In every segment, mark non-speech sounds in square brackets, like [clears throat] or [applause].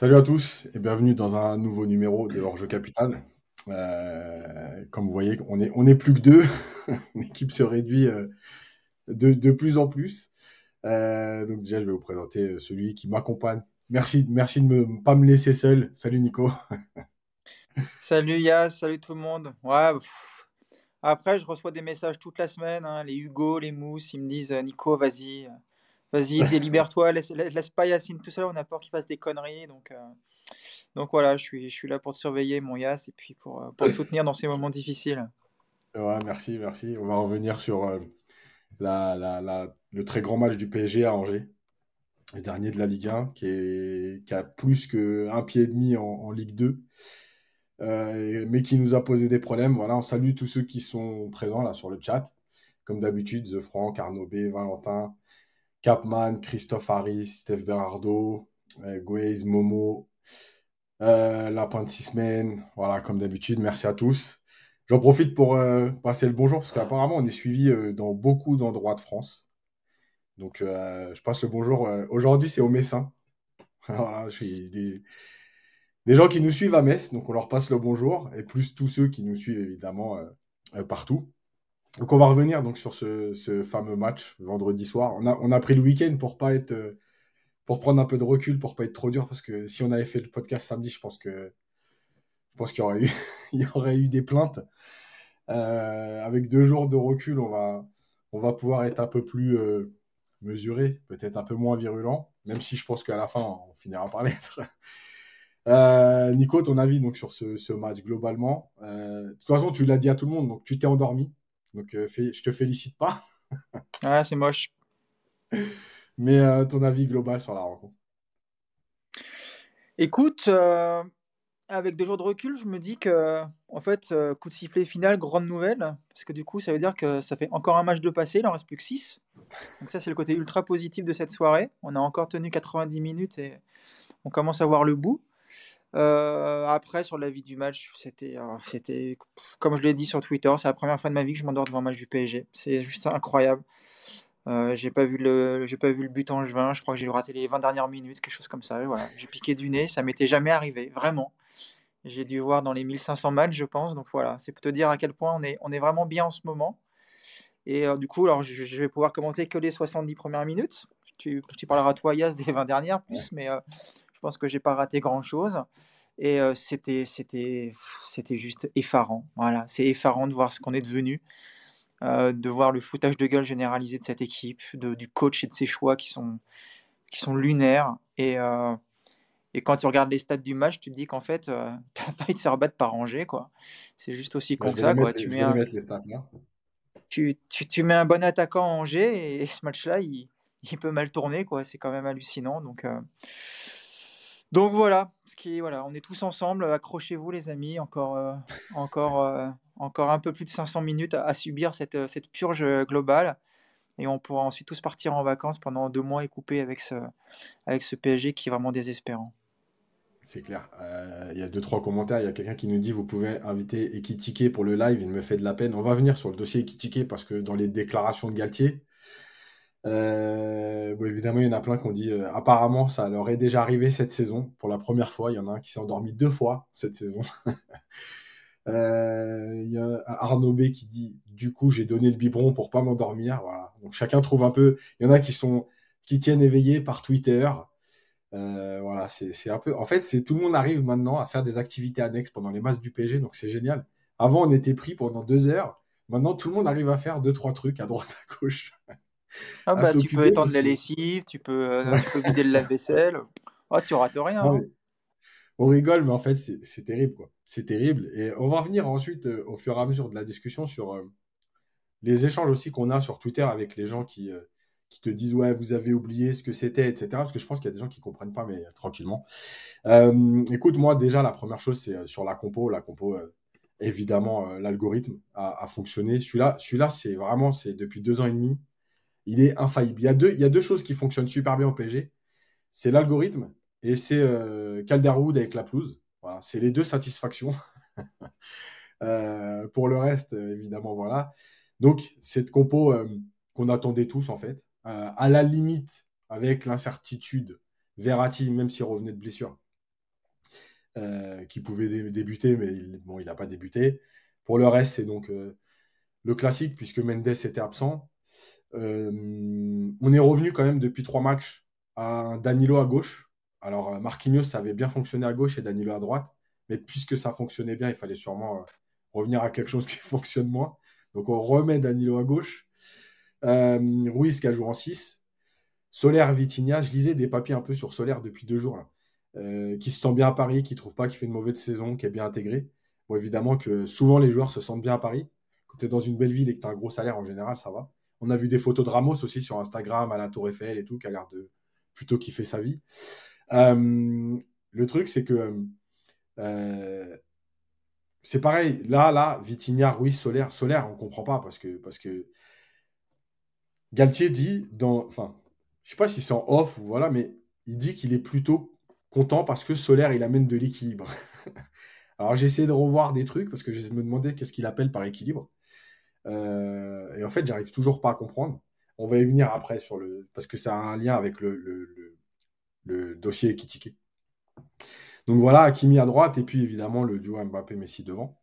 Salut à tous et bienvenue dans un nouveau numéro de Hors-jeu Capital. Euh, comme vous voyez, on est, plus que deux. [laughs] L'équipe se réduit euh, de, de, plus en plus. Euh, donc déjà, je vais vous présenter celui qui m'accompagne. Merci, merci de ne pas me laisser seul. Salut Nico. [laughs] salut Yas, salut tout le monde. Ouais, après, je reçois des messages toute la semaine. Hein. les Hugo, les Mousse, ils me disent Nico, vas-y, Vas-y, [laughs] délibère-toi, laisse, laisse, pas Yacine tout seul, on a peur qu'il fasse des conneries. Donc, euh, donc voilà, je suis, je suis là pour te surveiller, mon Yass, et puis pour, euh, pour te soutenir dans ces moments difficiles. Ouais, merci, merci. On va revenir sur euh, la, la, la, le très grand match du PSG à Angers, le dernier de la Ligue 1, qui, est, qui a plus qu'un pied et demi en, en Ligue 2. mais qui nous a posé des problèmes. Voilà, on salue tous ceux qui sont présents là sur le chat. Comme d'habitude, The Franck, Arnaud B, Valentin, Capman, Christophe Harris, Steph Berardo, euh, Momo, euh. Voilà, comme d'habitude, merci à tous. J'en profite pour euh, passer le bonjour parce qu'apparemment on est suivi euh, dans beaucoup d'endroits de France. Donc je passe le bonjour. Aujourd'hui c'est au Messin. [laughs] voilà, je suis des, des, gens qui nous suivent à Metz, donc on leur passe le bonjour et plus tous ceux qui nous suivent évidemment partout. Donc on va revenir donc sur ce, fameux match vendredi soir. On a, pris le week-end pour pas être pour prendre un peu de recul, pour pas être trop dur, parce que si on avait fait le podcast samedi, je pense que je pense qu'il y aurait eu [laughs] il y aurait eu des plaintes. Euh, avec deux jours de recul, on va on va pouvoir être un peu plus euh, mesuré, peut-être un peu moins virulent, même si je pense qu'à la fin on finira par l'être. [laughs] Euh, Nico, ton avis donc sur ce, ce match globalement? Euh, De toute façon, tu l'as dit à tout le monde, donc tu t'es endormi. Donc, euh, je te félicite pas. [laughs] ah, c'est moche. Mais euh, ton avis global sur la rencontre Écoute, euh, avec deux jours de recul, je me dis que, en fait, coup de sifflet final, grande nouvelle. Parce que du coup, ça veut dire que ça fait encore un match de passé, il en reste plus que 6. Donc, ça, c'est le côté ultra positif de cette soirée. On a encore tenu 90 minutes et on commence à voir le bout. Euh, après, sur la vie du match, c'était, euh, c'était, comme je l'ai dit sur Twitter, c'est la première fois de ma vie que je m'endors devant un match du PSG. C'est juste incroyable. Euh, j'ai pas vu le, j'ai pas vu le but en juin. Je crois que j'ai raté les 20 dernières minutes, quelque chose comme ça. Voilà, j'ai piqué du nez. Ça m'était jamais arrivé, vraiment. J'ai dû voir dans les 1500 matchs, je pense. Donc voilà, c'est pour te dire à quel point on est, on est vraiment bien en ce moment. Et du coup, alors je, vais pouvoir commenter que les 70 premières minutes. Tu, tu parleras toi, Yas, des 20 dernières plus, mais je pense que j'ai pas raté grand chose. Et euh, c'était, c'était, c'était juste effarant. Voilà, c'est effarant de voir ce qu'on est devenu, euh, de voir le foutage de gueule généralisé de cette équipe, de, du coach et de ses choix qui sont, qui sont lunaires. Et, euh, et quand tu regardes les stats du match, tu te dis qu'en fait, [laughs] tu as failli te faire battre par Angers. Quoi. C'est juste aussi con que ça. Quoi. Tu, mets un, tu, tu, tu, mets un bon attaquant à Angers et, ce match-là, il, il, peut mal tourner. Quoi. C'est quand même hallucinant. Donc. Donc voilà, ce qui voilà, on est tous ensemble. Accrochez-vous les amis, encore, euh, encore, euh, encore un peu plus de 500 minutes à, subir cette, euh, cette, purge globale, et on pourra ensuite tous partir en vacances pendant deux mois et couper avec ce, avec ce PSG qui est vraiment désespérant. C'est clair. Il y a deux trois commentaires. Il y a quelqu'un qui nous dit vous pouvez inviter Ekitike pour le live. Il me fait de la peine. On va venir sur le dossier Ekitike parce que dans les déclarations de Galtier, euh, évidemment, il y en a plein qui ont dit euh, apparemment ça leur est déjà arrivé cette saison pour la première fois. Il y en a un qui s'est endormi deux fois cette saison. [laughs] euh, il y a Arnaud B qui dit du coup j'ai donné le biberon pour pas m'endormir. Voilà. Donc chacun trouve un peu. Il y en a qui sont qui tiennent éveillés par Twitter. Euh, voilà, c'est un peu. En fait, c'est tout le monde arrive maintenant à faire des activités annexes pendant les matchs du PSG, donc c'est génial. Avant, on était pris pendant deux heures. Maintenant, tout le monde arrive à faire deux trois trucs à droite à gauche. Ah bah, tu peux étendre la lessive, tu peux, euh, tu peux vider le lave-vaisselle. Oh, tu rates rien. Hein. On rigole, mais en fait, c'est terrible. quoi. C'est terrible. Et on va revenir ensuite, euh, au fur et à mesure de la discussion, sur euh, les échanges aussi qu'on a sur Twitter avec les gens qui, qui te disent Ouais, vous avez oublié ce que c'était, etc. Parce que je pense qu'il y a des gens qui comprennent pas, mais tranquillement. écoute, moi, déjà, la première chose, c'est sur la compo. La compo, évidemment, l'algorithme a, a, fonctionné. Celui-là, celui-là c'est vraiment, c'est depuis deux ans et demi il est infaillible. Il y a deux, choses qui fonctionnent super bien au PSG. C'est l'algorithme et c'est euh, Calderwood avec la pelouse. C'est les deux satisfactions. [laughs] euh, pour le reste, évidemment, voilà. Donc, cette compo euh, qu'on attendait tous, en fait, à la limite, avec l'incertitude, Verratti, même s'il revenait de blessure, qui pouvait débuter, mais bon, il n'a pas débuté. Pour le reste, c'est donc le classique, puisque Mendes était absent. On est revenu quand même depuis trois matchs à Danilo à gauche. Alors, Marquinhos, ça avait bien fonctionné à gauche et Danilo à droite. Mais puisque ça fonctionnait bien, il fallait sûrement revenir à quelque chose [laughs] qui fonctionne moins. Donc on remet Danilo à gauche. Euh, Ruiz qui a joué en 6. Solaire, Vitinha. Je lisais des papiers un peu sur Solaire depuis deux jours. Euh, qui se sent bien à Paris, qui trouve pas qu'il fait une mauvaise saison, qui est bien intégré. Bon, évidemment que souvent les joueurs se sentent bien à Paris. Quand tu es dans une belle ville et que tu as un gros salaire, en général, ça va. On a vu des photos de Ramos aussi sur Instagram à la Tour Eiffel et tout, qui a l'air de plutôt kiffer sa vie. Euh, le truc, c'est que euh, c'est pareil. Là, là, Vitinha, Ruiz, Solaire. Solaire, on comprend pas parce que, parce Galtier dit dans. Enfin, je sais pas si c'est en off ou voilà, mais il dit qu'il est plutôt content parce que Solaire, il amène de l'équilibre. [laughs] Alors, j'ai essayé de revoir des trucs parce que je me demandais qu'est-ce qu'il appelle par équilibre. Euh, et en fait, j'arrive toujours pas à comprendre. On va y venir après sur le. Parce que ça a un lien avec le, dossier Kitike. Donc voilà, Hakimi à droite et puis évidemment le duo Mbappé-Messi devant.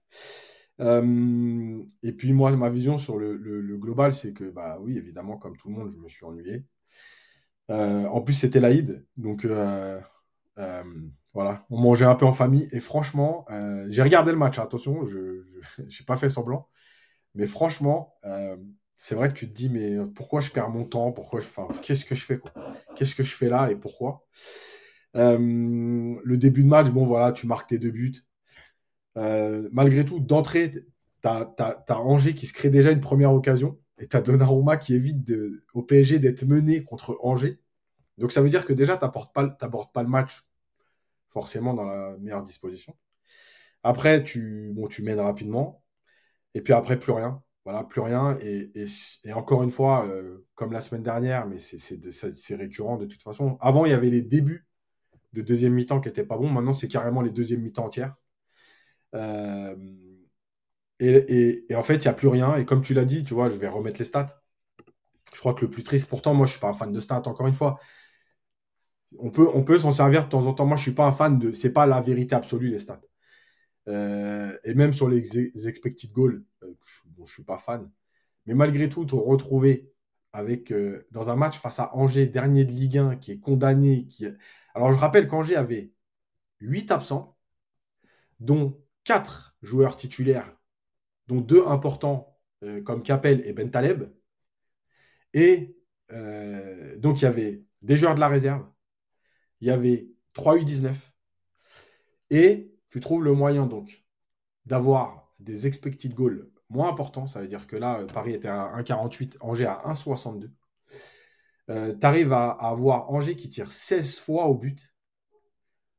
Euh, et puis moi, ma vision sur le, global, c'est que, bah oui, évidemment, comme tout le monde, je me suis ennuyé. Euh, en plus, c'était l'Aïd, donc voilà, on mangeait un peu en famille. Et franchement, j'ai regardé le match, attention, je n'ai [laughs] pas fait semblant. Mais franchement, c'est vrai que tu te dis, mais pourquoi je perds mon temps? Pourquoi qu'est-ce que je fais Qu'est-ce que je fais là et pourquoi? Euh, le début de match, bon voilà, tu marques tes deux buts. Euh, malgré tout, d'entrée, tu as, Angers qui se crée déjà une première occasion et tu as Donnarumma qui évite au PSG d'être mené contre Angers. Donc ça veut dire que déjà, tu n'abordes pas, pas le match forcément dans la meilleure disposition. Après, tu mènes rapidement. Et puis après, plus rien. Voilà, plus rien. Et, encore une fois, euh, comme la semaine dernière, mais c'est récurrent de toute façon. Avant, il y avait les débuts de deuxième mi-temps qui n'était pas bon. Maintenant, c'est carrément les deuxièmes mi-temps entières. Euh, et, en fait, il n'y a plus rien. Et comme tu l'as dit, tu vois, je vais remettre les stats. Je crois que le plus triste, pourtant, moi, je ne suis pas un fan de stats, encore une fois. On peut, on peut s'en servir de temps en temps. Moi, je ne suis pas un fan de. C'est pas la vérité absolue, les stats. Euh, et même sur les, expected goals, euh, je ne suis pas fan. Mais malgré tout, te retrouver avec, dans un match face à Angers, dernier de Ligue 1, qui est condamné, qui, alors, je rappelle qu'Angers avait 8 absents, dont 4 joueurs titulaires, dont 2 importants euh, comme Capel et Bentaleb. Et euh, donc, il y avait des joueurs de la réserve, il y avait 3 U19. Et tu trouves le moyen donc d'avoir des expected goals moins importants. Ça veut dire que là, Paris était à 1,48, Angers à 1,62. Euh, tu arrives à, avoir Angers qui tire 16 fois au but,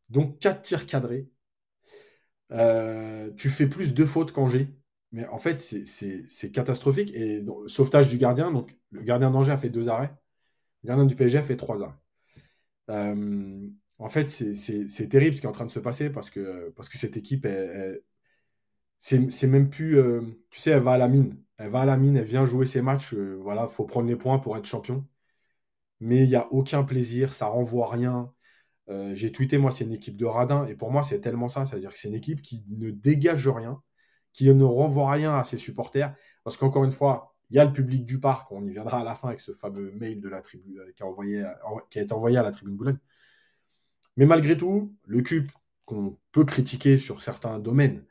donc 4 tirs cadrés. Euh, tu fais plus de fautes qu'Angers. Mais en fait, c'est catastrophique. Et sauvetage du gardien, donc le gardien d'Angers a fait deux arrêts. Le gardien du PSG a fait trois arrêts. Euh, en fait, c'est terrible ce qui est en train de se passer parce que, cette équipe, c'est même plus. tu sais, elle va à la mine. Elle va à la mine, elle vient jouer ses matchs. voilà, faut prendre les points pour être champion mais il n'y a aucun plaisir, ça renvoie rien. Euh, j'ai tweeté, moi, c'est une équipe de radins, et pour moi, c'est tellement ça, c'est-à-dire que c'est une équipe qui ne dégage rien, qui ne renvoie rien à ses supporters, parce qu'encore une fois, il y a le public du parc, on y viendra à la fin avec ce fameux mail de la euh, qui a, qui a été envoyé à la tribune Boulogne. Mais malgré tout, le cube qu'on peut critiquer sur certains domaines,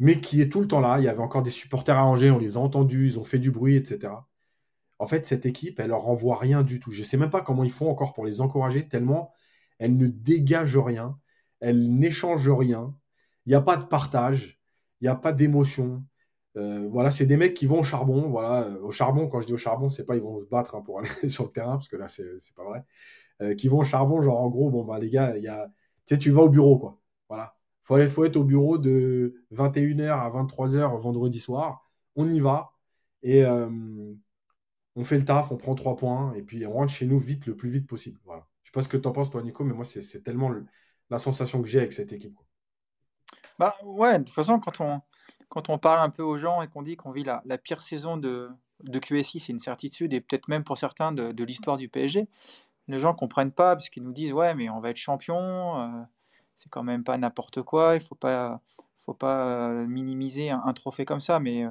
mais qui est tout le temps là, il y avait encore des supporters à Angers, on les a entendus, ils ont fait du bruit, etc en fait, cette équipe, elle leur renvoie rien du tout. Je ne sais même pas comment ils font encore pour les encourager, tellement elle ne dégage rien, elle n'échange rien, il n'y a pas de partage, il n'y a pas d'émotion. Euh, voilà, c'est des mecs qui vont au charbon. Voilà, au charbon, quand je dis au charbon, c'est pas ils vont se battre hein, pour aller [laughs] sur le terrain, parce que là, c'est pas vrai. Euh, qui vont au charbon, genre en gros, bon, bah, les gars, y a, tu sais, tu vas au bureau, quoi. Voilà. Faut, faut être au bureau de 21h à 23h vendredi soir. On y va. Et, on fait le taf, on prend trois points, et puis on rentre chez nous vite, le plus vite possible. Voilà. Je sais pas ce que tu en penses, toi, Nico, mais moi, c'est tellement la sensation que j'ai avec cette équipe. Bah ouais, de toute façon, quand on, quand on parle un peu aux gens et qu'on dit qu'on vit la, pire saison de, de QSI, c'est une certitude, et peut-être même pour certains de l'histoire du PSG, les gens comprennent pas parce qu'ils nous disent ouais, mais on va être champion, euh, c'est quand même pas n'importe quoi. Il faut pas, faut pas minimiser un, trophée comme ça. Mais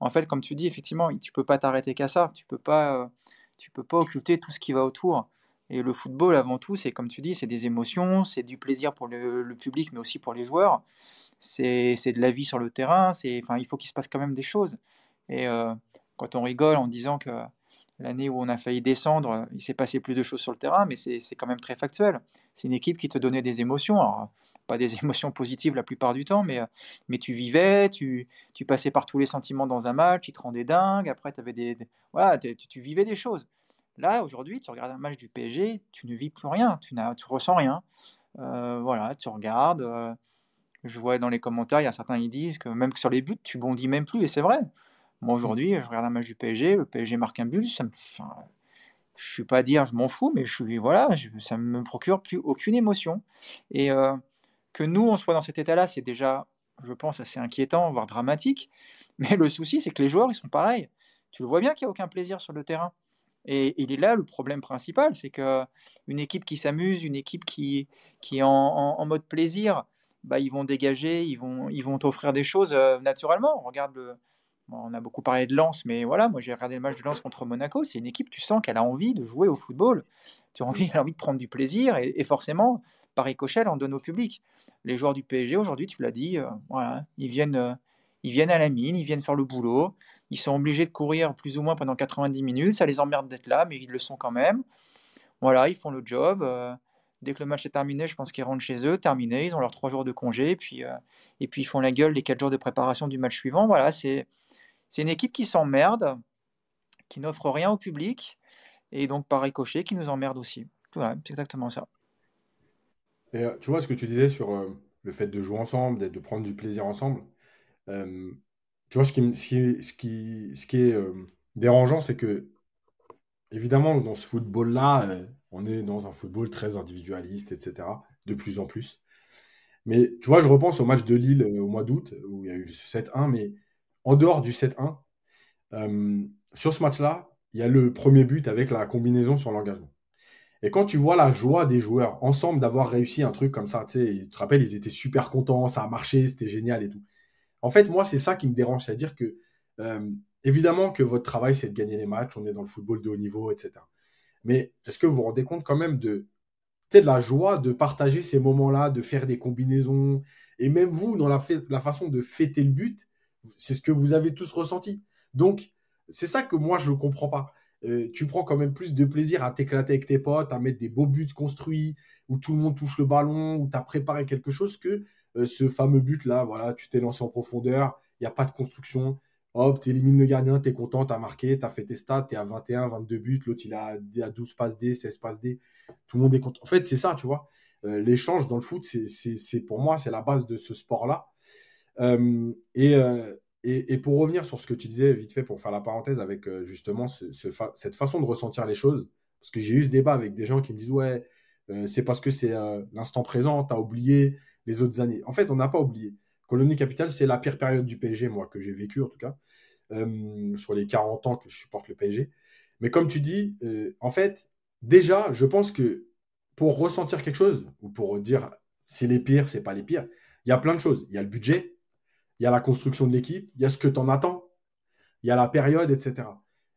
en fait, comme tu dis, effectivement, tu peux pas t'arrêter qu'à ça. Tu peux pas, tu peux pas occulter tout ce qui va autour. Et le football, avant tout, c'est comme tu dis, c'est des émotions, c'est du plaisir pour le, public, mais aussi pour les joueurs. C'est de la vie sur le terrain. C'est, enfin, il faut qu'il se passe quand même des choses. Et quand on rigole en disant que l'année où on a failli descendre, il s'est passé plus de choses sur le terrain, mais c'est quand même très factuel. C'est une équipe qui te donnait des émotions. Pas des [laughs] émotions positives la plupart du temps, mais, mais tu vivais, tu, passais par tous les sentiments dans un match, il te rendait dingue, après avais des, voilà, tu, vivais des choses. Là, aujourd'hui, tu regardes un match du PSG, tu ne vis plus rien, tu tu ressens rien. Euh, voilà, tu regardes. Euh, je vois dans les commentaires, il y a certains qui disent que même sur les buts, tu bondis même plus, et c'est vrai. Moi, aujourd'hui, je regarde un match du PSG, le PSG marque un but, ça me, je suis pas à dire je m'en fous, mais je suis voilà, ça me procure plus aucune émotion. Et euh, que nous on soit dans cet état-là, c'est déjà, je pense, assez inquiétant, voire dramatique. Mais le souci, c'est que les joueurs, ils sont pareils. Tu le vois bien qu'il n'y a aucun plaisir sur le terrain. Et il est là le problème principal, c'est que une équipe qui s'amuse, une équipe qui, qui est en, mode plaisir, bah, ils vont dégager, ils vont, ils vont t'offrir des choses euh, naturellement. Regarde le, on a beaucoup parlé de Lens, mais voilà, moi j'ai regardé le match de Lens contre Monaco. C'est une équipe, tu sens qu'elle a envie de jouer au football. Tu as envie, elle a envie de prendre du plaisir et, forcément, par ricochet, elle en donne au public. Les joueurs du PSG aujourd'hui, tu l'as dit, euh, voilà, ils viennent, euh, ils viennent à la mine, ils viennent faire le boulot. Ils sont obligés de courir plus ou moins pendant 90 minutes. Ça les emmerde d'être là, mais ils le sont quand même. Voilà, ils font le job. Euh, dès que le match est terminé, je pense qu'ils rentrent chez eux, terminé. Ils ont leurs trois jours de congé, et puis, et puis ils font la gueule les quatre jours de préparation du match suivant. Voilà, c'est c'est une équipe qui s'emmerde, qui n'offre rien au public, et donc par ricochet, qui nous emmerde aussi. c'est exactement ça. Et, euh, tu vois ce que tu disais sur euh, le fait de jouer ensemble, de prendre du plaisir ensemble. Euh, tu vois, ce qui, est dérangeant, c'est que, évidemment, dans ce football-là, on est dans un football très individualiste, etc., de plus en plus. Mais tu vois, je repense au match de Lille au mois d'août, où il y a eu 7-1, mais en dehors du 7-1, euh, sur ce match-là, il y a le premier but avec la combinaison sur l'engagement. Et quand tu vois la joie des joueurs ensemble d'avoir réussi un truc comme ça, tu sais, te rappelles, ils étaient super contents, ça a marché, c'était génial et tout. En fait, moi, c'est ça qui me dérange, c'est-à-dire que, euh, évidemment que votre travail, c'est de gagner les matchs, on est dans le football de haut niveau, etc. Mais est-ce que vous vous rendez compte quand même de, la joie de partager ces moments-là, de faire des combinaisons, et même vous, dans la façon de fêter le but, c'est ce que vous avez tous ressenti. Donc, c'est ça que moi, je ne comprends pas. Euh, tu prends quand même plus de plaisir à t'éclater avec tes potes, à mettre des beaux buts construits, où tout le monde touche le ballon, où tu as préparé quelque chose, que euh, ce fameux but-là, voilà, tu t'es lancé en profondeur, il n'y a pas de construction, hop, tu élimines le gardien, tu es content, tu as marqué, tu as fait tes stats, tu es à 21, 22 buts, l'autre il a, à 12 passes D, 16 passes D, tout le monde est content. En fait, c'est ça, tu vois. Euh, l'échange dans le foot, c'est pour moi, c'est la base de ce sport-là. Euh, euh, et, et, pour revenir sur ce que tu disais vite fait, pour faire la parenthèse avec euh, justement cette façon de ressentir les choses, parce que j'ai eu ce débat avec des gens qui me disent ouais, c'est parce que c'est l'instant présent, tu as oublié les autres années. En fait, on n'a pas oublié. Colonie Capitale, c'est la pire période du PSG, moi, que j'ai vécu en tout cas, sur les 40 ans que je supporte le PSG. Mais comme tu dis, en fait, déjà, je pense que pour ressentir quelque chose, ou pour dire c'est les pires, c'est pas les pires, il y a plein de choses. Il y a le budget, il y a la construction de l'équipe, il y a ce que tu en attends, il y a la période, etc.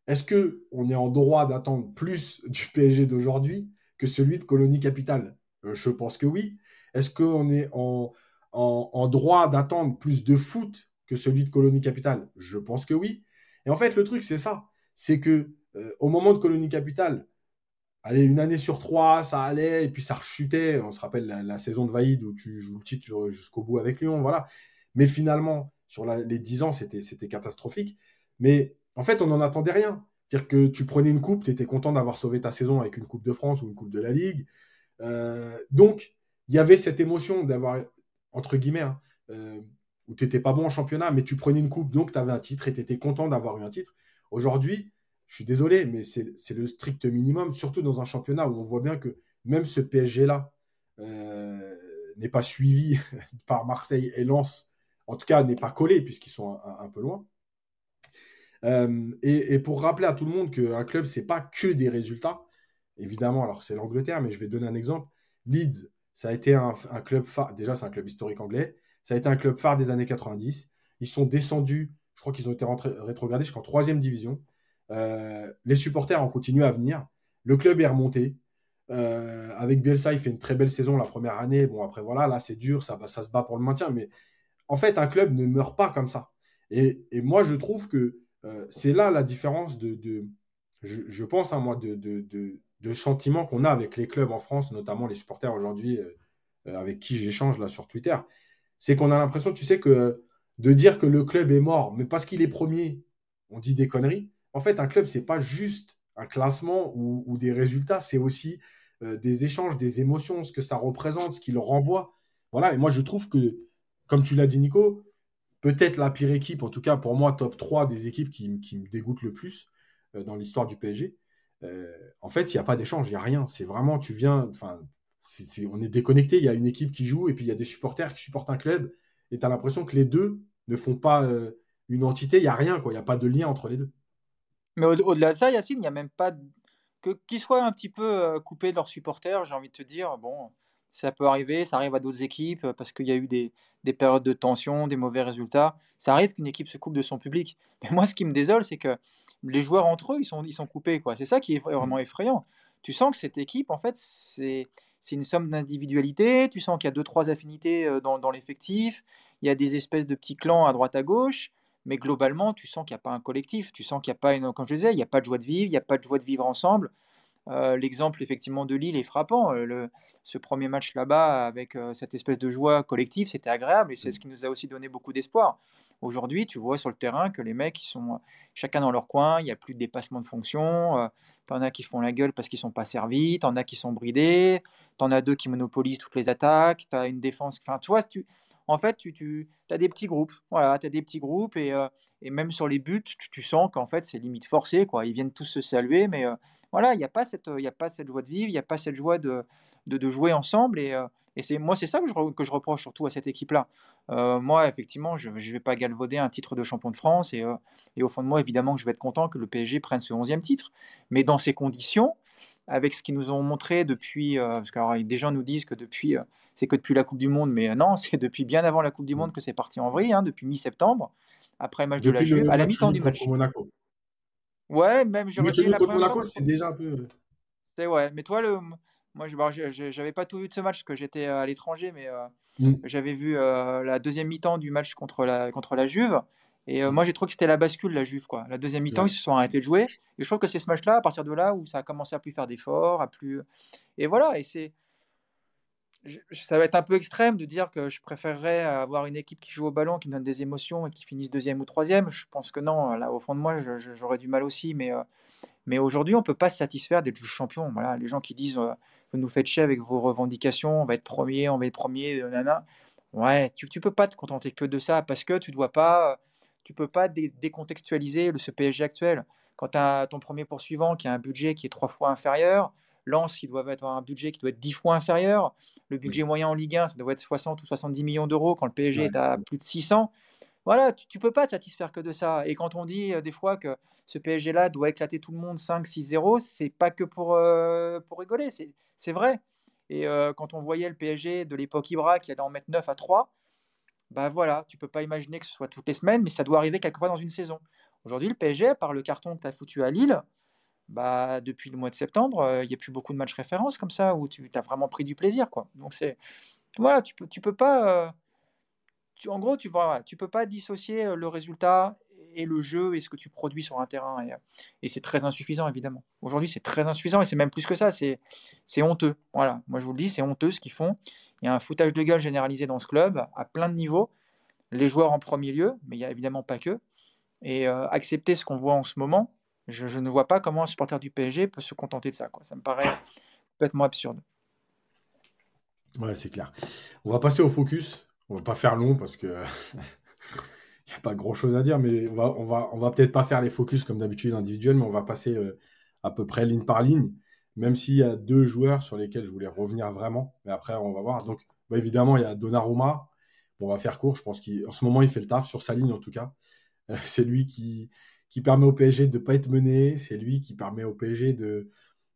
Est-ce que on est en droit d'attendre plus [laughs] du PSG d'aujourd'hui que celui de Colonie Capitale? Euh, Je pense que oui. Est-ce qu'on est en, droit d'attendre plus de foot que celui de Colonie Capitale? Je pense que oui. Et en fait, le truc, c'est ça. C'est que euh, au moment de Colonie Capitale, allez, une année sur trois, ça allait, et puis ça rechutait. On se rappelle la, saison de Vaïd où tu joues le titre jusqu'au bout avec Lyon, voilà. Mais finalement, sur les 10 ans, c'était catastrophique. Mais en fait, on n'en attendait rien. C'est-à-dire que tu prenais une coupe, tu étais content d'avoir sauvé ta saison avec une Coupe de France ou une Coupe de la Ligue. Euh, donc, il y avait cette émotion d'avoir, entre guillemets, hein, euh, où tu n'étais pas bon en championnat, mais tu prenais une coupe, donc tu avais un titre et tu étais content d'avoir eu un titre. Aujourd'hui, je suis désolé, mais c'est le strict minimum, surtout dans un championnat où on voit bien que même ce PSG-là euh, n'est pas suivi [laughs] par Marseille et Lens en tout cas n'est pas collé puisqu'ils sont un, peu loin. Euh, et, pour rappeler à tout le monde qu'un club, c'est pas que des résultats. Évidemment, alors c'est l'Angleterre, mais je vais donner un exemple. Leeds, ça a été un, club phare. Déjà, c'est un club historique anglais. Ça a été un club phare des années 90. Ils sont descendus, je crois qu'ils ont été rétrogradés jusqu'en troisième division. Euh, les supporters ont continué à venir. Le club est remonté. Euh, avec Bielsa, il fait une très belle saison la première année. Bon, après, voilà, là, c'est dur, ça se bat pour le maintien. Mais en fait, un club ne meurt pas comme ça. Et, moi, je trouve que euh, c'est là la différence de, je, pense, à hein, moi, de, sentiment qu'on a avec les clubs en France, notamment les supporters aujourd'hui avec qui j'échange là sur Twitter. C'est qu'on a l'impression, tu sais, que de dire que le club est mort, mais parce qu'il est premier, on dit des conneries. En fait, un club, c'est pas juste un classement ou, des résultats, c'est aussi euh, des échanges, des émotions, ce que ça représente, ce qu'il renvoie. Voilà, et moi je trouve que, comme tu l'as dit Nico, peut-être la pire équipe, en tout cas pour moi, top 3 des équipes qui, me dégoûtent le plus euh, dans l'histoire du PSG. Euh, en fait, il n'y a pas d'échange, il n'y a rien. C'est vraiment, tu viens, enfin, on est déconnecté, il y a une équipe qui joue et puis il y a des supporters qui supportent un club et tu as l'impression que les deux ne font pas une entité, il n'y a rien, quoi. il n'y a pas de lien entre les deux. Mais au-delà de ça, Yacine, il n'y a même pas. Que, qu'ils soient un petit peu euh, coupés de leurs supporters, j'ai envie de te dire, bon, ça peut arriver, ça arrive à d'autres équipes euh, parce qu'il y a eu des, des, périodes de tension, des mauvais résultats. Ça arrive qu'une équipe se coupe de son public. [laughs] Mais moi, ce qui me désole, c'est que les joueurs entre eux, ils sont, ils sont coupés. C'est ça qui est vraiment effrayant. Tu sens que cette équipe, en fait, c'est, une somme d'individualité. Tu sens qu'il y a deux, trois affinités euh, dans, dans l'effectif. Il y a des espèces de petits clans à droite, à gauche mais globalement, tu sens qu'il n'y a pas un collectif, tu sens qu'il n'y a pas une, comme je disais, il n'y a pas de joie de vivre, il n'y a pas de joie de vivre ensemble. Euh, l'exemple effectivement de Lille est frappant. Euh, le, ce premier match là-bas avec euh, cette espèce de joie collective, c'était agréable et c'est ce qui nous a aussi donné beaucoup d'espoir. Aujourd'hui, tu vois sur le terrain que les mecs ils sont chacun dans leur coin, il n'y a plus de dépassement de fonction. T'en as qui font la gueule parce qu'ils sont pas servis, t'en as qui sont bridés, t'en as deux qui monopolisent toutes les attaques, t'as une défense. Enfin, tu vois, tu, en fait, tu, tu as des petits groupes. Voilà, tu as des petits groupes et, euh, et même sur les buts, tu, sens qu'en fait, c'est limite forcé. Quoi. Ils viennent tous se saluer, mais euh, voilà, il n'y a, pas cette, a pas cette joie de vivre, il n'y a pas cette joie de, de, jouer ensemble. Et, euh, et c'est moi, c'est ça que je, que je reproche surtout à cette équipe-là. moi, effectivement, je ne vais pas galvauder un titre de champion de France et, et, au fond de moi, évidemment, que je vais être content que le PSG prenne ce 11e titre. Mais dans ces conditions, avec ce qu'ils nous ont montré depuis, parce que des gens nous disent que depuis c'est que depuis la Coupe du Monde, mais euh, non, [laughs] c'est depuis bien avant la Coupe du Monde que c'est parti en vrille, hein, depuis mi-septembre, après le match de la Juve, à la mi-temps du match. Monaco. Ouais, même je contre Monaco, c'est déjà un peu. Euh, c'est ouais, mais toi, le, moi, je j'avais pas tout vu de ce match parce que j'étais euh, à l'étranger, mais mm. j'avais vu la deuxième mi-temps du match contre la, contre la Juve. Et moi, j'ai trouvé que c'était la bascule, la Juve. Quoi. La deuxième mi-temps, ils se sont arrêtés de jouer. Et je trouve que c'est ce match-là, à partir de là, où ça a commencé à plus faire d'efforts, à plus. Et voilà. Et c'est ça va être un peu extrême de dire que je préférerais avoir une équipe qui joue au ballon, qui me donne des émotions et qui finisse deuxième ou troisième. Je pense que non, là au fond de moi, j'aurais du mal aussi. Mais, euh, mais aujourd'hui, on ne peut pas se satisfaire d'être champion. Voilà, les gens qui disent euh, vous nous faites chier avec vos revendications, on va être premier, on va être premier, euh, nana. Ouais, tu ne peux pas te contenter que de ça parce que tu dois pas, tu peux pas décontextualiser le, ce PSG actuel. Quand tu as ton premier poursuivant qui a un budget qui est trois fois inférieur, Lens, ils doivent avoir un budget qui doit être 10 fois inférieur. Le budget moyen en Ligue 1, ça doit être 60 ou 70 millions d'euros quand le PSG est à plus de 600. Voilà, tu ne peux pas te satisfaire que de ça. Et quand on dit euh, des fois que ce PSG-là doit éclater tout le monde 5-6-0, c'est pas que pour, euh, pour rigoler, c'est vrai. Et euh, quand on voyait le PSG de l'époque Ibra qui allait en mettre 9 à 3, bah voilà, tu peux pas imaginer que ce soit toutes les semaines, mais ça doit arriver quelquefois dans une saison. Aujourd'hui, le PSG, par le carton que tu as foutu à Lille, bah, depuis le mois de septembre, euh, il n'y a plus beaucoup de matchs références comme ça où tu as vraiment pris du plaisir. Quoi. Donc, c'est. Voilà, tu peux, tu peux pas. Euh, en gros, tu ne tu peux pas dissocier euh, le résultat et le jeu et ce que tu produis sur un terrain. Et, et c'est très insuffisant, évidemment. Aujourd'hui, c'est très insuffisant et c'est même plus que ça. C'est, c'est honteux. Voilà, moi je vous le dis, c'est honteux ce qu'ils font. Il y a un foutage de gueule généralisé dans ce club à plein de niveaux. Les joueurs en premier lieu, mais il n'y a évidemment pas que. Et accepter ce qu'on voit en ce moment, je, ne vois pas comment un supporter du PSG peut se contenter de ça. Ça me paraît complètement absurde. Ouais, c'est clair. On va passer au focus. On va pas faire long parce que [laughs] il n'y a pas grand chose à dire, mais on va, va, peut-être pas faire les focus comme d'habitude individuels, mais on va passer euh, à peu près ligne par ligne, même s'il y a deux joueurs sur lesquels je voulais revenir vraiment, mais après on va voir. Donc bah, évidemment, il y a Donnarumma. On va faire court, je pense qu'en ce moment il fait le taf sur sa ligne en tout cas. Euh, c'est lui qui, qui permet au PSG de ne pas être mené, c'est lui qui permet au PSG de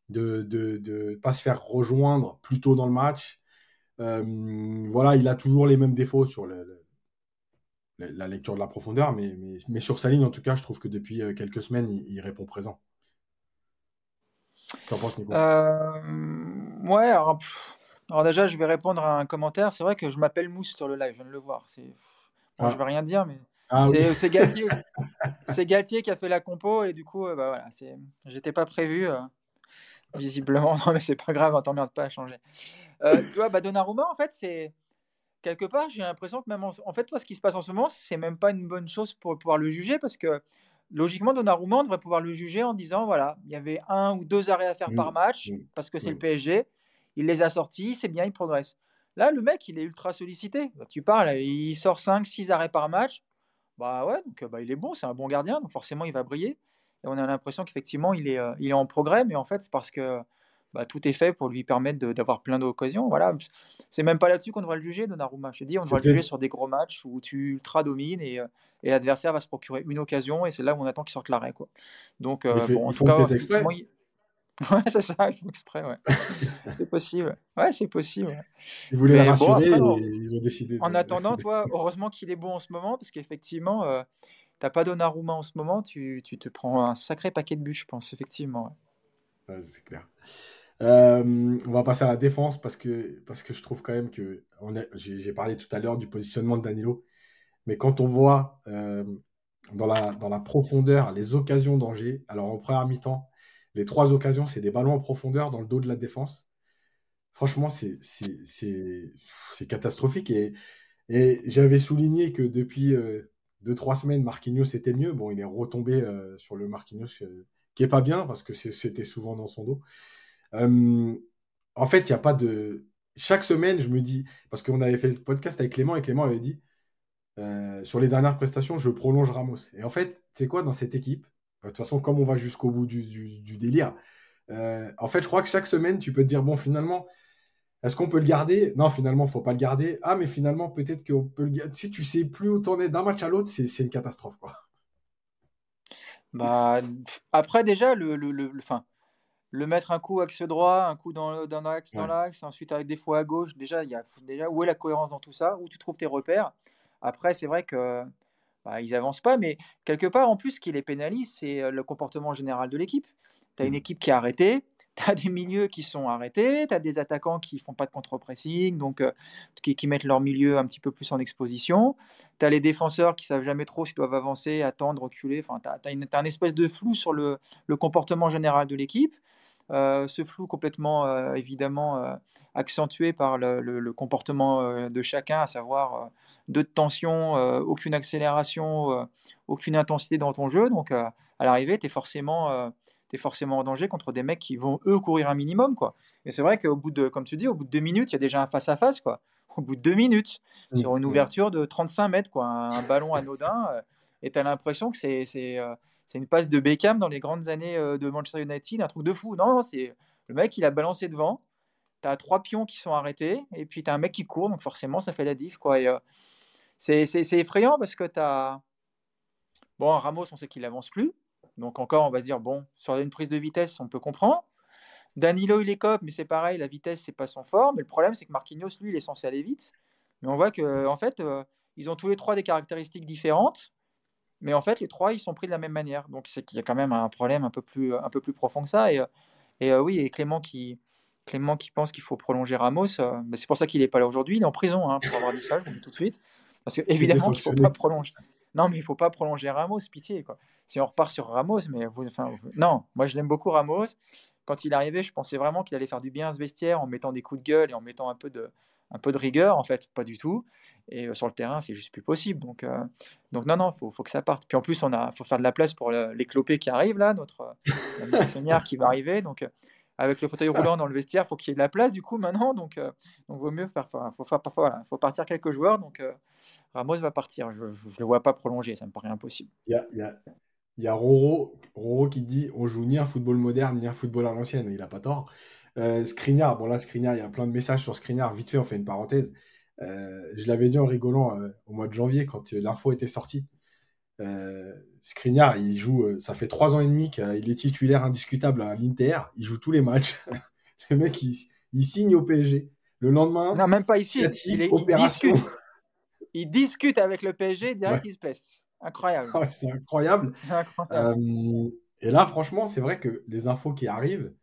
de, de, de pas se faire rejoindre plus tôt dans le match. voilà, il a toujours les mêmes défauts sur la lecture de la profondeur, mais, mais, sur sa ligne, en tout cas, je trouve que depuis quelques semaines, il, répond présent. Qu'est-ce que penses, Nico? Ouais, alors, alors, déjà, je vais répondre à un commentaire. C'est vrai que je m'appelle Mousse sur le live, je viens de le voir. C'est... Bon, ah. Je vais rien dire, mais ah c'est, Galtier. [laughs] c'est Galtier qui a fait la compo et du coup, euh, bah, voilà, c'est... j'étais pas prévu. Euh, visiblement, [laughs] non, mais c'est pas grave, on t'emmerde pas à changer. Euh, tu vois, bah, Donnarumma, en fait, c'est quelque part, j'ai l'impression que même en... fait, toi, ce qui se passe en ce moment, c'est même pas une bonne chose pour pouvoir le juger parce que logiquement, Donnarumma, on devrait pouvoir le juger en disant voilà, il y avait un ou deux arrêts à faire par match parce que c'est le PSG il les a sortis, c'est bien, il progresse. Là, le mec, il est ultra sollicité. Bah, tu parles, il sort 5, 6 arrêts par match. Bah ouais, donc bah, il est bon, c'est un bon gardien, donc forcément il va briller. Et on a l'impression qu'effectivement il est, euh, il est en progrès, mais en fait c'est parce que bah, tout est fait pour lui permettre d'avoir plein d'occasions. Voilà, c'est même pas là-dessus qu'on devrait le juger, Donnarumma. Je te dis, on devrait le juger sur des gros matchs où tu ultra domines et, euh, et l'adversaire va se procurer une occasion et c'est là où on attend qu'il sorte l'arrêt. Donc, euh, bon, en tout cas, [laughs] Ouais, c'est ça, ils font exprès, ouais. [laughs] c'est possible. Ouais, c'est possible. Ils voulaient la rassurer et ils ont décidé. En attendant, toi, heureusement qu'il est bon en ce moment, parce qu'effectivement, euh, t'as pas Donnarumma en ce moment, tu, tu, te prends un sacré paquet de buts, je pense, effectivement. Ouais. c'est clair. Euh, on va passer à la défense parce que, parce que je trouve quand même que j'ai parlé tout à l'heure du positionnement de Danilo, mais quand on voit euh, dans, la, dans la profondeur les occasions d'Angers, alors en première mi-temps, les trois occasions, c'est des ballons en profondeur dans le dos de la défense. Franchement, c'est catastrophique. Et, et j'avais souligné que depuis euh, deux, trois semaines, Marquinhos était mieux. Bon, il est retombé euh, sur le Marquinhos euh, qui est pas bien parce que c'était souvent dans son dos. en fait, il n'y a pas de. Chaque semaine, je me dis, parce qu'on avait fait le podcast avec Clément et Clément avait dit sur les dernières prestations, je prolonge Ramos. Et en fait, c'est quoi dans cette équipe? De toute façon, comme on va jusqu'au bout du, délire, euh, en fait, je crois que chaque semaine, tu peux te dire, bon, finalement, est-ce qu'on peut le garder? Non, finalement, faut pas le garder. Ah, mais finalement, peut-être qu'on peut le garder. Si tu sais plus où t'en es d'un match à l'autre, c'est une catastrophe, quoi. Bah, après, déjà, le, le, le, le mettre un coup axe droit, un coup dans, l'axe, dans l'axe, ensuite avec des fois à gauche, déjà, il y a, déjà, où est la cohérence dans tout ça? Où tu trouves tes repères? Après, c'est vrai que bah, ils avancent pas. Mais quelque part, en plus, ce qui les pénalise, c'est le comportement général de l'équipe. Tu as une mmh. équipe qui est arrêtée, [laughs] tu as des milieux qui sont arrêtés, tu as des attaquants qui font pas de contre-pressing, donc qui, mettent leur milieu un petit peu plus en exposition. Tu as les défenseurs qui savent jamais trop s'ils doivent avancer, attendre, reculer. Enfin, tu as, un espèce de flou sur le, comportement général de l'équipe. ce flou complètement évidemment accentué par le comportement de chacun, à savoir de tension, euh, aucune accélération, euh, aucune intensité dans ton jeu. Donc, euh, à l'arrivée, tu es forcément es forcément en danger contre des mecs qui vont eux courir un minimum quoi. Et c'est vrai qu'au bout de comme tu dis au bout de deux minutes, il y a déjà un face à face quoi. Au bout de deux minutes sur une ouverture de 35 mètres quoi, un, ballon anodin et tu as l'impression que c'est c'est une passe de Beckham dans les grandes années de Manchester United, un truc de fou. Non, c'est le mec il a balancé devant. Tu as trois pions qui sont arrêtés et puis tu as un mec qui court donc forcément ça fait la diff quoi c'est effrayant parce que tu as. Bon, Ramos, on sait qu'il avance plus. Donc, encore, on va se dire, bon, sur une prise de vitesse, on peut comprendre. Danilo, il est cop, mais c'est pareil, la vitesse, c'est pas son fort. Mais le problème, c'est que Marquinhos, lui, il est censé aller vite. Mais on voit que, en fait, euh, ils ont tous les trois des caractéristiques différentes. Mais en fait, les trois, ils sont pris de la même manière. Donc, c'est qu'il y a quand même un problème un peu plus, profond que ça. Et, et euh, oui, et Clément qui, Clément qui pense qu'il faut prolonger Ramos, euh, c'est pour ça qu'il n'est pas là aujourd'hui. Il est en prison hein, pour avoir dit ça, je dis tout de suite. Parce que évidemment qu'il faut pas prolonger. Non, mais il faut pas prolonger Ramos, pitié quoi. Si on repart sur Ramos, mais enfin, non, moi je l'aime beaucoup Ramos. Quand il arrivait, je pensais vraiment qu'il allait faire du bien à ce vestiaire en mettant des coups de gueule et en mettant un peu de, un peu de rigueur. En fait, pas du tout. Et euh, sur le terrain, c'est juste plus possible. Donc, euh, donc non, non, faut, faut que ça parte. Puis en plus, on a, faut faire de la place pour les clopés qui arrivent là, notre euh, qui va arriver. Donc avec le fauteuil roulant dans le vestiaire, faut qu'il y ait de la place du coup maintenant. Donc, euh, donc vaut mieux faire, parfois, faut partir quelques joueurs. Donc euh, Ramos va partir. Je ne le vois pas prolonger, ça me paraît impossible. Il y a, Roro, Roro, qui dit on joue ni un football moderne ni un football à l'ancienne. Il a pas tort. Euh, bon là Skriniar, il y a plein de messages sur Skriniar. Vite fait, on fait une parenthèse. Euh, je l'avais dit en rigolant au mois de janvier quand l'info était sortie. Euh, Skriniar, il joue, euh, ça fait trois ans et demi qu'il est titulaire indiscutable à l'Inter. Il joue tous les matchs. [laughs] le mec, il, signe au PSG. Le lendemain, non, même pas ici. il, opération. discute. il discute avec le PSG, direct, il se blesse. Incroyable. [laughs] c'est incroyable. Euh, et là, franchement, c'est vrai que les infos qui arrivent,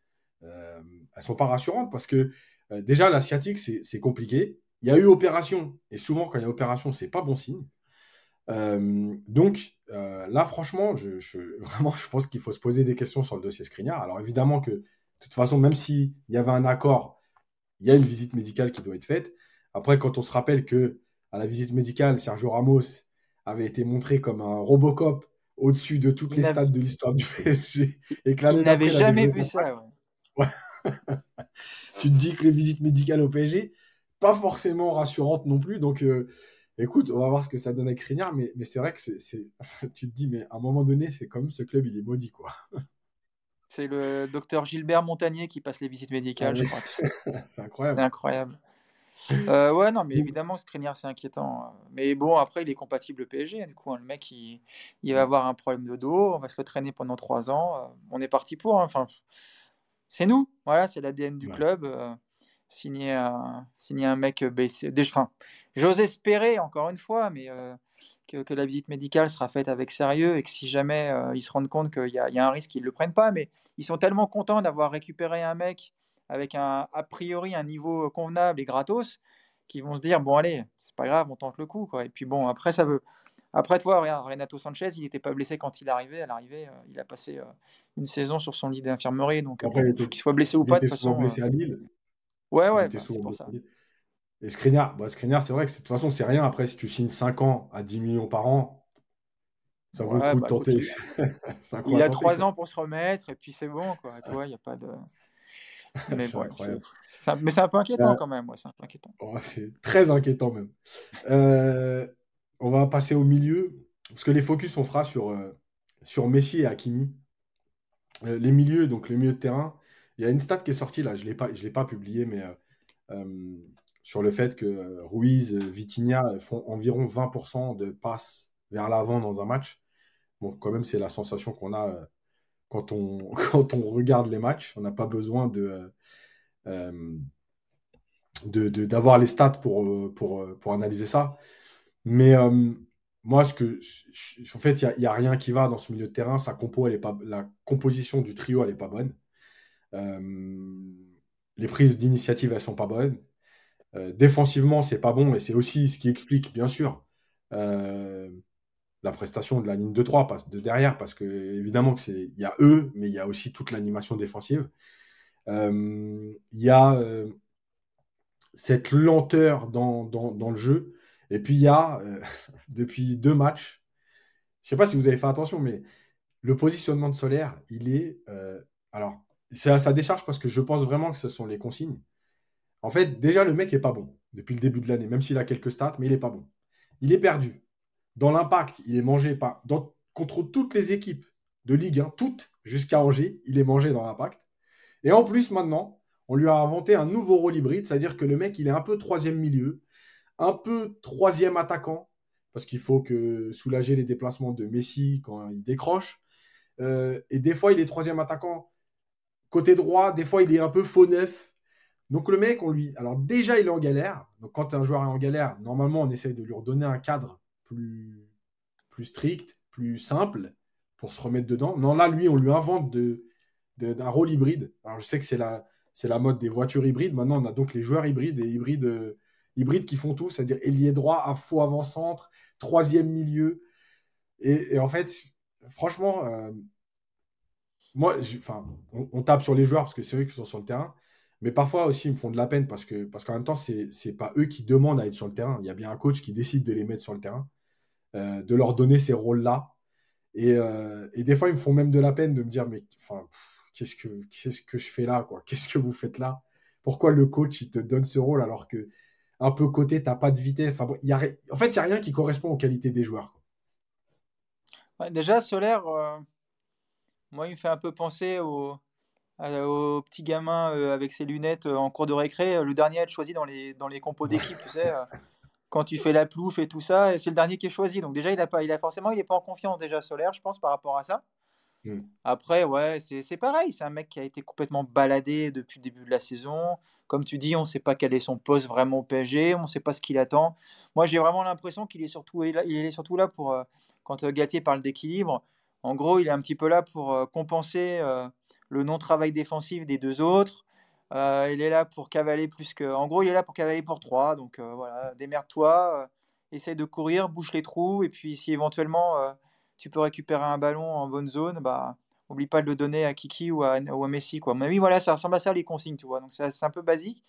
euh, elles sont pas rassurantes parce que euh, déjà, l'asiatique, c'est compliqué. Il y a eu opération, et souvent, quand il y a opération, c'est pas bon signe. Euh, donc là, franchement, je, [laughs] vraiment, je pense qu'il faut se poser des questions sur le dossier Skriniar. Alors évidemment que, de toute façon, même s'il y avait un accord, il y a une visite médicale qui doit être faite. Après, quand on se rappelle que à la visite médicale, Sergio Ramos avait été montré comme un Robocop au-dessus de toutes les stades de l'histoire du [laughs] PSG et que l'année n'avait jamais vu ça. Ouais. [laughs] tu te dis que les visites médicales au PSG, pas forcément rassurantes non plus. Donc, euh, écoute, on va voir ce que ça donne avec Skriniar, mais, mais c'est vrai que c'est, [laughs] tu te dis, mais à un moment donné, c'est comme ce club, il est maudit, quoi. [laughs] C'est le docteur Gilbert Montagnier qui passe les visites médicales, je crois. [laughs] c'est incroyable. C'est incroyable. Euh, ouais, non, mais évidemment, Skriniar, c'est inquiétant. Mais bon, après, il est compatible au PSG. Du coup, hein, le mec, il, il, va avoir un problème de dos. On va se le traîner pendant trois ans. Euh, on est parti pour. Hein. Enfin, c'est nous. Voilà, c'est l'ADN du club. Euh, signer, un, signer un mec baissé. Enfin, j'ose espérer, encore une fois, mais que, que, la visite médicale sera faite avec sérieux et que si jamais ils se rendent compte qu'il y, y, a un risque, ils ne le prennent pas. Mais ils sont tellement contents d'avoir récupéré un mec avec un, a priori un niveau convenable et gratos, qui vont se dire bon allez, c'est pas grave, on tente le coup quoi. Et puis bon après ça veut, après toi regarde Renato Sanchez, il n'était pas blessé quand il arrivait, à l'arrivée, euh, il a passé euh, une saison sur son lit d'infirmerie, donc euh, qu'il soit blessé ou pas de toute façon. blessé à Lille. Ouais ouais. Il bah, ça. Et Skriniar, bah, c'est vrai que de toute façon c'est rien. Après si tu signes 5 ans à 10 millions par an, ça vaut le coup de bah, tenter. il, [laughs] a 3 ans pour se remettre et puis c'est bon quoi. [laughs] Toi il n'y a pas de. [laughs] Mais c'est un peu inquiétant euh, quand même. c'est inquiétant. Oh, c'est très inquiétant même. Euh, on va passer au milieu, parce que les focus on fera sur, euh, sur Messi et Hakimi. les milieux, donc les milieux de terrain, il y a une stat qui est sortie là, je ne l'ai pas publiée, mais sur le fait que Ruiz, Vitinha font environ 20% de passes vers l'avant dans un match. Bon, quand même, c'est la sensation qu'on a quand on, [laughs] quand on regarde les matchs. On n'a pas besoin de, euh, d'avoir les stats pour, pour, pour analyser ça. Mais euh, moi, ce que, en fait, il n'y a, rien qui va dans ce milieu de terrain. Sa compo, elle est pas, la composition du trio, elle n'est pas bonne. Euh, les prises d'initiative, elles sont pas bonnes. Défensivement, c'est pas bon, et c'est aussi ce qui explique, bien sûr, la prestation de la ligne de 3 de derrière, parce que évidemment c'est il y a eux, mais il y a aussi toute l'animation défensive. Euh, il y a euh, cette lenteur dans, dans, le jeu. Et puis il y a, euh, [laughs] depuis deux matchs, je sais pas si vous avez fait attention, mais le positionnement de Solaire, il est... alors, c'est à sa décharge parce que je pense vraiment que ce sont les consignes. En fait, déjà, le mec est pas bon depuis le début de l'année, même s'il a quelques stats, mais il est pas bon. Il est perdu. Dans l'impact, il est mangé par, contre toutes les équipes de Ligue 1, toutes jusqu'à Angers, il est mangé dans l'impact. Et en plus, maintenant, on lui a inventé un nouveau rôle hybride, c'est-à-dire que le mec, il est un peu troisième milieu, un peu troisième attaquant, parce qu'il faut que soulager les déplacements de Messi quand il décroche. Euh, et des fois, il est troisième attaquant côté droit, des fois, il est un peu faux neuf. Donc le mec, on lui... Alors déjà, il est en galère. Donc quand un joueur est en galère, normalement, on essaye de lui redonner un cadre plus, strict, plus simple pour se remettre dedans. Non, là, lui, on lui invente de, d'un rôle hybride. Alors, je sais que c'est la, mode des voitures hybrides. Maintenant, on a donc les joueurs hybrides et hybrides, euh, qui font tout, c'est-à-dire ailier droit, à faux avant-centre, troisième milieu. Et, en fait, franchement, euh, moi, enfin, on, on, tape sur les joueurs parce que c'est eux qui sont sur le terrain. Mais parfois aussi, ils me font de la peine parce que parce qu'en même temps, c'est n'est pas eux qui demandent à être sur le terrain. Il y a bien un coach qui décide de les mettre sur le terrain, euh, de leur donner ces rôles-là. Et, euh, et, des fois, ils me font même de la peine de me dire, mais enfin, qu'est-ce que qu'est-ce que je fais là, quoi? Qu'est-ce que vous faites là? Pourquoi le coach il te donne ce rôle alors que un peu côté, t'as pas de vitesse? Enfin, y a, en fait, il y a rien qui correspond aux qualités des joueurs. déjà, Solaire, euh, moi, il me fait un peu penser au au petit gamin euh, avec ses lunettes euh, en cours de récré, le dernier à être choisi dans les, dans les compos d'équipe, tu sais, [laughs] quand tu fais la plouf et tout ça, c'est le dernier qui est choisi. Donc déjà, il a pas, il a forcément, il n'est pas en confiance déjà solaire, je pense, par rapport à ça. Hmm. Après, ouais, c'est pareil. C'est un mec qui a été complètement baladé depuis le début de la saison. Comme tu dis, on ne sait pas quel est son poste vraiment au PSG. On ne sait pas ce qu'il attend. Moi, j'ai vraiment l'impression qu'il est surtout, il est surtout là pour, euh, quand euh, Gatier parle d'équilibre, en gros, il est un petit peu là pour euh, compenser le non-travail défensif des deux autres. il est là pour cavaler plus que. En gros, il est là pour cavaler pour trois. Donc voilà, démerde-toi, essaye de courir, bouche les trous. Et puis, si éventuellement tu peux récupérer un ballon en bonne zone, bah, oublie pas de le donner à Kiki ou à, Messi. Quoi. Mais oui, voilà, ça ressemble à ça les consignes, tu vois. Donc c'est un peu basique.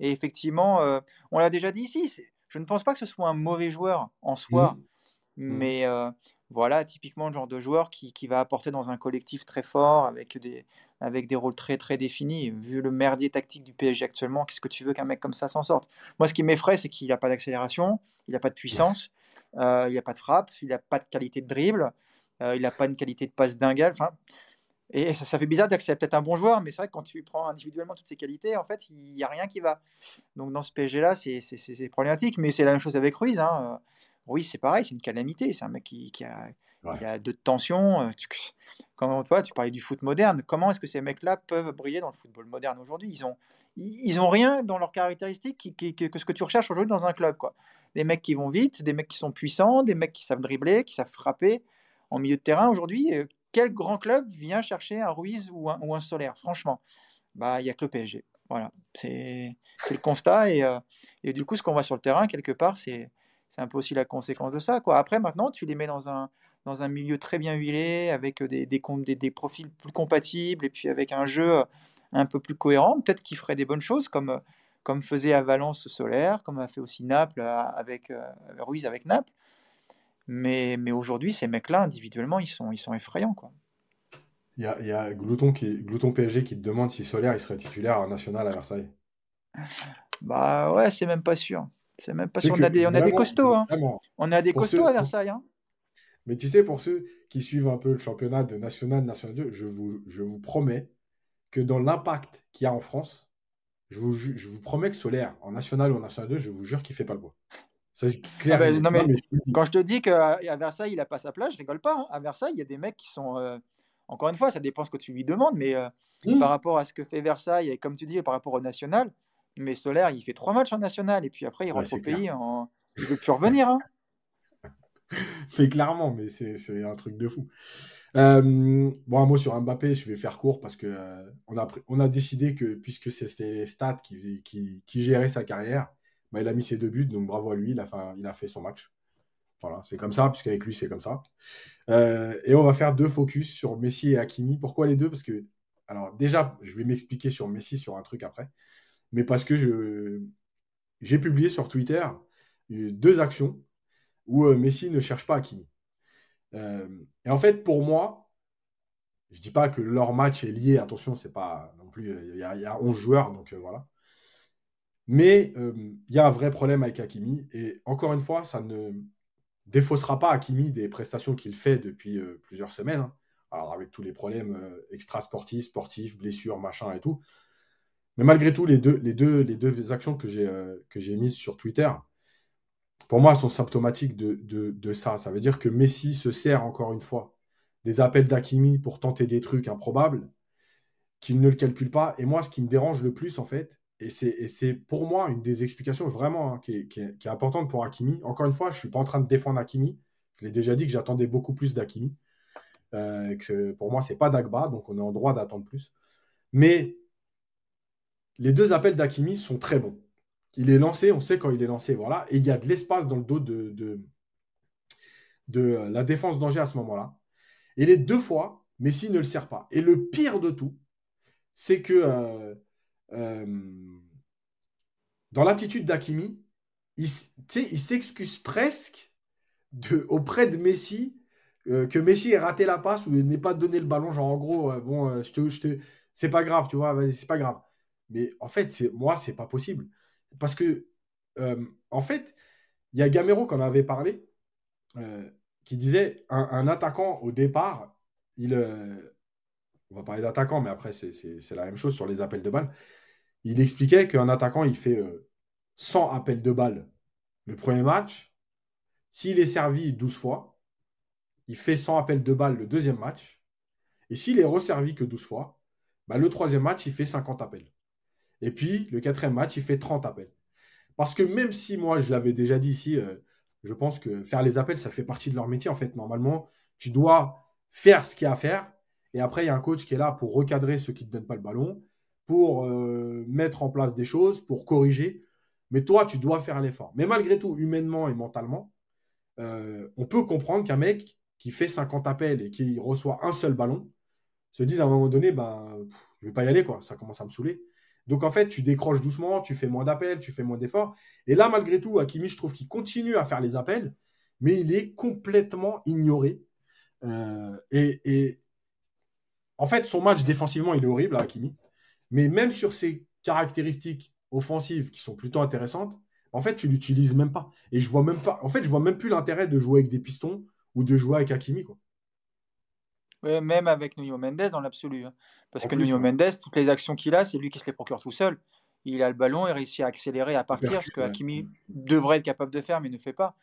Et effectivement, euh, on l'a déjà dit ici, je ne pense pas que ce soit un mauvais joueur en soi, mmh. Mmh. mais euh, voilà, typiquement le genre de joueur qui, qui, va apporter dans un collectif très fort, avec des, avec des rôles très très définis. Vu le merdier tactique du PSG actuellement, qu'est-ce que tu veux qu'un mec comme ça s'en sorte? Moi, ce qui m'effraie, c'est qu'il n'a pas d'accélération, il n'a pas de puissance. Euh, il n'a pas de frappe, il n'a pas de qualité de dribble, euh, il n'a pas une qualité de passe dingue. Enfin, et ça, fait bizarre de dire que c'est peut-être un bon joueur, mais c'est vrai que quand tu prends individuellement toutes ses qualités, en fait, il n'y a rien qui va. Donc dans ce PSG-là, c'est problématique, mais c'est la même chose avec Ruiz. Hein. Ruiz, c'est pareil, c'est une calamité. C'est un mec qui, a, a, de tension. Euh, tu, comment, toi, tu parlais du foot moderne. Comment est-ce que ces mecs-là peuvent briller dans le football moderne aujourd'hui? Ils ont, ils ont rien dans leurs caractéristiques que ce que tu recherches aujourd'hui dans un club. Quoi des mecs qui vont vite, des mecs qui sont puissants, des mecs qui savent dribbler, qui savent frapper en milieu de terrain. Aujourd'hui, euh, quel grand club vient chercher un Ruiz ou un, ou un Solaire Franchement, bah il n'y a que le PSG. Voilà, c'est le constat. Et, euh, et, du coup, ce qu'on voit sur le terrain, quelque part, c'est un peu aussi la conséquence de ça. Quoi. Après, maintenant, tu les mets dans un, dans un milieu très bien huilé, avec des, des, des, des profils plus compatibles, et puis avec un jeu un peu plus cohérent. Peut-être qu'ils feraient des bonnes choses, comme comme faisait à Valence Solaire, comme a fait aussi Naples euh, avec euh, Ruiz avec Naples. Mais, mais aujourd'hui, ces mecs-là, individuellement, ils sont, ils sont effrayants. Quoi. Il y a, il y a Glouton, qui, Glouton PSG qui te demande si Solaire il serait titulaire en national à Versailles. Bah ouais, c'est même pas sûr. C'est même pas. On a des, on a des costauds. Hein. On a des costauds à Versailles. Hein. Mais tu sais, pour ceux qui suivent un peu le championnat de national, national 2, je vous, je vous promets que dans l'impact qu'il y a en France, je vous, je vous promets que Solaire, en National ou en National 2, je vous jure qu'il fait pas le clair. Ah mais, quand je te dis qu'à Versailles, il a pas sa place, je rigole pas. Hein. À Versailles, il y a des mecs qui sont. Euh, encore une fois, ça dépend ce que tu lui demandes, mais euh, mmh. par rapport à ce que fait Versailles, et comme tu dis, par rapport au National, mais Solaire, il fait trois matchs en National, et puis après, il rentre au pays. En... Il ne veut plus revenir. Hein. [laughs] mais clairement, mais c'est un truc de fou. Euh, bon, un mot sur Mbappé, je vais faire court parce que euh, on, a, on a décidé que puisque c'était les stats qui, qui, qui géraient sa carrière, bah, il a mis ses deux buts, donc bravo à lui, il a fait, il a fait son match. Voilà, c'est comme ça, puisqu'avec lui, c'est comme ça. Euh, et on va faire deux focus sur Messi et Hakimi. Pourquoi les deux? Parce que, alors déjà, je vais m'expliquer sur Messi sur un truc après, mais parce que je j'ai publié sur Twitter deux actions où Messi ne cherche pas Hakimi. Euh, et en fait, pour moi, je dis pas que leur match est lié, attention, c'est pas non plus, il y, a, 11 joueurs, donc euh, voilà. Mais euh, il y a un vrai problème avec Hakimi, et encore une fois, ça ne défaussera pas Hakimi des prestations qu'il fait depuis plusieurs semaines. Hein. Alors avec tous les problèmes extra-sportifs, sportifs, blessures, machin et tout. Mais malgré tout, les deux, actions que j'ai que j'ai mises sur Twitter, pour moi, sont symptomatiques de, ça. Ça veut dire que Messi se sert encore une fois des appels d'Akimi pour tenter des trucs improbables, qu'il ne le calcule pas. Et moi, ce qui me dérange le plus, en fait, et c'est pour moi une des explications vraiment hein, qui, est, importante pour Hakimi. Encore une fois, je ne suis pas en train de défendre Hakimi. Je l'ai déjà dit que j'attendais beaucoup plus d'Akimi. Euh, pour moi, c'est pas Dagba, donc on est en droit d'attendre plus. Mais les deux appels d'Akimi sont très bons. Il est lancé, on sait quand il est lancé, voilà. Et il y a de l'espace dans le dos de, euh, la défense d'Angers à ce moment-là. Et les deux fois, Messi ne le sert pas. Et le pire de tout, c'est que euh, euh, dans l'attitude d'Akimi, il, s'excuse presque auprès de Messi que Messi ait raté la passe ou n'ait pas donné le ballon. Genre, en gros, bon, c'est pas grave, tu vois, c'est pas grave. Mais en fait, c'est, moi, c'est pas possible. Parce que, euh, en fait, il y a Gamero qu'on avait parlé, euh, qui disait un, attaquant au départ, il. Euh, on va parler d'attaquant, mais après, c'est la même chose sur les appels de balles. Il expliquait qu'un attaquant, il fait 100 appels de balles le premier match. S'il est servi 12 fois, il fait 100 appels de balles le deuxième match. Et s'il est resservi que 12 fois, bah, le troisième match, il fait 50 appels. Et puis, le quatrième match, il fait 30 appels. Parce que même si moi, je l'avais déjà dit ici, euh, je pense que faire les appels, ça fait partie de leur métier. En fait, normalement, tu dois faire ce qu'il y a à faire. Et après, il y a un coach qui est là pour recadrer ceux qui ne te donnent pas le ballon, pour euh, mettre en place des choses, pour corriger. Mais toi, tu dois faire l'effort. Mais malgré tout, humainement et mentalement, euh, on peut comprendre qu'un mec qui fait 50 appels et qui reçoit un seul ballon se dise à un moment donné, ben, je vais pas y aller. Ça commence à me saouler. Donc en fait, tu décroches doucement, tu fais moins d'appels, tu fais moins d'efforts. Et là, malgré tout, Hakimi, je trouve qu'il continue à faire les appels, mais il est complètement ignoré. Euh, et, en fait, son match défensivement, il est horrible, Hakimi. Mais même sur ses caractéristiques offensives qui sont plutôt intéressantes, en fait, tu l'utilises même pas. Et je vois même pas. En fait, je vois même plus l'intérêt de jouer avec des pistons ou de jouer avec Hakimi, quoi. Même avec Nuno Mendes dans l'absolu. Hein. Parce que Nuno Mendes, toutes les actions qu'il a, c'est lui qui se les procure tout seul. Il a le ballon et réussit à accélérer, à partir, ce que Hakimi devrait être capable de faire, mais ne fait pas.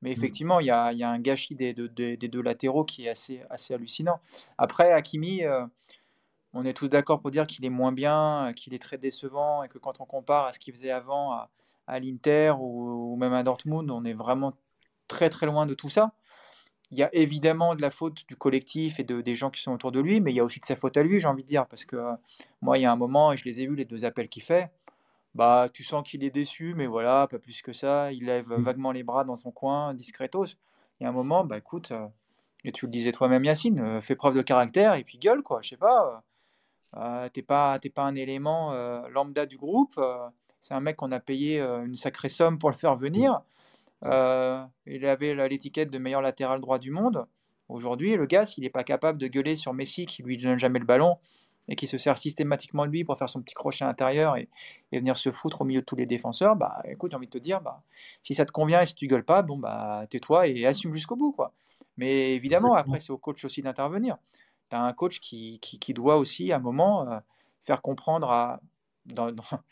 Mais mm. effectivement, il y, a, un gâchis des, deux latéraux qui est assez, assez hallucinant. Après, Hakimi, euh, on est tous d'accord pour dire qu'il est moins bien, qu'il est très décevant, et que quand on compare à ce qu'il faisait avant à, l'Inter ou, même à Dortmund, on est vraiment très très loin de tout ça il y a évidemment de la faute du collectif et de, des gens qui sont autour de lui, mais il y a aussi de sa faute à lui, j'ai envie de dire, parce que euh, moi, il y a un moment, et je les ai vus, les deux appels qu'il fait, bah, tu sens qu'il est déçu, mais voilà, pas plus que ça. Il lève mm. vaguement les bras dans son coin, discretos. Il y a un moment, bah écoute, euh, et tu le disais toi-même, Yacine, euh, fais preuve de caractère et puis gueule, quoi. Je sais pas, t'es pas, pas un élément lambda du groupe. c'est un mec qu'on a payé une sacrée somme pour le faire venir. Euh, il avait l'étiquette de meilleur latéral droit du monde. Aujourd'hui, le gars, s'il n'est pas capable de gueuler sur Messi qui lui donne jamais le ballon et qui se sert systématiquement de lui pour faire son petit crochet intérieur et, venir se foutre au milieu de tous les défenseurs, bah écoute, j'ai envie de te dire, bah, si ça te convient et si tu gueules pas, bon bah tais-toi et assume jusqu'au bout. quoi. Mais évidemment, après, c'est au coach aussi d'intervenir. Tu as un coach qui, qui, doit aussi, à un moment, euh, faire comprendre à, [laughs]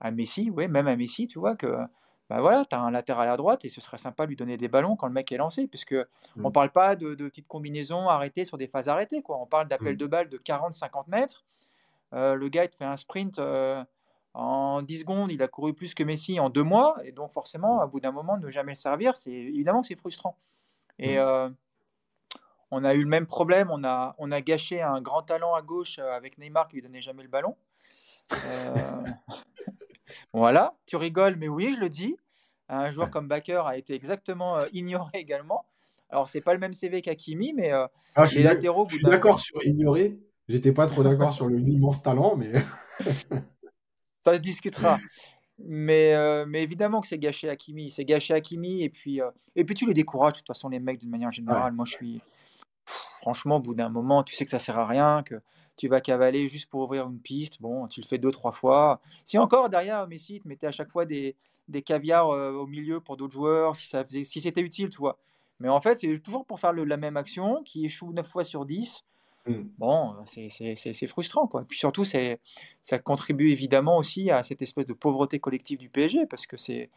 à Messi, ouais, même à Messi, tu vois, que bah voilà, tu as un latéral à droite et ce serait sympa de lui donner des ballons quand le mec est lancé, puisque on ne mmh. parle pas de, petites combinaisons arrêtées sur des phases arrêtées. Quoi. On parle d'appels mmh. de balles de 40-50 mètres. Euh, le gars, il te fait un sprint euh, en 10 secondes, il a couru plus que Messi en deux mois, et donc forcément, à bout d'un moment, ne jamais le servir, c'est évidemment que c'est frustrant. Et mmh. euh, on a eu le même problème, on a, on a gâché un grand talent à gauche avec Neymar qui lui donnait jamais le ballon. [laughs] Voilà, tu rigoles, mais oui, je le dis. Un joueur comme Baker a été exactement euh, ignoré également. Alors, c'est pas le même CV qu'Akimi, mais euh, ah, les latéraux. Je suis d'accord sur ignoré. J'étais pas trop d'accord sur le immense talent, mais. [laughs] Ça se discutera. Mais, euh, mais évidemment que c'est gâché Hakimi. C'est gâché Hakimi. Et puis, et puis tu les décourages, de toute façon, les mecs, d'une manière générale. Moi, je suis. franchement, au bout d'un moment, tu sais que ça sert à rien, que tu vas cavaler juste pour ouvrir une piste. Bon, tu le fais deux, trois fois. Si encore derrière, Messi te mettait à chaque fois des, des caviars euh, au milieu pour d'autres joueurs, si, ça faisait, si c'était utile, tu vois. Mais en fait, c'est toujours pour faire la même action qui échoue 9 fois sur 10. Hmm. Bon, c'est frustrant, quoi. Puis surtout, ça contribue évidemment aussi à cette espèce de pauvreté collective du PSG, parce que c'est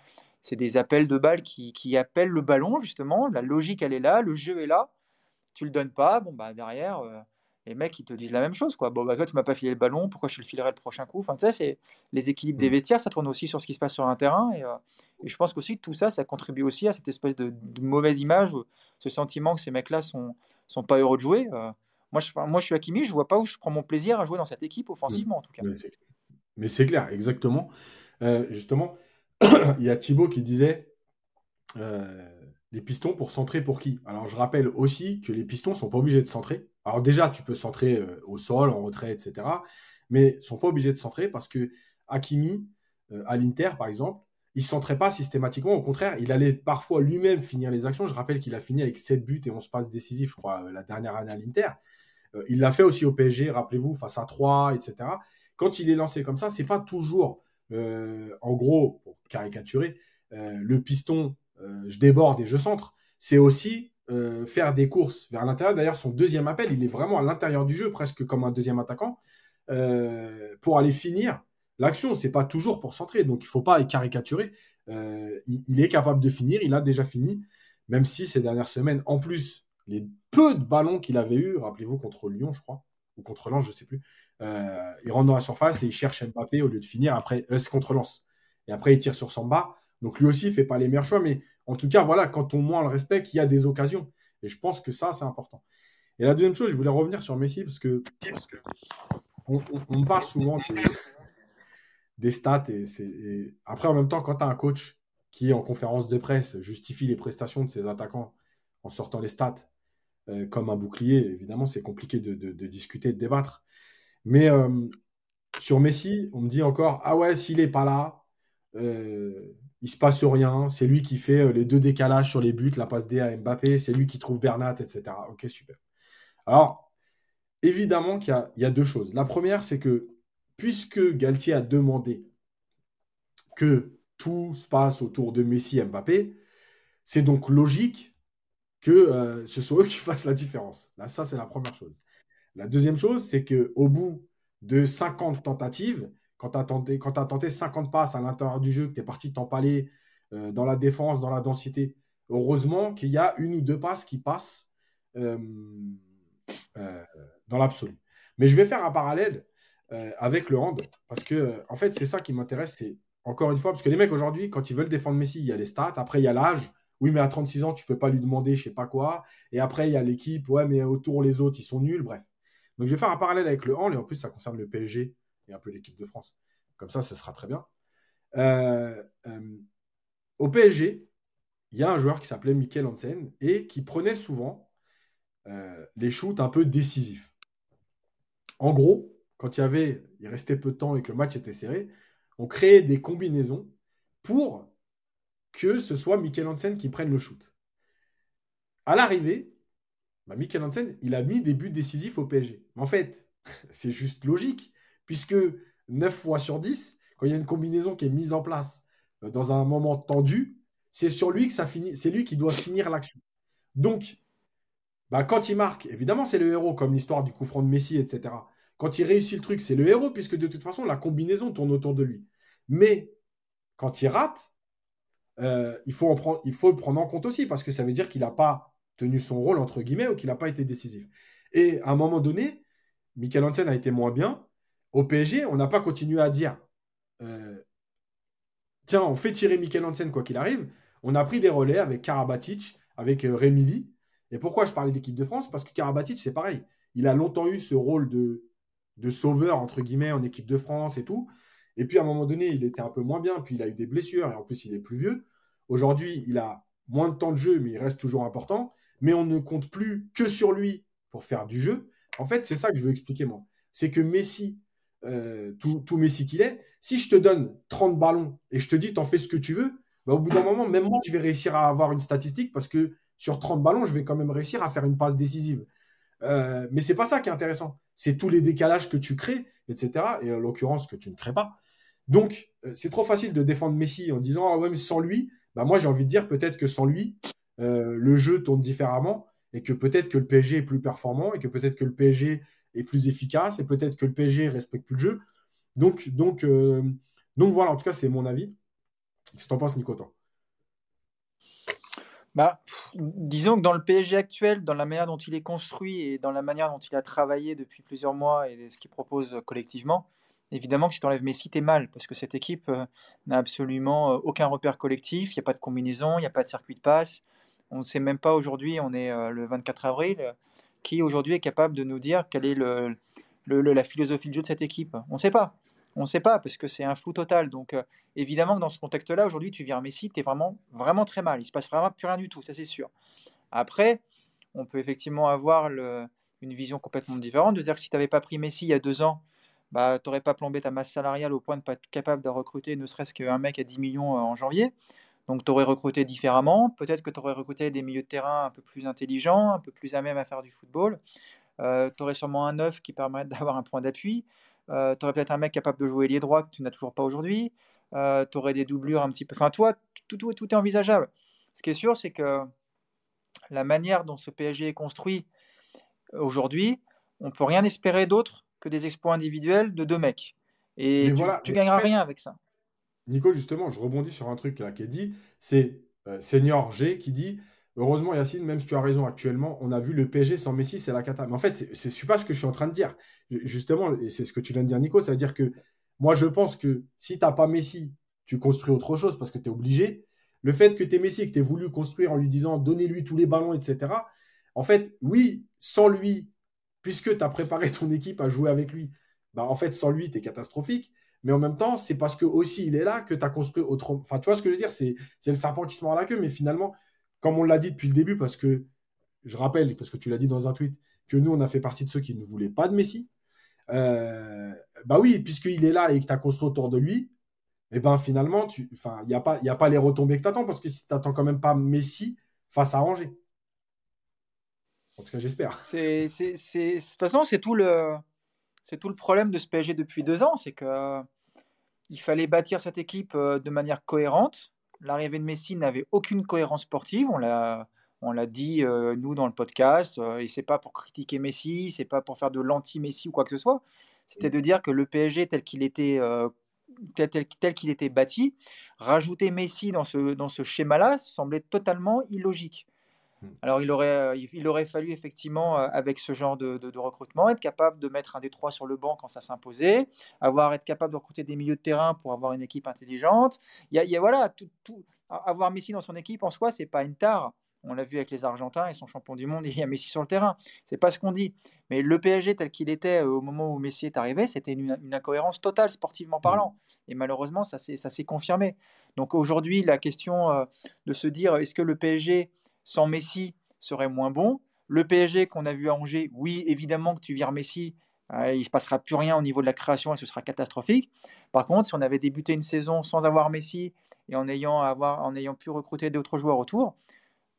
des appels de balles qui, qui, appellent le ballon, justement. La logique, elle est là, le jeu est là. Tu le donnes pas, bon, bah derrière, euh, les mecs ils te disent la même chose quoi. Bon bah toi tu m'as pas filé le ballon, pourquoi je le filerai le prochain coup? Enfin tu sais c'est les équilibres des mm. vestiaires, ça tourne aussi sur ce qui se passe sur un terrain et, euh, je pense qu'aussi tout ça ça contribue aussi à cette espèce de, mauvaise image, ce sentiment que ces mecs là sont sont pas heureux de jouer. Euh. moi je moi je suis Hakimi, je vois pas où je prends mon plaisir à jouer dans cette équipe offensivement en tout cas. Mais c'est clair, exactement. Euh, justement, [clears throat] il y a Thibaut qui disait les pistons pour centrer pour qui? Alors je rappelle aussi que les pistons sont pas obligés de centrer. Alors déjà, tu peux centrer euh, au sol, en retrait, etc. Mais sont pas obligés de centrer parce que Hakimi, euh, à l'Inter, par exemple, il centrait pas systématiquement. Au contraire, il allait parfois lui-même finir les actions. Je rappelle qu'il a fini avec 7 buts et 11 passes décisives, je crois, euh, la dernière année à l'Inter. il l'a fait aussi au PSG, rappelez-vous, face à 3, etc. Quand il est lancé comme ça, c'est pas toujours, en gros, pour caricaturer, le piston, je déborde et je centre. C'est aussi euh, faire des courses vers l'intérieur. D'ailleurs, son deuxième appel, il est vraiment à l'intérieur du jeu, presque comme un deuxième attaquant, euh, pour aller finir l'action. C'est pas toujours pour centrer, donc il faut pas caricaturer. Euh, il, est capable de finir, il a déjà fini, même si ces dernières semaines, en plus, les peu de ballons qu'il avait eu, rappelez-vous contre Lyon, je crois, ou contre Lens, je sais plus. Euh, il rentre dans la surface et il cherche Mbappé au lieu de finir après. Euh, contre Lens. Et après, il tire sur Samba. Donc lui aussi, il fait pas les meilleurs choix. Mais en tout cas, voilà, quand on moins le respect, il y a des occasions. Et je pense que ça, c'est important. Et la deuxième chose, je voulais revenir sur Messi parce que on, parle souvent des, stats et, après en même temps quand tu as un coach qui en conférence de presse justifie les prestations de ses attaquants en sortant les stats euh, comme un bouclier, évidemment c'est compliqué de, discuter, de débattre. Mais euh, sur Messi, on me dit encore ah ouais s'il est pas là, euh, il se passe rien. C'est lui qui fait les deux décalages sur les buts, la passe D à Mbappé, c'est lui qui trouve Bernat, etc. Ok super. Alors évidemment qu'il y, a deux choses. La première, c'est que puisque Galtier a demandé que tout se passe autour de Messi et Mbappé, c'est donc logique que euh, ce soit eux qui [laughs] fassent la différence. Là, ça, c'est la première chose. La deuxième chose, c'est qu'au bout de 50 tentatives, quand tu as, tenté, as tenté 50 passes à l'intérieur du jeu, que tu es parti t'empaler euh, dans la défense, dans la densité, heureusement qu'il y a une ou deux passes qui passent. Euh, euh, dans l'absolu. Mais je vais faire un parallèle euh, avec le hand, parce que, en fait, c'est ça qui m'intéresse, c'est encore une fois, parce que les mecs aujourd'hui, quand ils veulent défendre Messi, il y a les stats, après il y a l'âge. Oui, mais à 36 ans, tu peux pas lui demander je sais pas quoi. Et après, il y a l'équipe, ouais, mais autour, les autres, ils sont nuls, bref. Donc je vais faire un parallèle avec le hand, et en plus, ça concerne le PSG un peu l'équipe de France. Comme ça, ce sera très bien. Euh, au PSG, il y a un joueur qui s'appelait Mikel Hansen et qui prenait souvent euh, les shoots un peu décisifs. En gros, quand il y avait, il restait peu de temps et que le match était serré, on créait des combinaisons pour que ce soit Mikel Hansen qui prenne le shoot. À l'arrivée, bah Mikel Hansen, il a mis des buts décisifs au PSG. en fait, [laughs] c'est juste logique, puisque 9 fois sur 10, quand il y a une combinaison qui est mise en place euh, dans un moment tendu, c'est sur lui que ça finit, c'est lui qui doit finir l'action. Donc, bah, quand il marque, évidemment, c'est le héros, comme l'histoire du coup franc de Messi, etc. Quand il réussit le truc, c'est le héros, puisque de toute façon, la combinaison tourne autour de lui. Mais quand il rate, euh, il, faut prendre, il faut le prendre en compte aussi, parce que ça veut dire qu'il n'a pas tenu son rôle, entre guillemets, ou qu'il n'a pas été décisif. Et à un moment donné, Michael Hansen a été moins bien. Au PSG, on n'a pas continué à dire euh, tiens, on fait tirer Michael Hansen quoi qu'il arrive. On a pris des relais avec Karabatic, avec euh, et pourquoi je parlais d'équipe de France? Parce que Karabatic, c'est pareil. Il a longtemps eu ce rôle de, de sauveur, entre guillemets, en équipe de France et tout. Et puis à un moment donné, il était un peu moins bien, puis il a eu des blessures, et en plus il est plus vieux. Aujourd'hui, il a moins de temps de jeu, mais il reste toujours important. Mais on ne compte plus que sur lui pour faire du jeu. En fait, c'est ça que je veux expliquer moi. C'est que Messi, euh, tout, Messi qu'il est, si je te donne 30 ballons et je te dis t'en fais ce que tu veux, bah, au bout d'un moment, même moi, je vais réussir à avoir une statistique parce que sur 30 ballons, je vais quand même réussir à faire une passe décisive. Euh, mais c'est pas ça qui est intéressant. C'est tous les décalages que tu crées, etc. Et en l'occurrence, que tu ne crées pas. Donc, euh, c'est trop facile de défendre Messi en disant Ah ouais, mais sans lui, bah moi j'ai envie de dire peut-être que sans lui, euh, le jeu tourne différemment et que peut-être que le PSG est plus performant et que peut-être que le PSG est plus efficace et peut-être que le PSG respecte plus le jeu. Donc, donc, euh, donc voilà, en tout cas, c'est mon avis. Qu'est-ce que tu en penses, Nico bah, disons que dans le PSG actuel, dans la manière dont il est construit et dans la manière dont il a travaillé depuis plusieurs mois et ce qu'il propose collectivement, évidemment que si tu enlèves Messi, t'es mal, parce que cette équipe euh, n'a absolument euh, aucun repère collectif, il n'y a pas de combinaison, il n'y a pas de circuit de passe. On ne sait même pas aujourd'hui, on est le 24 avril, qui aujourd'hui est capable de nous dire quelle est le, la philosophie de jeu de cette équipe. On ne sait pas. On ne sait pas parce que c'est un flou total. Donc euh, évidemment que dans ce contexte-là, aujourd'hui, tu viens Messi, tu es vraiment, vraiment très mal. Il se passe vraiment plus rien du tout, ça c'est sûr. Après, on peut effectivement avoir une vision complètement différente, de dire que si tu n'avais pas pris Messi il y a deux ans, bah, tu n'aurais pas plombé ta masse salariale au point de ne pas être capable de recruter ne serait-ce qu'un mec à 10 millions euh, en janvier. Donc tu aurais recruté différemment, peut-être que tu aurais recruté des milieux de terrain un peu plus intelligents, un peu plus à même à faire du football. Euh, tu aurais sûrement un neuf qui permet [laughs] d'avoir un point d'appui. Euh, tu aurais peut-être un mec capable de jouer les droits que tu n'as toujours pas aujourd'hui. Euh, tu aurais des doublures un petit peu. Enfin, toi, tout, tout, tout est envisageable. Ce qui est sûr, c'est que la manière dont ce PSG est construit aujourd'hui, on peut rien espérer d'autre que des exploits individuels de deux mecs. Et tu, voilà, gagneras rien avec ça. Nico, justement, je rebondis sur un truc là qui est dit, c'est euh, Senior G qui dit heureusement, Yacine, même si tu as raison actuellement, on a vu le PSG sans Messi, c'est la cata. Mais en fait, c'est pas ce que je suis en train de dire. Justement, c'est ce que tu viens de dire, Nico, ça veut dire que moi, je pense que si tu n'as pas Messi, tu construis autre chose parce que tu es obligé. Le fait que tu es Messi et que tu voulu construire en lui disant donnez-lui tous les ballons, etc. En fait, oui, sans lui, puisque tu as préparé ton équipe à jouer avec lui, bah en fait, sans lui, tu es catastrophique. Mais en même temps, c'est parce que aussi il est là que tu as construit autrement. Enfin, tu vois ce que je veux dire? C'est le serpent qui se mord la queue. Mais finalement, comme on l'a dit depuis le début, parce que je rappelle, parce que tu l'as dit dans un tweet, que nous, on a fait partie de ceux qui ne voulaient pas de Messi. Euh, bah oui, puisqu'il est là et que tu as construit autour de lui, et eh ben finalement, il n'y a, pas, a pas les retombées que tu attends, parce que si tu n'attends quand même pas Messi face à Angers. En tout cas, j'espère. C'est, de toute façon, c'est tout le, c'est tout le problème de ce PSG depuis deux ans, c'est que il fallait bâtir cette équipe euh, de manière cohérente. L'arrivée de Messi n'avait aucune cohérence sportive. On l'a, on l'a dit euh, nous dans le podcast. Euh, et c'est pas pour critiquer Messi, c'est pas pour faire de l'anti-Messi ou quoi que ce soit. C'était de dire que le PSG tel qu'il était tel, tel, qu'il était bâti, rajouter Messi dans ce, dans ce schéma-là semblait totalement illogique. Hmm. Alors il aurait, euh, il aurait fallu effectivement, euh, avec ce genre de, de, recrutement, être capable de mettre un des trois sur le banc quand ça s'imposait, avoir être capable de recruter des milieux de terrain pour avoir une équipe intelligente. Il y a, voilà, tout, tout, avoir Messi dans son équipe en soi, c'est pas une tare. On l'a vu avec les Argentins, ils sont champions du monde, il y a Messi sur le terrain. C'est pas ce qu'on dit. Mais le PSG tel qu'il était euh, au moment où Messi est arrivé, c'était une, incohérence totale sportivement parlant. Et malheureusement, ça s'est confirmé. Donc aujourd'hui, la question de se dire est-ce que le PSG sans Messi serait moins bon Le PSG qu'on a vu à Angers, oui, évidemment que tu vires Messi, euh, il ne se passera plus rien au niveau de la création et ce sera catastrophique. Par contre, si on avait débuté une saison sans avoir Messi et en ayant, avoir, en ayant pu recruter d'autres joueurs autour,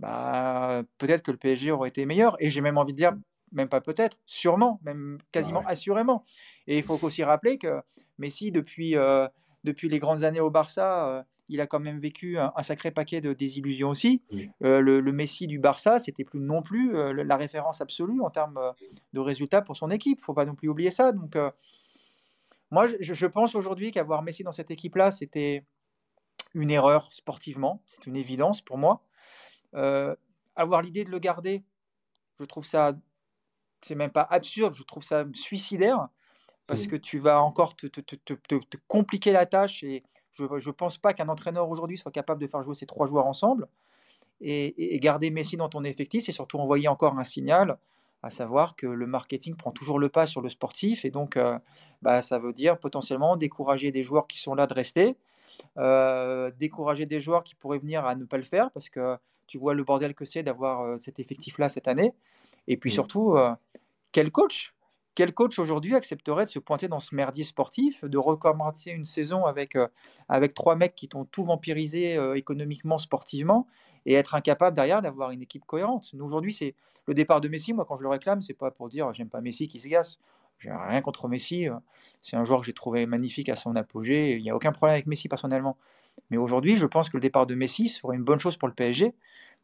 bah, peut-être que le PSG aurait été meilleur. Et j'ai même envie de dire, même pas peut-être, sûrement, même quasiment assurément. Et il faut aussi rappeler que Messi, depuis, euh, depuis les grandes années au Barça, euh, il a quand même vécu un, sacré paquet de désillusions aussi. Euh, le, Messi du Barça, c'était plus non plus la référence absolue en termes de résultats pour son équipe. Il faut pas non plus oublier ça. Donc, moi, je, je pense aujourd'hui qu'avoir Messi dans cette équipe-là, c'était une erreur sportivement. C'est une évidence pour moi. Euh, avoir l'idée de le garder, je trouve ça, c'est même pas absurde, je trouve ça suicidaire, parce que tu vas encore te, te, te, te, compliquer la tâche, et je ne pense pas qu'un entraîneur aujourd'hui soit capable de faire jouer ces trois joueurs ensemble, et, garder Messi dans ton effectif, c'est surtout envoyer encore un signal, à savoir que le marketing prend toujours le pas sur le sportif, et donc euh, bah, ça veut dire potentiellement décourager des joueurs qui sont là de rester, euh, décourager des joueurs qui pourraient venir à ne pas le faire, parce que tu vois le bordel que c'est d'avoir euh, cet effectif-là cette année. Et puis surtout, euh, quel coach? Quel coach aujourd'hui accepterait de se pointer dans ce merdier sportif, de recommencer une saison avec, euh, avec trois mecs qui t'ont tout vampirisé économiquement, sportivement, et être incapable derrière d'avoir une équipe cohérente? Nous, aujourd'hui, c'est le départ de Messi. Moi, quand je le réclame, c'est pas pour dire j'aime pas Messi qui se gasse. J'ai rien contre Messi. C'est un joueur que j'ai trouvé magnifique à son apogée. Il n'y a aucun problème avec Messi personnellement. Mais aujourd'hui, je pense que le départ de Messi serait une bonne chose pour le PSG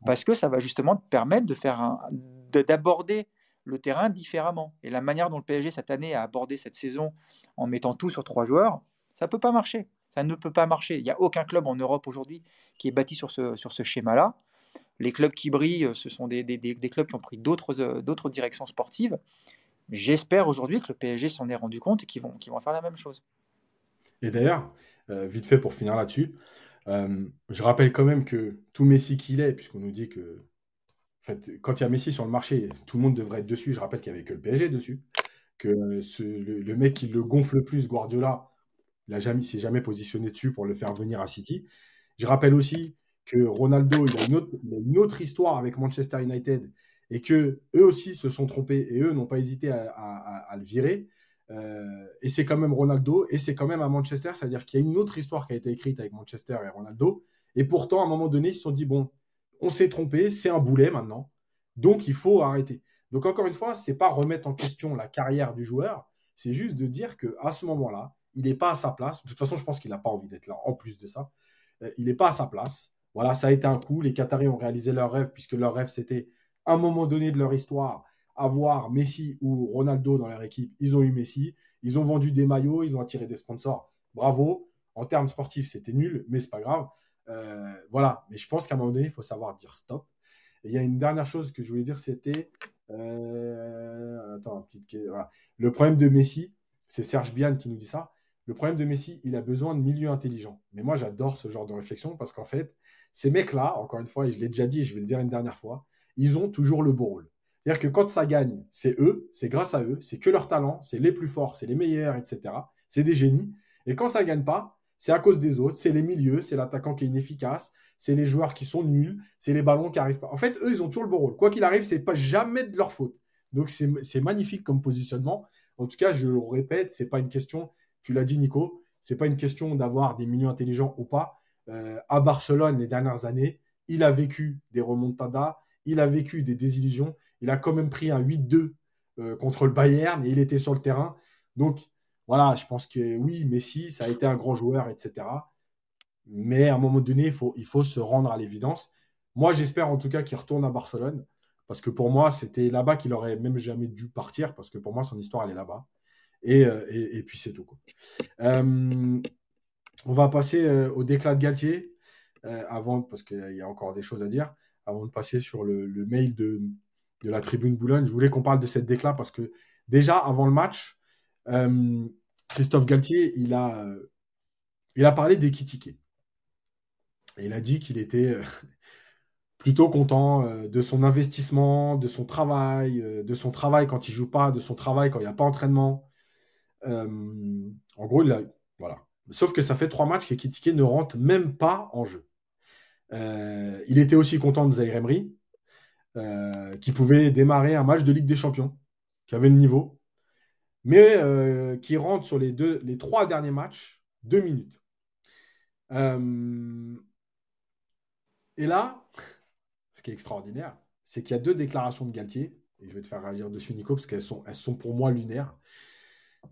parce que ça va justement te permettre de faire d'aborder le terrain différemment. Et la manière dont le PSG cette année a abordé cette saison en mettant tout sur trois joueurs, ça ne peut pas marcher. Ça ne peut pas marcher. Il n'y a aucun club en Europe aujourd'hui qui est bâti sur ce, sur ce schéma-là. Les clubs qui brillent, ce sont des, des, des clubs qui ont pris d'autres directions sportives. J'espère aujourd'hui que le PSG s'en est rendu compte et qu'ils vont, vont faire la même chose. Et d'ailleurs, euh, vite fait pour finir là-dessus, euh, je rappelle quand même que tout Messi qu'il est, puisqu'on nous dit que fait, quand il y a Messi sur le marché, tout le monde devrait être dessus. Je rappelle qu'il n'y avait que le PSG dessus. Que le, mec qui le gonfle le plus, Guardiola, il ne s'est jamais positionné dessus pour le faire venir à City. Je rappelle aussi que Ronaldo, il a une autre, une autre histoire avec Manchester United et que eux aussi se sont trompés et eux n'ont pas hésité à le virer. Euh, et c'est quand même Ronaldo, et c'est quand même à Manchester, c'est-à-dire qu'il y a une autre histoire qui a été écrite avec Manchester et Ronaldo. Et pourtant, à un moment donné, ils se sont dit, bon, on s'est trompé, c'est un boulet maintenant, donc il faut arrêter. Donc encore une fois, c'est pas remettre en question la carrière du joueur, c'est juste de dire que à ce moment-là, il n'est pas à sa place. De toute façon, je pense qu'il n'a pas envie d'être là. En plus de ça, euh, il n'est pas à sa place. Voilà, ça a été un coup. Les Qataris ont réalisé leur rêve puisque leur rêve c'était à un moment donné de leur histoire avoir Messi ou Ronaldo dans leur équipe, ils ont eu Messi, ils ont vendu des maillots, ils ont attiré des sponsors. Bravo. En termes sportifs, c'était nul, mais c'est pas grave. Euh, voilà. Mais je pense qu'à un moment donné, il faut savoir dire stop. Et il y a une dernière chose que je voulais dire, c'était. Euh, attends, petite... Le problème de Messi, c'est Serge Bian qui nous dit ça. Le problème de Messi, il a besoin de milieux intelligents. Mais moi, j'adore ce genre de réflexion parce qu'en fait, ces mecs-là, encore une fois, et je l'ai déjà dit je vais le dire une dernière fois, ils ont toujours le beau rôle. C'est-à-dire que quand ça gagne, c'est eux, c'est grâce à eux, c'est que leur talent, c'est les plus forts, c'est les meilleurs, etc. C'est des génies. Et quand ça gagne pas, c'est à cause des autres, c'est les milieux, c'est l'attaquant qui est inefficace, c'est les joueurs qui sont nuls, c'est les ballons qui arrivent pas. En fait, eux, ils ont toujours le beau rôle. Quoi qu'il arrive, c'est pas jamais de leur faute. Donc c'est magnifique comme positionnement. En tout cas, je le répète, c'est pas une question tu l'as dit, Nico, c'est pas une question d'avoir des milieux intelligents ou pas. Euh, à Barcelone, les dernières années, il a vécu des remontadas, il a vécu des désillusions. Il a quand même pris un 8-2 euh, contre le Bayern et il était sur le terrain. Donc, voilà, je pense que oui, Messi, ça a été un grand joueur, etc. Mais à un moment donné, il faut, se rendre à l'évidence. Moi, j'espère en tout cas qu'il retourne à Barcelone. Parce que pour moi, c'était là-bas qu'il aurait même jamais dû partir. Parce que pour moi, son histoire, elle est là-bas. Euh, et, puis c'est tout. Euh, on va passer euh, au déclat de Galtier, avant, parce qu'il y a encore des choses à dire, avant de passer sur le, mail de, la tribune Boulogne. Je voulais qu'on parle de cette déclat parce que déjà, avant le match, Christophe Galtier, il a, il a parlé. Et il a dit qu'il était [laughs] plutôt content de son investissement, de son travail, de son travail quand il joue pas, de son travail quand il n'y a pas entraînement, euh, en gros, il a, voilà. Sauf que ça fait trois matchs qu'Ekitike ne rentre même pas en jeu. Euh, il était aussi content de Zaire Emery, euh, qui pouvait démarrer un match de Ligue des Champions, qui avait le niveau, mais qui rentre sur les, trois derniers matchs deux minutes. et là, ce qui est extraordinaire, c'est qu'il y a deux déclarations de Galtier, et je vais te faire réagir dessus, Nico, parce qu'elles sont, elles sont pour moi lunaires.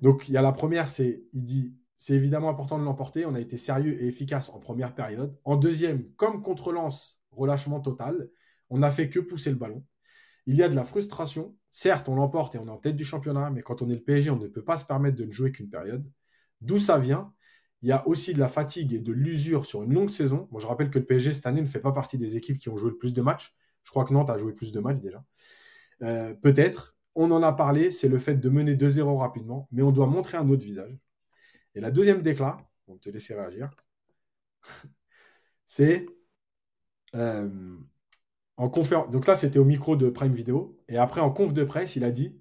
Donc, il y a la première, c'est, il dit, c'est évidemment important de l'emporter. On a été sérieux et efficace en première période. En deuxième, comme contre Lens, relâchement total. On n'a fait que pousser le ballon. Il y a de la frustration. Certes, on l'emporte et on est en tête du championnat, mais quand on est le PSG, on ne peut pas se permettre de ne jouer qu'une période. D'où ça vient? Il y a aussi de la fatigue et de l'usure sur une longue saison. Moi, je rappelle que le PSG, cette année, ne fait pas partie des équipes qui ont joué le plus de matchs. Je crois que Nantes a joué plus de matchs déjà. Euh, peut-être on en a parlé, c'est le fait de mener 2-0 rapidement, mais on doit montrer un autre visage. Et la deuxième déclat, on te laisser réagir, [laughs] c'est euh, Donc là, c'était au micro de Prime Video. Et après, en conf de presse, il a dit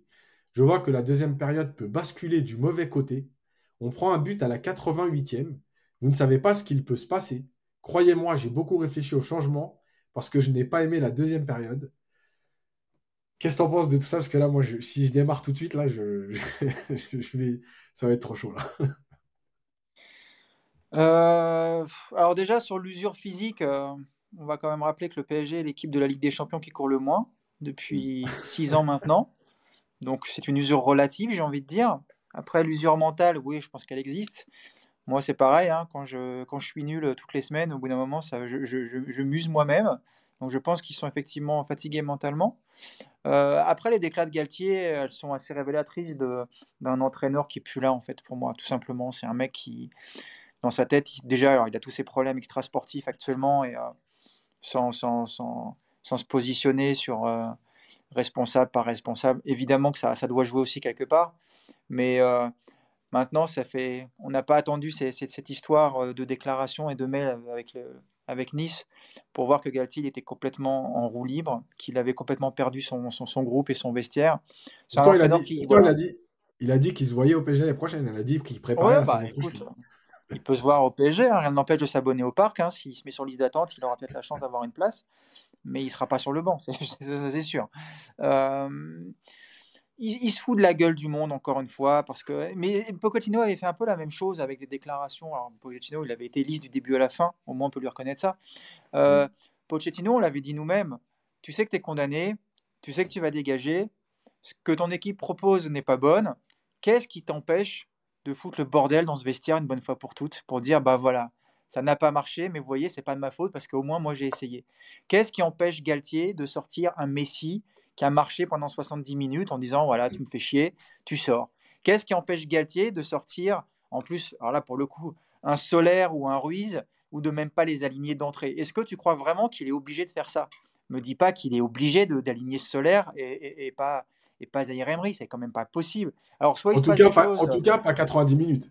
Je vois que la deuxième période peut basculer du mauvais côté. On prend un but à la 88e. Vous ne savez pas ce qu'il peut se passer. Croyez-moi, j'ai beaucoup réfléchi au changement parce que je n'ai pas aimé la deuxième période. Qu'est-ce que tu en penses de tout ça? Parce que là, moi, si je démarre tout de suite, là, je, ça va être trop chaud. Là. Euh, alors déjà, sur l'usure physique, euh, on va quand même rappeler que le PSG est l'équipe de la Ligue des Champions qui court le moins depuis [laughs] six ans maintenant. Donc c'est une usure relative, j'ai envie de dire. Après, l'usure mentale, oui, je pense qu'elle existe. Moi, c'est pareil, hein, quand, je, quand je suis nul toutes les semaines, au bout d'un moment, ça, je, je muse moi-même. Donc je pense qu'ils sont effectivement fatigués mentalement. Euh, après, les déclats de Galtier, elles sont assez révélatrices d'un entraîneur qui plus là, en fait, pour moi, tout simplement. C'est un mec qui, dans sa tête, déjà, il a tous ses problèmes extrasportifs actuellement, et euh, sans, sans, sans, sans, se positionner sur euh, responsable par responsable. Évidemment que ça, ça, doit jouer aussi quelque part, mais maintenant, ça fait, on n'a pas attendu cette histoire de déclaration et de mail avec le, avec Nice pour voir que Galtier était complètement en roue libre, qu'il avait complètement perdu son, son, groupe et son vestiaire. il, a dit, qui, il, a dit, il a dit qu'il se voyait au PSG l'année prochaine. Il a dit qu'il préparait bah, Il peut se voir au PSG, hein, rien ne l'empêche de s'abonner au parc. Hein. S'il se met sur liste d'attente, il aura peut-être la chance d'avoir une place, mais il ne sera pas sur le banc, c'est [laughs] sûr. Euh, il, se fout de la gueule du monde encore une fois parce que mais Pochettino avait fait un peu la même chose avec des déclarations. Alors Pochettino, il avait été lisse du début à la fin, au moins on peut lui reconnaître ça. Euh, Pochettino, on l'avait dit nous-mêmes. Tu sais que tu es condamné, tu sais que tu vas dégager, ce que ton équipe propose n'est pas bonne. Qu'est-ce qui t'empêche de foutre le bordel dans ce vestiaire une bonne fois pour toutes pour dire bah voilà, ça n'a pas marché, mais vous voyez, c'est pas de ma faute parce qu'au moins moi j'ai essayé. Qu'est-ce qui empêche Galtier de sortir un Messi qui a marché pendant 70 minutes en disant voilà, tu me fais chier, tu sors? Qu'est-ce qui empêche Galtier de sortir, en plus, alors là pour le coup, un Solaire ou un Ruiz, ou de même pas les aligner d'entrée? Est-ce que tu crois vraiment qu'il est obligé de faire ça? Me dis pas qu'il est obligé d'aligner Solaire et, et, pas et pas Zahir Emery, c'est quand même pas possible. Alors soit il en, tout cas, pas, en tout cas, pas 90 minutes.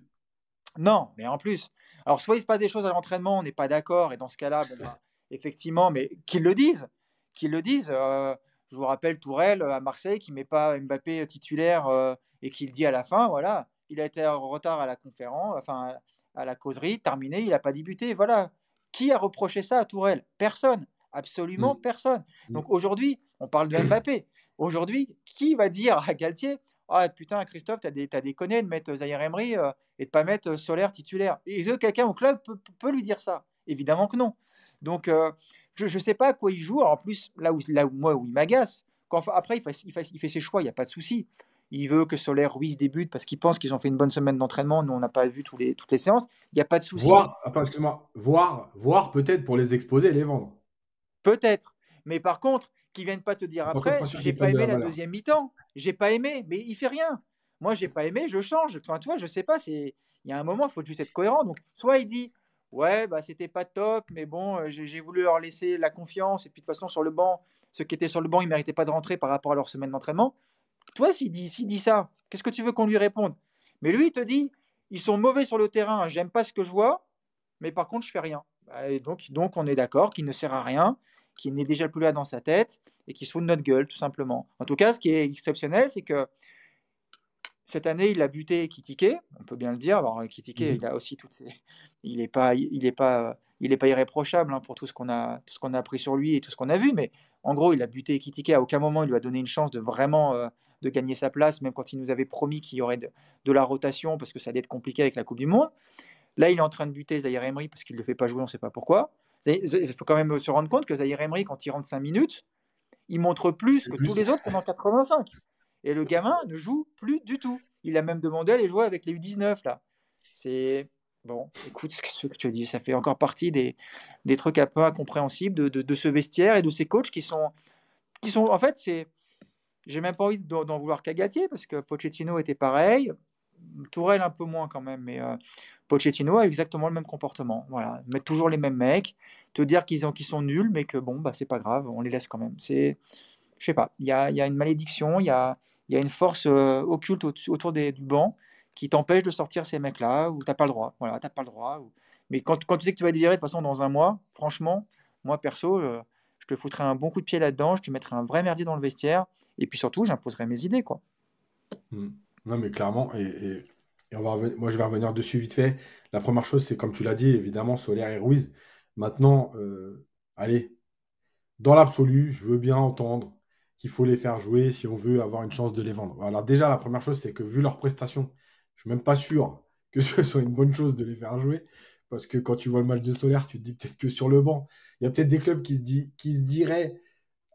Non, mais en plus, alors soit il se passe des choses à l'entraînement, on n'est pas d'accord, et dans ce cas-là, ben, [laughs] effectivement, mais qu'ils le disent, qu'ils le disent. Euh, je vous rappelle Tourelle à Marseille qui met pas Mbappé titulaire euh, et qui le dit à la fin, voilà, il a été en retard à la conférence, enfin à la causerie, terminé, il n'a pas débuté, voilà. Qui a reproché ça à Tourelle? Personne, absolument mm. personne. Mm. Donc aujourd'hui, on parle de Mbappé. Aujourd'hui, qui va dire à Galtier Ah putain, Christophe, t'as, des, as déconné de mettre Zaire Emery euh, et de pas mettre Solaire titulaire Et quelqu'un au club peut, lui dire ça? Évidemment que non. Donc, euh, je ne sais pas à quoi il joue. en plus, là où, là où moi, où il m'agace, après, il fait, il, fait, ses choix, il n'y a pas de souci. Il veut que Solaire Ruiz débute parce qu'il pense qu'ils ont fait une bonne semaine d'entraînement. Nous, on n'a pas vu tous les, toutes les séances. Il n'y a pas de souci. Voir, excuse-moi, voir, voir peut-être pour les exposer et les vendre. Peut-être. Mais par contre, qu'ils viennent pas te dire après, j'ai pas aimé la, deuxième mi-temps, j'ai pas aimé, mais il fait rien. Moi, j'ai pas aimé, je change. Enfin, tu vois, je sais pas, c'est il y a un moment, il faut juste être cohérent. Donc, soit il dit ouais, bah c'était pas top, mais bon, euh, j'ai voulu leur laisser la confiance et puis de toute façon sur le banc, ceux qui étaient sur le banc, ils méritaient pas de rentrer par rapport à leur semaine d'entraînement. Toi, s'il dit, dit ça, qu'est-ce que tu veux qu'on lui réponde? Mais lui, il te dit ils sont mauvais sur le terrain, j'aime pas ce que je vois, mais par contre, je fais rien. Et donc, donc, on est d'accord qu'il ne sert à rien qui n'est déjà plus là dans sa tête et qui se fout de notre gueule, tout simplement. En tout cas, ce qui est exceptionnel, c'est que cette année, il a buté Kitike, on peut bien le dire. Alors, Kitike, mhm. il a aussi toutes ses... Il n'est pas, il est pas, il est pas irréprochable hein, pour tout ce qu'on a, tout ce qu'on a appris sur lui et tout ce qu'on a vu. Mais en gros, il a buté Kitike. À aucun moment, il lui a donné une chance de vraiment euh, de gagner sa place, même quand il nous avait promis qu'il y aurait de, de, la rotation parce que ça allait être compliqué avec la Coupe du Monde. Là, il est en train de buter Zahir Emery parce qu'il ne le fait pas jouer, on ne sait pas pourquoi. Il faut quand même se rendre compte que Zahir Emery, quand il rentre 5 minutes, il montre plus que tous les autres pendant 85. Et le gamin ne joue plus du tout. Il a même demandé à aller jouer avec les U19 là. C'est bon, écoute ce que tu dis, ça fait encore partie des, des trucs un peu incompréhensibles de, de, ce vestiaire et de ces coachs qui sont, qui sont en fait, c'est, j'ai même pas envie d'en vouloir qu'à Galtier parce que Pochettino était pareil, Tourelle un peu moins quand même, mais euh, Pochettino a exactement le même comportement. Voilà, mettre toujours les mêmes mecs, te dire qu'ils sont nuls, mais que bon, bah c'est pas grave, on les laisse quand même. C'est, je sais pas, il y a, une malédiction, il y a, une force euh, occulte autour du banc qui t'empêche de sortir ces mecs-là, ou t'as pas le droit. Voilà, t'as pas le droit. Mais quand, tu sais que tu vas viré de toute façon dans un mois, franchement, moi perso, euh, je te foutrais un bon coup de pied là-dedans, je te mettrais un vrai merdier dans le vestiaire, et puis surtout, j'imposerais mes idées, quoi. Hmm. Non, mais clairement, et va moi, je vais revenir dessus vite fait. La première chose, c'est comme tu l'as dit, évidemment, Solaire et Ruiz. Maintenant, euh, allez, dans l'absolu, je veux bien entendre qu'il faut les faire jouer si on veut avoir une chance de les vendre. Alors déjà, la première chose, c'est que vu leur prestation, je suis même pas sûr que [laughs] ce soit une bonne chose de les faire jouer. Parce que quand tu vois le match de Solaire, tu te dis peut-être que sur le banc, il y a peut-être des clubs qui se, qui se diraient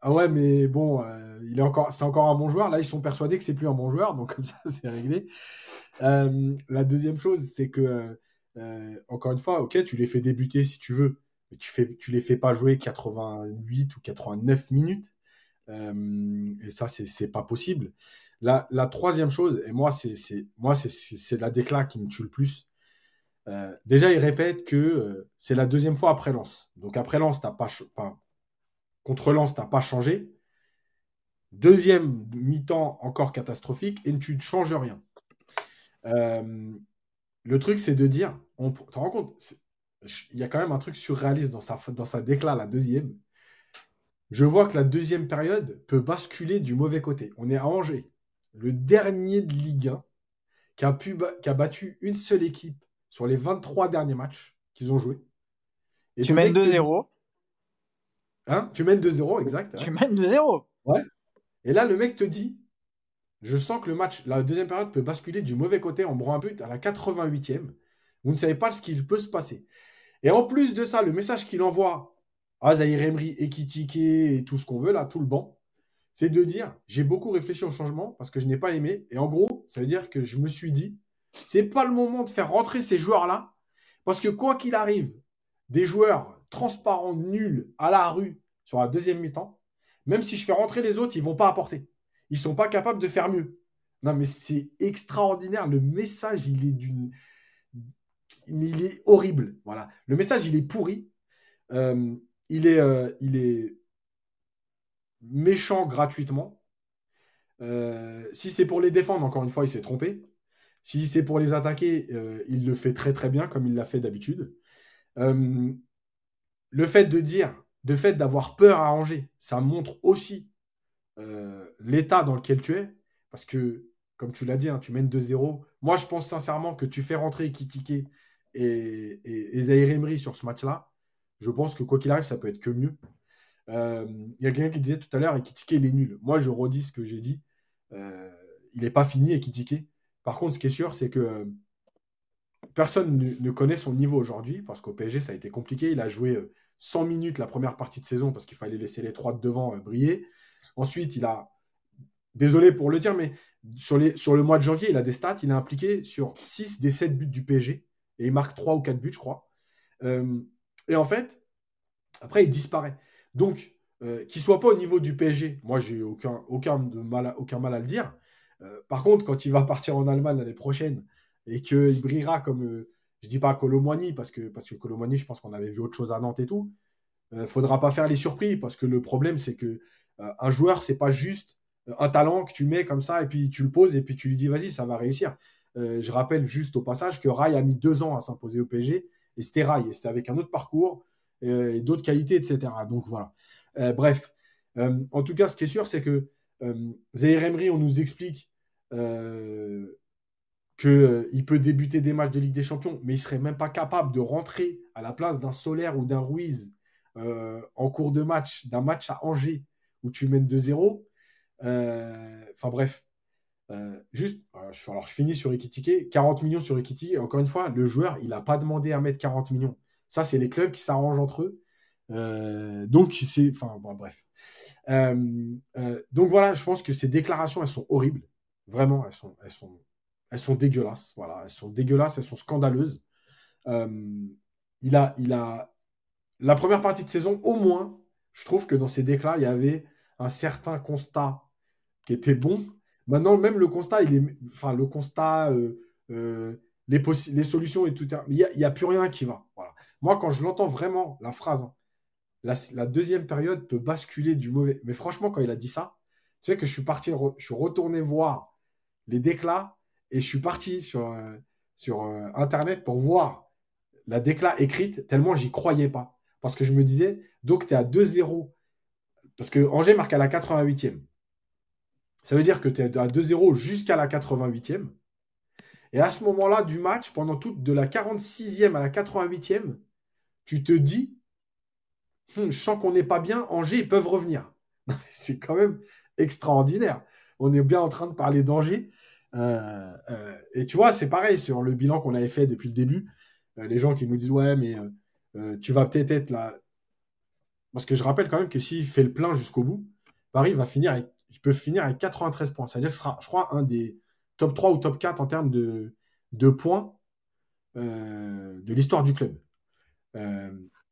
ah ouais, mais bon, euh, il est encore, c'est encore un bon joueur. Là, ils sont persuadés que c'est plus un bon joueur, donc [laughs] comme ça, c'est réglé. Euh, la deuxième chose, c'est que, euh, encore une fois, ok, tu les fais débuter si tu veux, mais tu fais, tu les fais pas jouer 88 ou 89 minutes. et ça, c'est, c'est pas possible. La, la troisième chose, et moi, c'est, c'est, moi, c'est, c'est la déclat qui me tue le plus. déjà, il répète que c'est la deuxième fois après Lens. Donc après Lens, t'as pas, pas Contre Lens, tu n'as pas changé. Deuxième mi-temps encore catastrophique et tu ne changes rien. Euh, le truc, c'est de dire, on, tu te rends compte, il y a quand même un truc surréaliste dans sa, dans sa déclat, la deuxième. Je vois que la deuxième période peut basculer du mauvais côté. On est à Angers, le dernier de Ligue 1, qui a, pu, qui a battu une seule équipe sur les 23 derniers matchs qu'ils ont joués. Et tu mènes 2-0. Hein tu mènes 2-0, exact. Tu mènes 2-0. Ouais. Et là, le mec te dit Je sens que le match, la deuxième période peut basculer du mauvais côté en bras un but à la 88e. Vous ne savez pas ce qu'il peut se passer. Et en plus de ça, le message qu'il envoie à Zahir Emery, Ekitike et tout ce qu'on veut, là, tout le banc, c'est de dire J'ai beaucoup réfléchi au changement parce que je n'ai pas aimé. Et en gros, ça veut dire que je me suis dit C'est pas le moment de faire rentrer ces joueurs-là parce que quoi qu'il arrive, des joueurs transparent, nul à la rue sur la deuxième mi-temps, même si je fais rentrer les autres, ils vont pas apporter. Ils sont pas capables de faire mieux. Non, mais c'est extraordinaire. Le message, il est d'une. Il est horrible. Voilà. Le message, il est pourri. Euh, euh, il est méchant gratuitement. si c'est pour les défendre, encore une fois, il s'est trompé. Si c'est pour les attaquer, il le fait très très bien, comme il l'a fait d'habitude. Le fait de dire, le fait d'avoir peur à Angers, ça montre aussi l'état dans lequel tu es. Parce que, comme tu l'as dit, hein, tu mènes 2-0. Moi, je pense sincèrement que tu fais rentrer Kikike et, et, et Emery sur ce match-là. Je pense que quoi qu'il arrive, ça peut être que mieux. Euh, il y a quelqu'un qui disait tout à l'heure, Ekitike, il est nul. Moi, je redis ce que j'ai dit. Euh, il n'est pas fini, Ekitike. Par contre, ce qui est sûr, c'est que euh, personne ne, connaît son niveau aujourd'hui, parce qu'au PSG, ça a été compliqué. Il a joué 100 minutes la première partie de saison, parce qu'il fallait laisser les trois de devant briller. Ensuite, il a, désolé pour le dire, mais sur, le mois de janvier, il a des stats. Il est impliqué sur 6 des 7 buts du PSG. Et il marque 3 ou 4 buts, je crois. et en fait, après, il disparaît. Donc, euh, qu'il soit pas au niveau du PSG, moi, j'ai aucun, aucun, mal à, le dire. Euh, par contre, quand il va [laughs] partir en Allemagne l'année prochaine et qu'il brillera comme, euh, je dis pas Colomboigny, parce que, parce que Colomboigny, je pense qu'on avait vu autre chose à Nantes et tout, ne faudra pas faire les surprises, parce que le problème, c'est que un joueur, c'est pas juste un talent que tu mets comme ça et puis tu le poses et puis tu lui dis vas-y, ça va réussir. je rappelle juste au passage que Rai a mis deux ans à s'imposer au PSG et c'était Rai et c'était avec un autre parcours euh, et d'autres qualités, etc. Donc voilà. Euh, bref, euh, en tout cas, ce qui est sûr, c'est que Emery, on nous explique qu'il peut débuter des matchs de Ligue des Champions, mais il serait même pas capable de rentrer à la place d'un Solaire ou d'un Ruiz en cours de match, d'un match à Angers où tu mènes 2-0. Enfin bref, juste, alors je finis sur Ekitike, 40 millions sur Ekitike. Encore une fois, le joueur, il n'a pas demandé à mettre 40 millions. Ça, c'est les clubs qui s'arrangent entre eux. Euh, donc, c'est. Enfin, bref. Euh, euh, donc, voilà, je pense que ces déclarations, elles sont horribles. Vraiment, elles sont, elles sont dégueulasses. Voilà, elles sont dégueulasses, elles sont scandaleuses. il, a, il a. La première partie de saison, au moins, je trouve que dans ces déclarations, il y avait un certain constat qui était bon. Maintenant, même le constat, il est. Enfin, le constat. les, les solutions et tout. Il n'y a, plus rien qui va. Moi, quand je l'entends vraiment, la phrase, hein, la, deuxième période peut basculer du mauvais. Mais franchement, quand il a dit ça, tu sais que je suis parti, je suis retourné voir les déclats et je suis parti sur, euh, euh, Internet pour voir la déclat écrite, tellement j'y croyais pas. Parce que je me disais, donc tu es à 2-0. Parce que Angers marque à la 88e. Ça veut dire que tu es à 2-0 jusqu'à la 88e. Et à ce moment-là du match, pendant toute de la 46e à la 88e, tu te dis, hum, je sens qu'on n'est pas bien, Angers, ils peuvent revenir. [laughs] C'est quand même extraordinaire. On est bien en train de parler d'Angers. Euh, euh, et tu vois, c'est pareil sur le bilan qu'on avait fait depuis le début. Euh, les gens qui nous disent, ouais, mais tu vas peut-être être là. Parce que je rappelle quand même que s'il fait le plein jusqu'au bout, Paris va finir avec, il peut finir avec 93 points. C'est-à-dire que ce sera, je crois, un des top 3 ou top 4 en termes de, points de l'histoire du club.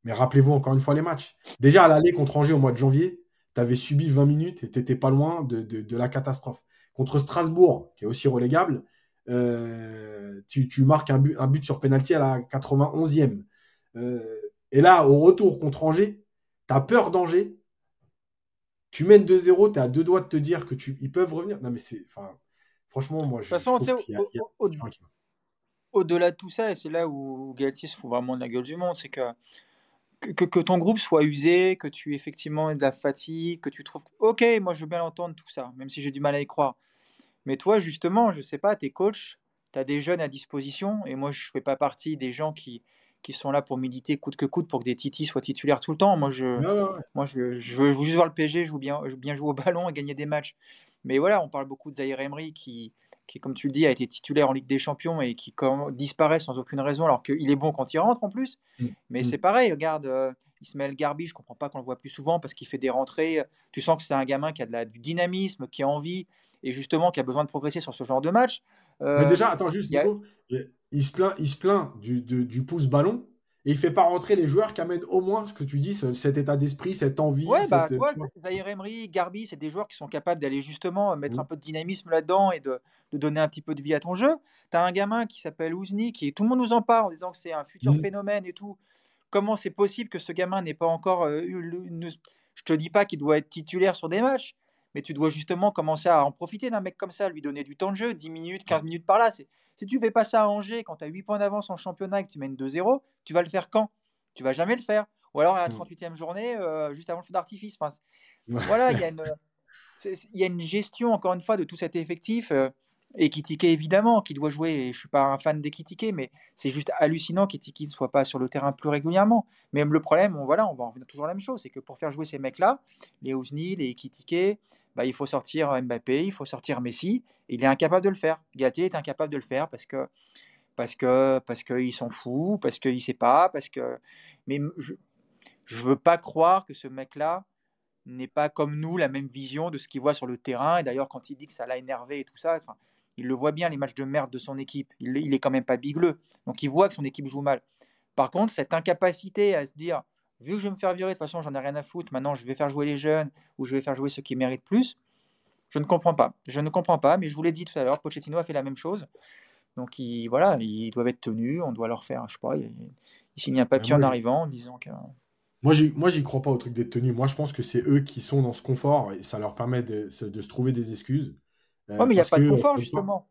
Mais rappelez-vous encore une fois les matchs. Déjà à l'aller contre Angers au mois de janvier, tu avais subi 20 minutes et tu pas loin de, la catastrophe. Contre Strasbourg, qui est aussi relégable, euh, tu, marques un but, un but sur pénalty à la 91e. Euh, et là, au retour contre Angers, tu as peur d'Angers. Tu mènes 2-0, tu es à deux doigts de te dire que tu, ils peuvent revenir. Non, mais c'est. Franchement, moi, je. De toute façon, au-delà de tout ça, et c'est là où Galtier se fout vraiment de la gueule du monde, c'est que que, ton groupe soit usé, que tu effectivement aies de la fatigue, que tu trouves. Ok, moi je veux bien l'entendre tout ça, même si j'ai du mal à y croire. Mais toi, justement, je sais pas, tu es coach, tu as des jeunes à disposition, et moi je fais pas partie des gens qui, qui sont là pour militer coûte que coûte pour que des titis soient titulaires tout le temps. Moi, je, Moi, je, je, veux juste voir le PSG, je veux bien, bien jouer au ballon et gagner des matchs. Mais voilà, on parle beaucoup de Zaire Emery qui, qui, comme tu le dis, a été titulaire en Ligue des Champions et qui disparaît sans aucune raison, alors qu'il est bon quand il rentre en plus. Mm. Mais mm. c'est pareil, regarde, euh, Ismaël Garbi, je comprends pas qu'on le voit plus souvent parce qu'il fait des rentrées. Tu sens que c'est un gamin qui a de la, du dynamisme, qui a envie et justement qui a besoin de progresser sur ce genre de match. Euh, Mais déjà, attends, juste, il, se plaint, il se plaint du, du pouce ballon et il fait pas rentrer les joueurs qui amènent au moins ce que tu dis, cet état d'esprit, cette envie. Ouais, bah, tu vois, Zahir Emery, Garbi, c'est des joueurs qui sont capables d'aller justement mettre mmh. un peu de dynamisme là-dedans et de, de, donner un petit peu de vie à ton jeu. Tu as un gamin qui s'appelle Ouzni, qui tout le monde nous en parle en disant que c'est un futur mmh. phénomène et tout. Comment c'est possible que ce gamin n'ait pas encore euh, eu Je te dis pas qu'il doit être titulaire sur des matchs, mais tu dois justement commencer à en profiter d'un mec comme ça, lui donner du temps de jeu, 10 minutes, 15 minutes par là. Si tu fais pas ça à Angers, quand tu as 8 points d'avance en championnat et que tu mènes 2-0, tu vas le faire quand? Tu vas jamais le faire. Ou alors à la 38e mm. journée, euh, juste avant le feu d'artifice. Enfin, [laughs] voilà, il y, a une, y a une gestion, encore une fois, de tout cet effectif. Euh, et Kitike, évidemment, qui doit jouer. Et je suis pas un fan des Kitike, mais c'est juste hallucinant qu'Ekitike ne soit pas sur le terrain plus régulièrement. Même le problème, on, voilà, on va en revenir toujours à la même chose, c'est que pour faire jouer ces mecs-là, les Ousni, les Kitike, bah, il faut sortir Mbappé, il faut sortir Messi. il est incapable de le faire. Galtier est incapable de le faire parce que parce que parce qu'il s'en fout, parce qu'il sait pas, parce que. Mais je je veux pas croire que ce mec-là n'est pas comme nous la même vision de ce qu'il voit sur le terrain. Et d'ailleurs, quand il dit que ça l'a énervé et tout ça, enfin, il le voit bien, les matchs de merde de son équipe. Il, il est quand même pas bigleux. Donc il voit que son équipe joue mal. Par contre, cette incapacité à se dire, vu que je vais me faire virer, de toute façon, j'en ai rien à foutre, maintenant je vais faire jouer les jeunes ou je vais faire jouer ceux qui méritent plus, je ne comprends pas. Je ne comprends pas, mais je vous l'ai dit tout à l'heure, Pochettino a fait la même chose. Donc il, voilà, ils doivent être tenus, on doit leur faire, je sais pas, il, signe un papier en arrivant en disant que. Moi, j'y crois pas au truc d'être tenu. Moi, je pense que c'est eux qui sont dans ce confort et ça leur permet de, de se trouver des excuses. Euh, mais il n'y a pas de confort, justement.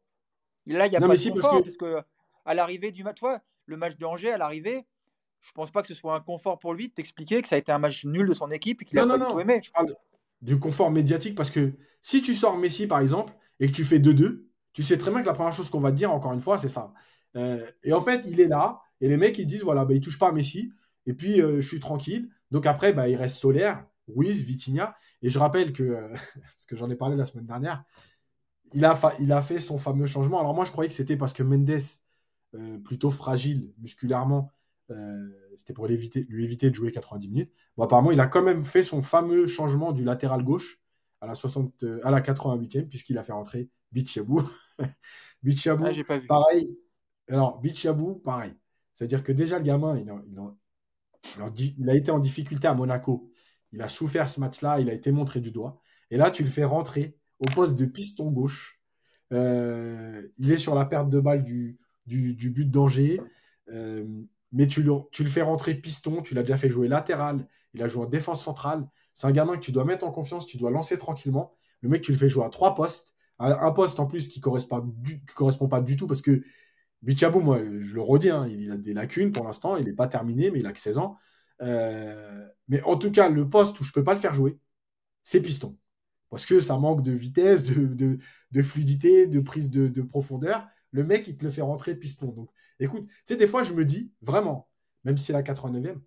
Là, il n'y a pas de confort, parce que... à l'arrivée du match, le match de Angers, à l'arrivée, je pense pas que ce soit un confort pour lui de t'expliquer que ça a été un match nul de son équipe et qu'il a pas du tout aimé. Je parle du confort médiatique parce que si tu sors Messi, par exemple, et que tu fais 2-2, tu sais très bien que la première chose qu'on va te dire, encore une fois, c'est ça. Euh, et en fait, il est là, et les mecs, ils disent, voilà, bah, il touche pas à Messi, et puis euh, je suis tranquille. Donc après, bah, il reste Solaire, Ruiz, Vitinha. Et je rappelle que, [laughs] parce que j'en ai parlé la semaine dernière, il a, il a fait son fameux changement. Alors moi, je croyais que c'était parce que Mendes, euh, plutôt fragile musculairement, euh, c'était pour lui éviter, lui éviter de jouer 90 minutes. Bon, apparemment, il a quand même fait son fameux changement du latéral gauche à la, 60, à la 88e, puisqu'il a fait rentrer Bichabou. [laughs] Bichabou, ah, pareil. Alors, Bichabou, pareil. C'est-à-dire que déjà, le gamin, il, il, il a été en difficulté à Monaco. Il a souffert ce match-là, il a été montré du doigt. Et là, tu le fais rentrer au poste de piston gauche. Euh, il est sur la perte de balle du, du, but d'Angers. Euh, mais tu le, fais rentrer piston, tu l'as déjà fait jouer latéral, il a joué en défense centrale. C'est un gamin que tu dois mettre en confiance, tu dois lancer tranquillement. Le mec, tu le fais jouer à trois postes. Un poste en plus qui ne correspond, pas du tout parce que Bichabou, moi, je le redis, hein, il a des lacunes pour l'instant, il n'est pas terminé, mais il a que 16 ans. Euh, mais en tout cas, le poste où je ne peux pas le faire jouer, c'est piston parce que ça manque de vitesse, de, de, fluidité, de prise de, profondeur. Le mec, il te le fait rentrer piston. Donc, écoute, tu sais, des fois, je me dis, vraiment, même si c'est la 89e,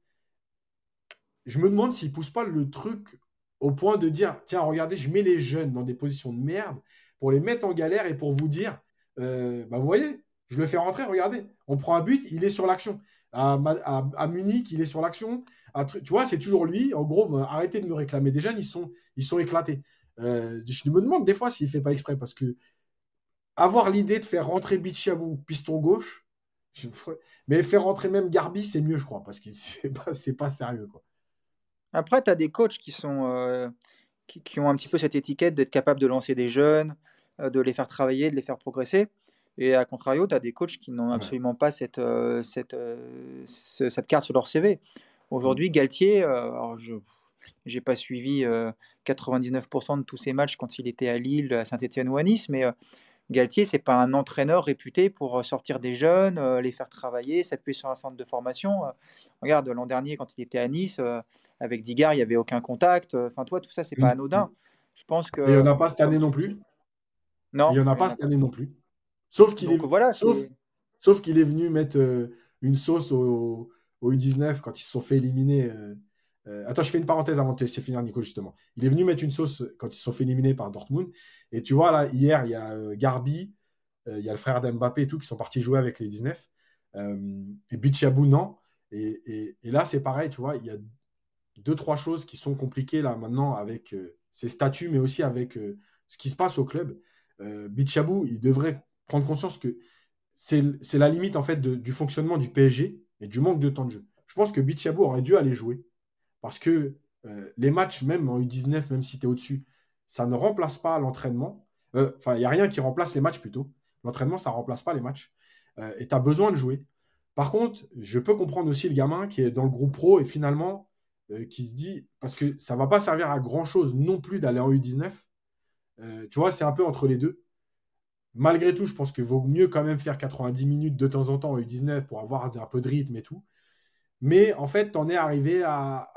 je me demande s'il ne pousse pas le truc au point de dire, tiens, regardez, je mets les jeunes dans des positions de merde pour les mettre en galère et pour vous dire, euh, bah, vous voyez, je le fais rentrer, regardez, on prend un but, il est sur l'action. À, Munich, il est sur l'action. Tu vois, c'est toujours lui. En gros, bah, arrêtez de me réclamer des jeunes, ils sont, éclatés. Euh, je me demande des fois s'il fait pas exprès parce que avoir l'idée de faire rentrer Bichabou piston gauche, [laughs] mais faire rentrer même Garbi, c'est mieux, je crois, parce que [laughs] c'est pas, pas sérieux. Quoi. Après, tu as des coachs qui, sont, euh, qui, ont un petit peu cette étiquette d'être capable de lancer des jeunes, euh, de les faire travailler, de les faire progresser. Et à contrario, tu as des coachs qui n'ont absolument pas cette, cette, cette carte sur leur CV. Aujourd'hui, Galtier, alors je n'ai pas suivi 99% de tous ses matchs quand il était à Lille, à Saint-Etienne ou à Nice, mais euh, Galtier, c'est pas un entraîneur réputé pour euh, sortir des jeunes, euh, les faire travailler, s'appuyer sur un centre de formation. regarde, l'an dernier, quand il était à Nice, avec Digard, il n'y avait aucun contact. Enfin, toi, tout ça, c'est pas mmh. anodin. Je pense que. il n'y en a pas cette année non plus? Non. Il n'y en a pas cette année non plus. Sauf qu'il est... Voilà, sauf, sauf qu'il est venu mettre une sauce au, au, U19 quand ils se sont fait éliminer euh, attends, je fais une parenthèse avant de finir Nico, justement. Il est venu mettre une sauce quand ils se sont fait éliminer par Dortmund. Et tu vois, là, hier, il y a euh, Garbi, euh, il y a le frère d'Mbappé et tout qui sont partis jouer avec les 19. et Bichabou, non. Et, là, c'est pareil, tu vois, il y a deux, trois choses qui sont compliquées là maintenant avec ses statuts, mais aussi avec ce qui se passe au club. Bichabou, il devrait prendre conscience que c'est la limite en fait du fonctionnement du PSG et du manque de temps de jeu. Je pense que Bichabou aurait dû aller jouer parce que euh, les matchs, même en U19, même si tu es au-dessus, ça ne remplace pas l'entraînement. Euh, enfin, il n'y a rien qui remplace les matchs plutôt. L'entraînement, ça ne remplace pas les matchs. Euh, et tu as besoin de jouer. Par contre, je peux comprendre aussi le gamin qui est dans le groupe pro et finalement, qui se dit, parce que ça va pas servir à grand chose non plus d'aller en U19. tu vois, c'est un peu entre les deux. Malgré tout, je pense qu'il vaut mieux quand même faire 90 minutes de temps en temps en U19 pour avoir un peu de rythme et tout. Mais en fait, tu en es arrivé à,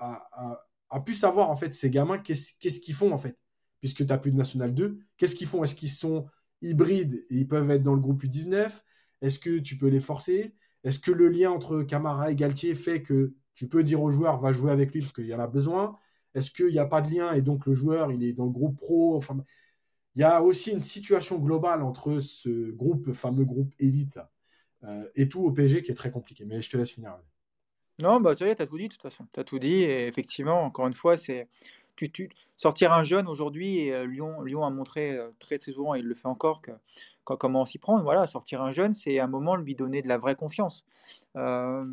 à, plus savoir, en fait, ces gamins, qu'est-ce qu'ils font, en fait, puisque tu n'as plus de National 2. Qu'est-ce qu'ils font? Est-ce qu'ils sont hybrides et ils peuvent être dans le groupe U19 Est-ce que tu peux les forcer? Est-ce que le lien entre Camara et Galtier fait que tu peux dire au joueur, va jouer avec lui parce qu'il y en a besoin? Est-ce qu'il n'y a pas de lien et donc le joueur, il est dans le groupe pro? Enfin, Il y a aussi une situation globale entre ce groupe, fameux groupe élite, euh, et tout au PSG qui est très compliqué. Mais je te laisse finir. Non, bah, tu as tout dit de toute façon. Tu as tout dit. Et effectivement, encore une fois, c'est sortir un jeune aujourd'hui. Et euh, Lyon, Lyon a montré euh, très, souvent, et il le fait encore, que, comment s'y prendre. Voilà, sortir un jeune, c'est un moment lui donner de la vraie confiance. Euh,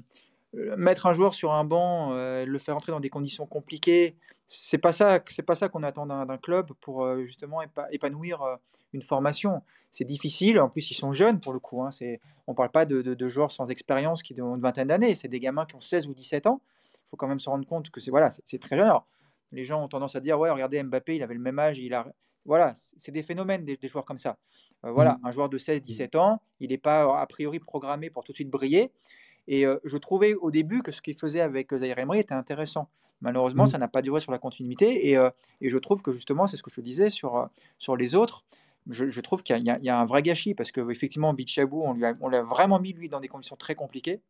mettre un joueur sur un banc, le faire entrer dans des conditions compliquées, c'est pas ça, c'est pas ça qu'on attend d'un club pour euh, justement épanouir euh, une formation. C'est difficile. En plus, ils sont jeunes pour le coup. Hein. C'est, on parle pas de, joueurs sans expérience qui ont une vingtaine d'années. C'est des gamins qui ont 16 ou 17 ans. Il faut quand même se rendre compte que c'est voilà, c'est très jeune. Alors, les gens ont tendance à dire ouais, regardez Mbappé, il avait le même âge, il a voilà, c'est des phénomènes des, joueurs comme ça. Euh, voilà, mmh. un joueur de 16-17 ans, il n'est pas a priori programmé pour tout de suite briller. Et je trouvais au début que ce qu'il faisait avec Zaire Emery était intéressant. Malheureusement, mm. ça n'a pas duré sur la continuité. Et, euh, et, je trouve que justement, c'est ce que je te disais sur, euh, sur les autres. Je, trouve qu'il y, y, a un vrai gâchis parce qu'effectivement, Bichabou, on l'a on vraiment mis lui dans des conditions très compliquées.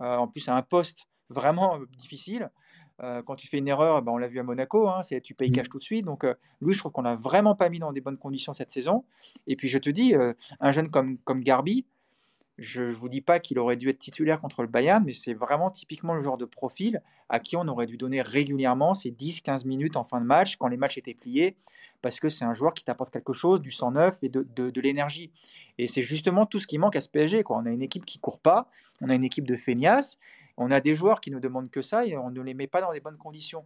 Euh, en plus, à un poste vraiment difficile. quand tu fais une erreur, ben, on l'a vu à Monaco, hein, tu payes mm. cash tout de suite. Donc, lui, je trouve qu'on l'a vraiment pas mis dans des bonnes conditions cette saison. Et puis, je te dis, un jeune comme, comme Garbi, je ne vous dis pas qu'il aurait dû être titulaire contre le Bayern, mais c'est vraiment typiquement le genre de profil à qui on aurait dû donner régulièrement ces 10-15 minutes en fin de match quand les matchs étaient pliés, parce que c'est un joueur qui t'apporte quelque chose, du sang neuf et de, de, l'énergie. Et c'est justement tout ce qui manque à ce PSG. On a une équipe qui court pas, on a une équipe de feignasses, on a des joueurs qui ne demandent que ça et on ne les met pas dans les bonnes conditions.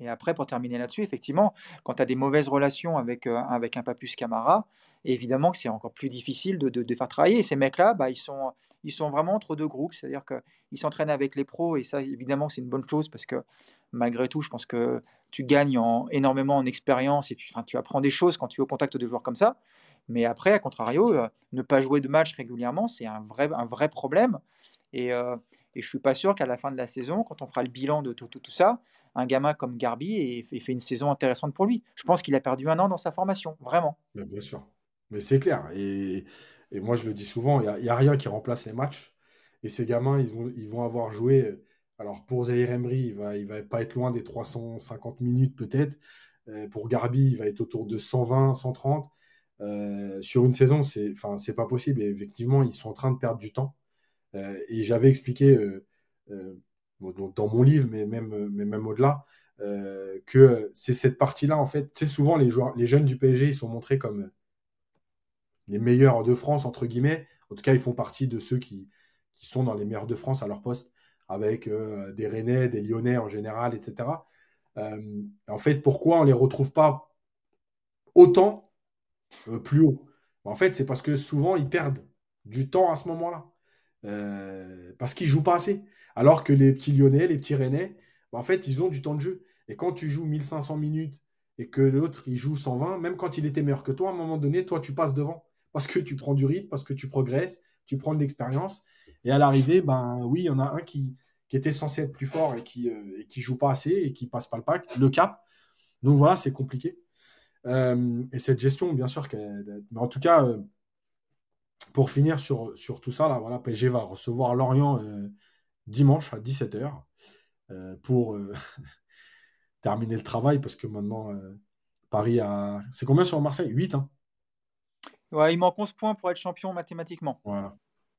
Et après, pour terminer là-dessus, effectivement, quand tu as des mauvaises relations avec, euh, avec un Papus Camara, évidemment que c'est encore plus difficile de, de, faire travailler. Et ces mecs-là, bah, ils, sont, ils sont vraiment entre deux groupes, c'est-à-dire qu'ils s'entraînent avec les pros, et ça, évidemment, c'est une bonne chose parce que malgré tout, je pense que tu gagnes en, énormément en expérience et tu, enfin, tu apprends des choses quand tu es au contact de joueurs comme ça. Mais après, à contrario, euh, ne pas jouer de match régulièrement, c'est un vrai, un vrai problème. Et, euh, et je ne suis pas sûr qu'à la fin de la saison, quand on fera le bilan de tout, tout, tout ça, un gamin comme Garbi ait, fait une saison intéressante pour lui. Je pense qu'il a perdu un an dans sa formation, vraiment. bien sûr. Mais c'est clair. Et, moi, je le dis souvent, il n'y a, rien qui remplace les matchs. Et ces gamins, ils vont, avoir joué. Alors, pour Zahir Emery, il va, va pas être loin des 350 minutes, peut-être. Euh, pour Garbi, il va être autour de 120, 130. Euh, sur une saison, c'est enfin c'est pas possible. Et effectivement, ils sont en train de perdre du temps. Euh, et j'avais expliqué dans mon livre, mais même, au-delà, que c'est cette partie-là, en fait. Tu sais, souvent, les, les jeunes du PSG, ils sont montrés comme les meilleurs de France, entre guillemets. En tout cas, ils font partie de ceux qui, sont dans les meilleurs de France à leur poste, avec euh, des Rennais, des Lyonnais en général, etc. Euh, en fait, pourquoi on ne les retrouve pas autant euh, plus haut? En fait, c'est parce que souvent, ils perdent du temps à ce moment-là. parce qu'ils jouent pas assez. Alors que les petits Lyonnais, les petits Rennais, bah, en fait, ils ont du temps de jeu. Et quand tu joues 1500 minutes et que l'autre, il joue 120, même quand il était meilleur que toi, à un moment donné, toi, tu passes devant parce que tu prends du rythme, parce que tu progresses, tu prends de l'expérience. Et à l'arrivée, ben oui, il y en a un qui, qui était censé être plus fort et qui euh, et qui joue pas assez et qui passe pas le pack, le cap. Donc voilà, c'est compliqué. Euh, et cette gestion, bien sûr, mais en tout cas, euh, pour finir sur, sur tout ça, là, voilà, PSG va recevoir Lorient dimanche à 17h pour [laughs] terminer le travail parce que maintenant, Paris a. C'est combien sur Marseille? 8 hein Ouais, il manque 11 points pour être champion mathématiquement. Voilà.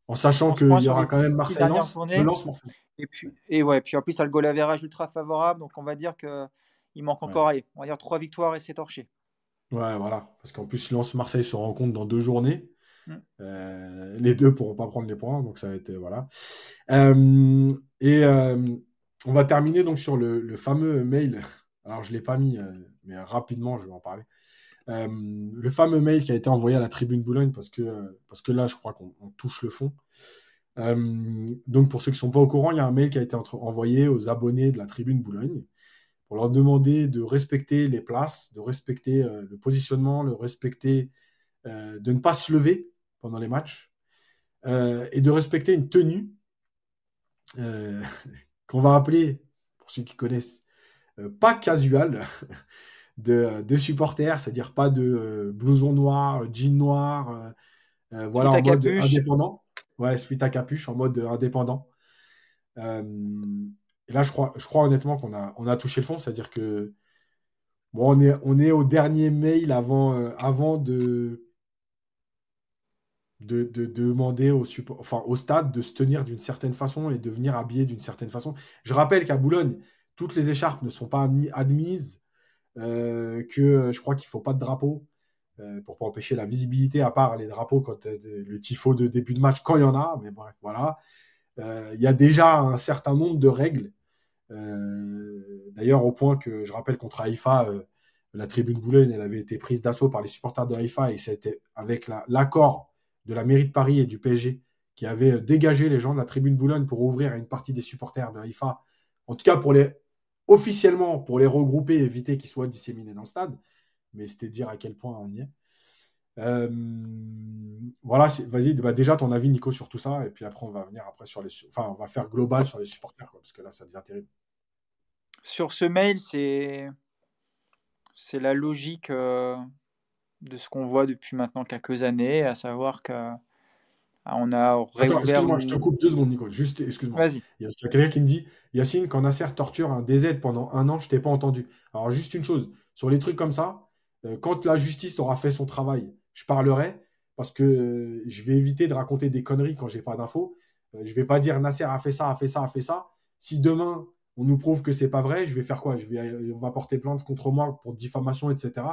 En sachant qu'il y aura quand même Marseille-Lens, Marseille. Et puis, et ouais, puis en plus, tu as le goal average ultra favorable, donc on va dire qu'il manque encore, allez, on va dire 3 victoires et c'est torché. Ouais, voilà. Parce qu'en plus, Lens-Marseille se rencontre dans deux journées. Mm. Euh, les deux pourront pas prendre les points, donc ça va être. Voilà. Euh, et euh, on va terminer donc sur le, le fameux mail. Alors, je ne l'ai pas mis, mais rapidement, je vais en parler. Euh, le fameux mail qui a été envoyé à la tribune Boulogne, parce que, parce que là, je crois qu'on touche le fond. donc, pour ceux qui ne sont pas au courant, il y a un mail qui a été envoyé aux abonnés de la tribune Boulogne pour leur demander de respecter les places, de respecter le positionnement, de respecter, de ne pas se lever pendant les matchs et de respecter une tenue [laughs] qu'on va appeler, pour ceux qui connaissent, pas casual, [laughs] de, supporters, c'est-à-dire pas de blouson noir, jean noir, voilà, en mode indépendant. Ouais, suite à capuche, en mode indépendant. et là, je crois, je crois honnêtement qu'on a, on a touché le fond, c'est-à-dire que bon, on est, on est au dernier mail avant, avant de, de, demander au, enfin, au stade de se tenir d'une certaine façon et de venir habiller d'une certaine façon. Je rappelle qu'à Boulogne, toutes les écharpes ne sont pas admises, euh, que je crois qu'il faut pas de drapeau euh, pour pas empêcher la visibilité, à part les drapeaux quand euh, le tifo de début de match, quand il y en a, mais bref, voilà. Il y a déjà un certain nombre de règles. D'ailleurs, au point que je rappelle contre Haïfa, la tribune Boulogne, elle avait été prise d'assaut par les supporters de Haïfa et c'était avec l'accord de la mairie de Paris et du PSG qui avait dégagé les gens de la tribune Boulogne pour ouvrir à une partie des supporters de Haïfa, en tout cas pour les officiellement pour les regrouper et éviter qu'ils soient disséminés dans le stade. Mais c'était dire à quel point on y est. Euh, voilà, vas-y, bah, déjà ton avis, Nico, sur tout ça, et puis après on va venir après sur les, enfin, on va faire global sur les supporters, parce que là, ça devient terrible. Sur ce mail, c'est c'est la logique euh, de ce qu'on voit depuis maintenant quelques années, à savoir que on a Attends, excuse-moi, je te coupe deux secondes, Nico. Juste, excuse-moi. Vas-y. Il y a quelqu'un qui me dit Yacine, quand Nasser torture un DZ pendant un an, je t'ai pas entendu. Alors, juste une chose, sur les trucs comme ça, euh, quand la justice aura fait son travail, je parlerai parce que euh, je vais éviter de raconter des conneries quand j'ai pas d'infos. Je euh, je vais pas dire Nasser a fait ça, a fait ça, a fait ça. Si demain on nous prouve que c'est pas vrai, je vais faire quoi? Je vais, On va porter plainte contre moi pour diffamation, etc.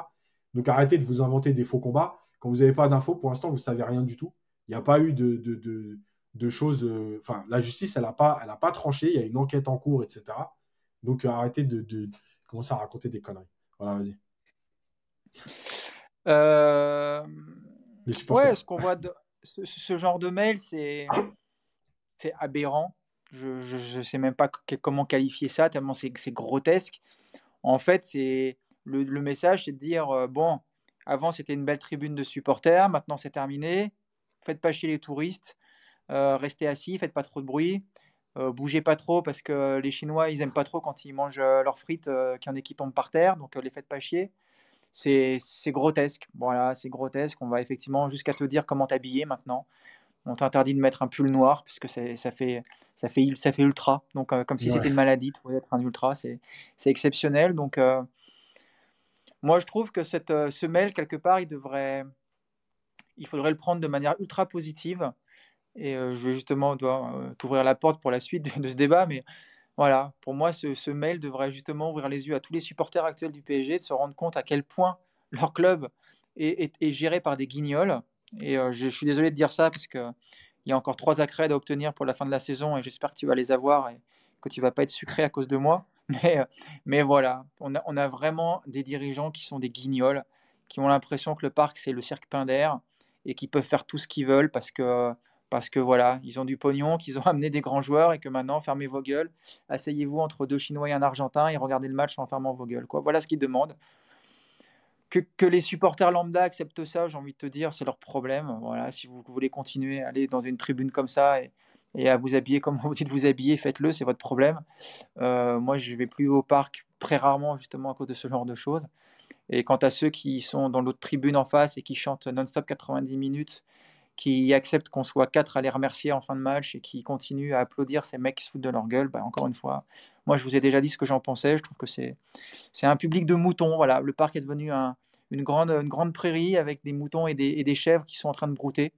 Donc arrêtez de vous inventer des faux combats. Quand vous n'avez pas d'infos, pour l'instant, vous savez rien du tout. Il n'y a pas eu de, choses. Euh, enfin, la justice, elle n'a pas, elle pas tranché. Il y a une enquête en cours, etc. Donc, euh, arrêtez de, commencer à raconter des conneries. Voilà, vas-y. Euh... Ouais, ce qu'on voit, de... ce, genre de mail, c'est c'est aberrant. Je ne sais même pas comment qualifier ça, tellement c'est grotesque. En fait, c'est le, le, message, c'est de dire euh, bon, avant c'était une belle tribune de supporters, maintenant c'est terminé faites pas chier les touristes, euh, restez assis, faites pas trop de bruit, euh, bougez pas trop parce que les Chinois ils aiment pas trop quand ils mangent euh, leurs frites qu'il y en ait qui tombent par terre, donc les faites pas chier. C'est grotesque, voilà, c'est grotesque. On va effectivement jusqu'à te dire comment t'habiller maintenant. On t'interdit de mettre un pull noir parce que ça fait, ça fait, ça fait ultra. Donc, comme si c'était une maladie, de être un ultra, c'est exceptionnel. Donc, moi, je trouve que cette semelle, quelque part, il devrait, il faudrait le prendre de manière ultra positive. Et euh, je vais justement euh, t'ouvrir la porte pour la suite de, ce débat. Mais voilà, pour moi, ce, mail devrait justement ouvrir les yeux à tous les supporters actuels du PSG, de se rendre compte à quel point leur club est, géré par des guignols. Et euh, je, suis désolé de dire ça parce qu'il y a encore trois accrèdes à obtenir pour la fin de la saison et j'espère que tu vas les avoir et que tu vas pas être sucré à cause de moi. [laughs] Mais, mais voilà, on a, vraiment des dirigeants qui sont des guignols, qui ont l'impression que le parc c'est le cirque d'air et qui peuvent faire tout ce qu'ils veulent parce que, parce que voilà, ils ont du pognon, qu'ils ont [laughs] amené des grands joueurs et que maintenant, fermez vos gueules, asseyez-vous entre deux Chinois et un Argentin et regardez le match en fermant vos gueules. Quoi. Voilà ce qu'ils demandent. Que, que, les supporters lambda acceptent ça, j'ai envie de te dire, c'est leur problème. Voilà, si vous voulez continuer à aller dans une tribune comme ça et, à vous habiller comme [laughs] vous dites vous habiller, faites-le, c'est votre problème. Euh, moi, je vais plus au parc très rarement justement à cause de ce genre de choses. Et quant à ceux qui sont dans l'autre tribune en face et qui chantent non-stop 90 minutes, qui acceptent qu'on soit quatre à les remercier en fin de match et qui continuent à applaudir ces mecs qui se foutent de leur gueule, bah, encore une fois, moi je vous ai déjà dit ce que j'en pensais. Je trouve que c'est, un public de moutons. Voilà, le parc est devenu une, grande, une grande prairie avec des moutons et des, et des chèvres qui sont en train de brouter.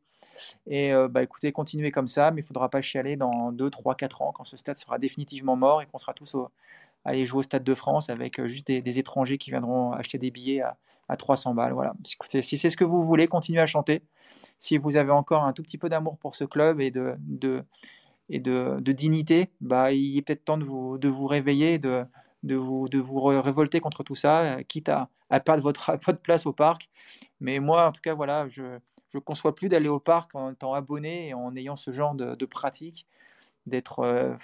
Et euh, bah, écoutez, continuez comme ça, mais il ne faudra pas chialer dans 2, 3, 4 ans quand ce stade sera définitivement mort et qu'on sera tous au, aller jouer au Stade de France avec euh, juste des, étrangers qui viendront acheter des billets à, 300 balles. Voilà. Si c'est ce que vous voulez, continuez à chanter. Si vous avez encore un tout petit peu d'amour pour ce club et de, dignité, bah, il est peut-être temps de vous, réveiller, de, vous, révolter contre tout ça, quitte à, perdre [laughs] votre, place au parc. Mais moi, en tout cas, voilà, je, ne conçois plus d'aller au parc en étant abonné et en ayant ce genre de, pratique, d'être. Euh,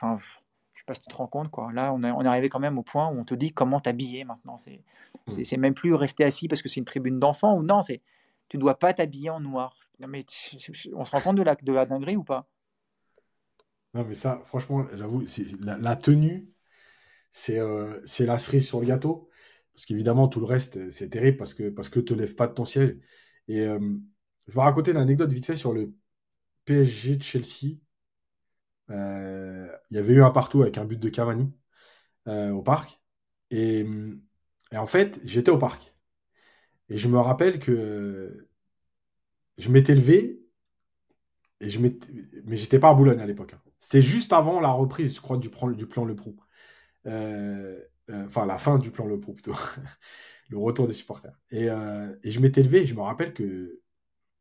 pas si tu te rends compte, quoi. Là, on est, on est arrivé quand même au point où on te dit comment t'habiller maintenant. C'est mmh. c'est même plus rester assis parce que c'est une tribune d'enfants ou non, c'est tu dois pas t'habiller en noir. Non, mais on se rend compte de la, de la dinguerie ou pas? Non, mais ça, franchement, j'avoue, la, la, tenue, c'est euh, c'est la cerise sur le gâteau. Parce qu'évidemment, tout le reste, c'est terrible parce que, parce que te lèves pas de ton siège. Et euh, je vais raconter une anecdote vite fait sur le PSG de Chelsea. Euh, il y avait eu un partout avec un but de Cavani euh, au parc. Et, en fait, j'étais au parc. Et je me rappelle que je m'étais levé, et je mais j'étais pas à Boulogne à l'époque. Hein. C'était juste avant la reprise, je crois, du, plan, Le Prou. Euh, enfin, la fin du plan Le Prou, plutôt. [laughs] le retour des supporters. Et, et je m'étais levé, je me rappelle que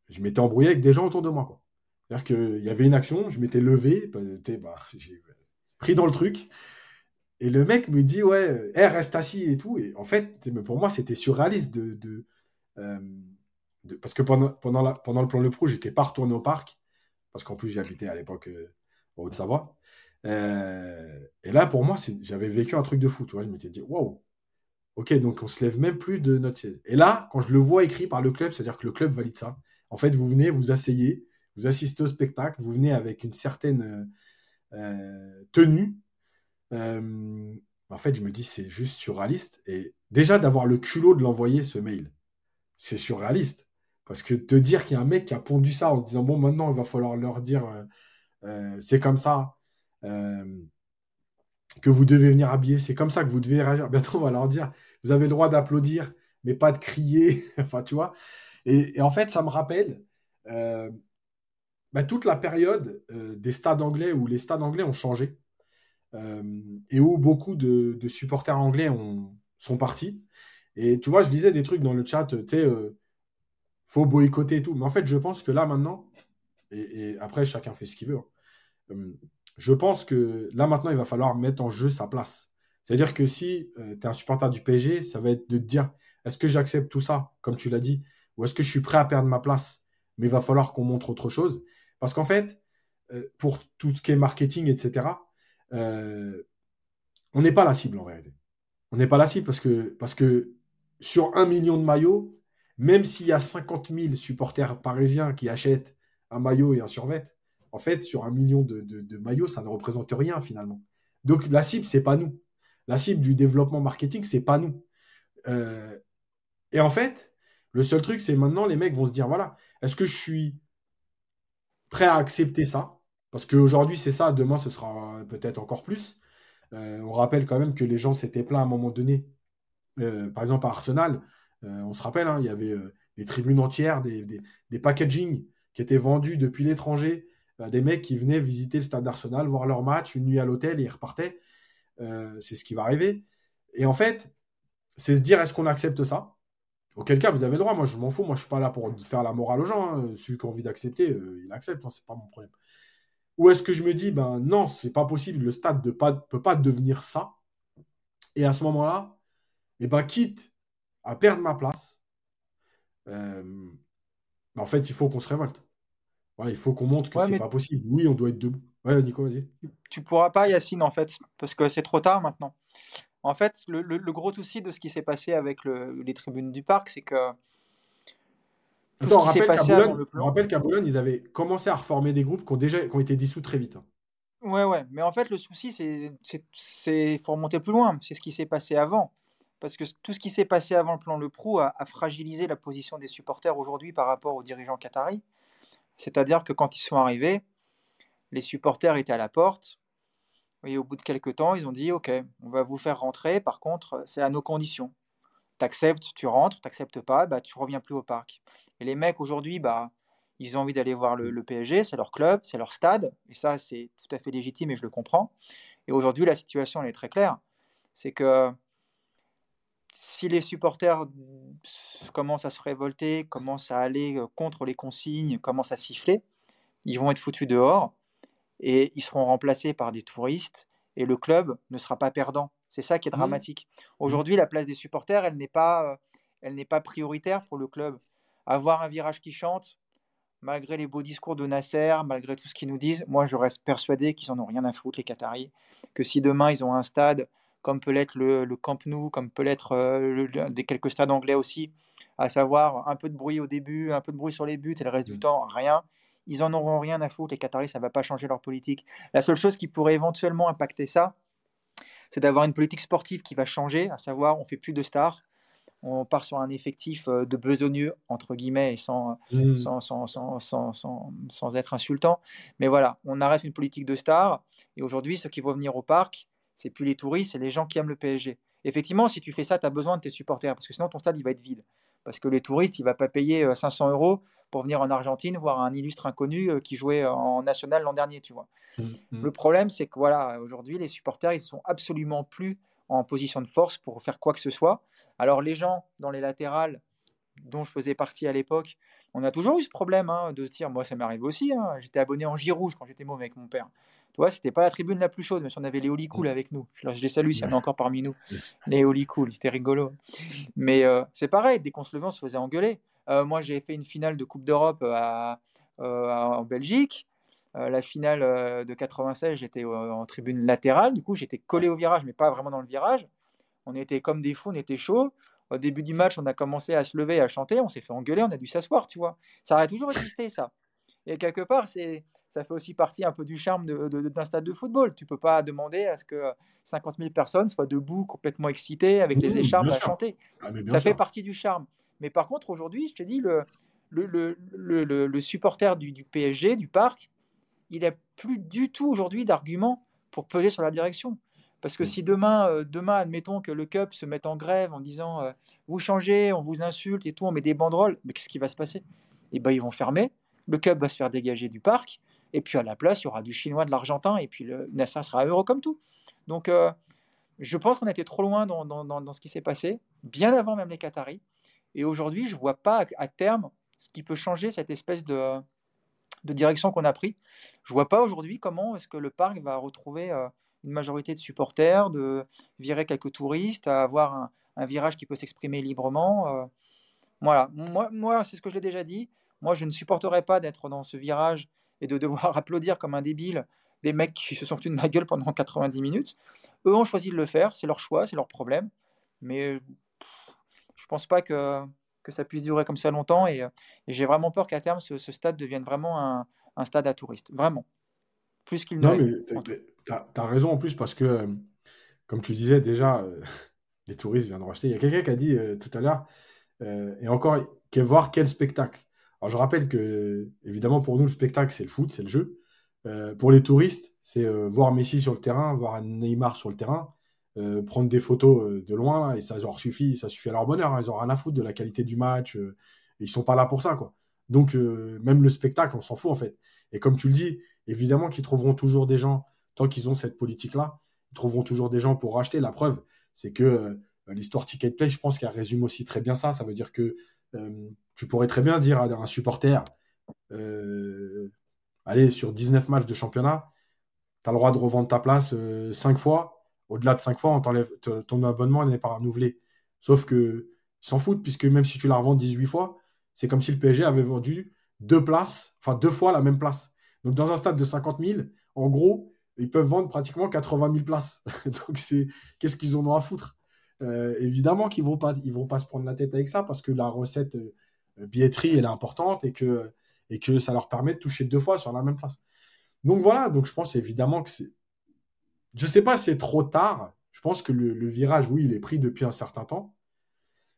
je m'étais embrouillé avec des gens autour de moi. Quoi. C'est-à-dire qu'il y avait une action, je m'étais levé, bah, bah, j'ai pris dans le truc. Et le mec me dit, ouais, hey, reste assis et tout. Et en fait, pour moi, c'était surréaliste de. de, euh, parce que pendant le plan Le Pro, j'étais pas retourné au parc. Parce qu'en plus, j'habitais à l'époque euh, en Haute-Savoie. Euh, et là, pour moi, j'avais vécu un truc de fou. Tu vois, je m'étais dit, waouh, ok, donc on se lève même plus de notre siège. Et là, quand je le vois écrit par le club, c'est-à-dire que le club valide ça. En fait, vous venez, vous asseyez, vous assistez au spectacle, vous venez avec une certaine euh, euh, tenue. Euh, en fait, je me dis, c'est juste surréaliste. Et déjà, d'avoir le culot de l'envoyer, ce mail, c'est surréaliste. Parce que te dire qu'il y a un mec qui a pondu ça en disant, bon, maintenant, il va falloir leur dire, c'est comme ça, que vous devez venir habiller, c'est comme ça que vous devez réagir. [laughs] Bientôt, on va leur dire, vous avez le droit d'applaudir, mais pas de crier. [laughs] enfin, tu vois. Et, en fait, ça me rappelle bah, toute la période euh, des stades anglais où les stades anglais ont changé euh, et où beaucoup de, supporters anglais ont, sont partis. Et tu vois, je disais des trucs dans le chat, tu sais, faut boycotter et tout. Mais en fait, je pense que là, maintenant, et, après, chacun fait ce qu'il veut. Hein, je pense que là, maintenant, il va falloir mettre en jeu sa place. C'est-à-dire que si tu es un supporter du PSG, ça va être de te dire est-ce que j'accepte tout ça, comme tu l'as dit ou est-ce que je suis prêt à perdre ma place, mais il va falloir qu'on montre autre chose Parce qu'en fait, euh, pour tout ce qui est marketing, etc., euh, on n'est pas la cible en réalité. On n'est pas la cible parce que, parce que sur un million de maillots, même s'il y a 50 000 supporters parisiens qui achètent un maillot et un survêt, en fait, sur un million de, maillots, ça ne représente rien finalement. Donc la cible, c'est pas nous. La cible du développement marketing, c'est pas nous. Euh, et en fait, le seul truc, c'est maintenant, les mecs vont se dire, voilà, est-ce que je suis prêt à accepter ça Parce qu'aujourd'hui, c'est ça, demain, ce sera peut-être encore plus. Euh, on rappelle quand même que les gens s'étaient plaints à un moment donné. Euh, par exemple, à Arsenal, euh, on se rappelle, hein, il y avait des tribunes entières, des, des, packaging qui étaient vendus depuis l'étranger, des mecs qui venaient visiter le stade d'Arsenal, voir leur match, une nuit à l'hôtel et ils repartaient. c'est ce qui va arriver. Et en fait, c'est se dire, est-ce qu'on accepte ça? Auquel cas, vous avez le droit. Moi, je m'en fous. Moi, je suis pas là pour faire la morale aux gens. Hein. Celui qui a envie d'accepter, euh, il accepte. Hein, c'est pas mon problème. Ou est-ce que je me dis, ben non, c'est pas possible. Le stade ne peut pas devenir ça. Et à ce moment-là, eh ben, quitte à perdre ma place, euh, ben, en fait, il faut qu'on se révolte. il faut qu'on montre que c'est pas possible. Oui, on doit être debout. Ouais, Nico, vas-y. Tu pourras pas, Yacine, en fait, parce que c'est trop tard maintenant. En fait, le, gros souci de ce qui s'est passé avec les tribunes du parc, c'est que. Attends, on rappelle qu'à Boulogne, ils avaient commencé à reformer des groupes qui ont déjà qui ont été dissous très vite. Ouais, ouais. Mais en fait, le souci, c'est faut remonter plus loin. C'est ce qui s'est passé avant. Parce que tout ce qui s'est passé avant le plan Le Prou a, a fragilisé la position des supporters aujourd'hui par rapport aux dirigeants qataris. C'est-à-dire que quand ils sont arrivés, les supporters étaient à la porte, et au bout de quelques temps, ils ont dit Ok, on va vous faire rentrer, par contre, c'est à nos conditions. T'acceptes, tu rentres, t'acceptes pas, bah, tu reviens plus au parc. Et les mecs aujourd'hui, bah, ils ont envie d'aller voir le, PSG, c'est leur club, c'est leur stade, et ça, c'est tout à fait légitime et je le comprends. Et aujourd'hui, la situation, elle est très claire c'est que si les supporters commencent à se révolter, commencent à aller euh, contre les consignes, commencent à siffler, ils vont être foutus dehors et ils seront remplacés par des touristes et le club ne sera pas perdant. C'est ça qui est mmh. dramatique. Mmh. Aujourd'hui, la place des supporters, elle n'est pas, euh, elle n'est pas prioritaire pour le club. Avoir un virage qui chante, malgré les beaux discours de Nasser, malgré tout ce qu'ils nous disent, moi je reste persuadé qu'ils en ont rien à foutre, les Qataris. Que si demain ils ont un stade comme peut l'être le, Camp Nou, comme peut l'être euh, des quelques stades anglais aussi, à savoir un peu de bruit au début, un peu de bruit sur les buts et le reste du mm. temps, rien. Ils en auront rien à foutre, les Qataris, ça ne va pas changer leur politique. La seule chose qui pourrait éventuellement impacter ça, c'est d'avoir une politique sportive qui va changer, à savoir on fait plus de stars, on part sur un effectif euh, de besogneux, entre guillemets, et mmh. sans, sans, sans, sans, être insultant. Mais voilà, on arrête une politique de stars. Et aujourd'hui, ceux qui vont venir au parc, c'est plus les touristes, c'est les gens qui aiment le PSG. Effectivement, si tu fais ça, tu as besoin de tes supporters, parce que sinon ton stade, il va être vide. Parce que les touristes, il ne va pas payer 500 euh, euros pour venir en Argentine voir un illustre inconnu euh, qui jouait en national l'an dernier, tu vois. Mmh, mmh. Le problème, c'est que voilà, aujourd'hui, les supporters, ils sont absolument plus en position de force pour faire quoi que ce soit. Alors les gens dans les latérales, dont je faisais partie à l'époque, on a toujours eu ce problème hein, de se dire, moi ça m'arrive aussi, hein. j'étais abonné en J-Rouge quand j'étais mauvais avec mon père. Tu vois, c'était pas la tribune la plus chaude, mais si on avait les Cool mmh. avec nous. Je, les salue s'il y en a encore parmi nous. Les Cool, c'était rigolo. Mais euh, c'est pareil, dès qu'on se levait, on se faisait engueuler. Euh, moi, j'ai fait une finale de Coupe d'Europe euh, en Belgique. la finale de 96, j'étais en tribune latérale. Du coup, j'étais collé au virage, mais pas vraiment dans le virage. On était comme des fous, on était chaud. Au début du match, on a commencé à se lever, à chanter, on s'est fait engueuler, on a dû s'asseoir, tu vois. Ça aurait toujours existé, ça. Et quelque part, c'est, ça fait aussi partie un peu du charme d'un stade de football. Tu peux pas demander à ce que 50 000 personnes soient debout, complètement excitées, avec les écharpes à chanter. Ah, ça fait partie du charme. Mais par contre, aujourd'hui, je te dis, le, le, le, le supporter du, du, PSG, du parc, il n'a plus du tout aujourd'hui d'argument pour peser sur la direction. Parce que mm. si demain, euh, demain, admettons que le CUP se mette en grève en disant euh, vous changez, on vous insulte et tout, on met des banderoles, mais qu'est-ce qui va se passer? Eh ben, ils vont fermer, le CUP va se faire dégager du parc, et puis à la place, il y aura du chinois, de l'argentin, et puis le Nasser sera heureux comme tout. Donc, euh, je pense qu'on été trop loin dans, dans, dans, ce qui s'est passé, bien avant même les Qataris. Et aujourd'hui, je ne vois pas à, terme ce qui peut changer cette espèce de, direction qu'on a pris. Je ne vois pas aujourd'hui comment est-ce que le parc va retrouver une majorité de supporters, de virer quelques touristes, à avoir un, virage qui peut s'exprimer librement. Euh. voilà, moi, moi c'est ce que je l'ai déjà dit. Moi, je ne supporterais pas d'être dans ce virage et de devoir [laughs] applaudir comme un débile des mecs qui se sont foutus de ma gueule pendant 90 minutes. Eux ont choisi de le faire, c'est leur choix, c'est leur problème. Mais je pense pas que, que ça puisse durer comme ça longtemps et, j'ai vraiment peur qu'à terme, ce, stade devienne vraiment un, un stade à touristes. Vraiment plus qu'il Non, mais tu as, raison en plus parce que, euh, comme tu disais déjà, euh, [laughs] les touristes viennent de racheter. Il y a quelqu'un qui a dit euh, tout à l'heure, et encore, voir quel spectacle. Alors je rappelle que, évidemment, pour nous, le spectacle, c'est le foot, c'est le jeu. pour les touristes, c'est voir Messi sur le terrain, voir Neymar sur le terrain, prendre des photos de loin, et ça leur suffit, ça suffit à leur bonheur. Hein. ils ont rien à foutre de la qualité du match. ils sont pas là pour ça, quoi. Donc, même le spectacle, on s'en fout, en fait. Et comme tu le dis, Évidemment qu'ils trouveront toujours des gens, tant qu'ils ont cette politique-là, ils trouveront toujours des gens pour racheter. La preuve, c'est que euh, l'histoire Ticket Play, je pense qu'elle résume aussi très bien ça. Ça veut dire que euh, tu pourrais très bien dire à un supporter, euh, allez, sur 19 matchs de championnat, tu as le droit de revendre ta place 5 fois. Au-delà de 5 fois, on t'enlève, ton abonnement n'est pas renouvelé. Sauf que s'en foutent, puisque même si tu la revends 18 fois, c'est comme si le PSG avait vendu deux places, enfin deux fois la même place. Donc, dans un stade de 50 000, en gros, ils peuvent vendre pratiquement 80 000 places. [laughs] Donc, c'est qu'est-ce qu'ils en ont à foutre? Euh, Évidemment qu'ils vont vont pas se prendre la tête avec ça parce que la recette euh, billetterie elle est importante et que ça leur permet de toucher deux fois sur la même place. Donc voilà. Donc je pense évidemment que je sais pas, si c'est trop tard. Je pense que le, virage, oui, il est pris depuis un certain temps.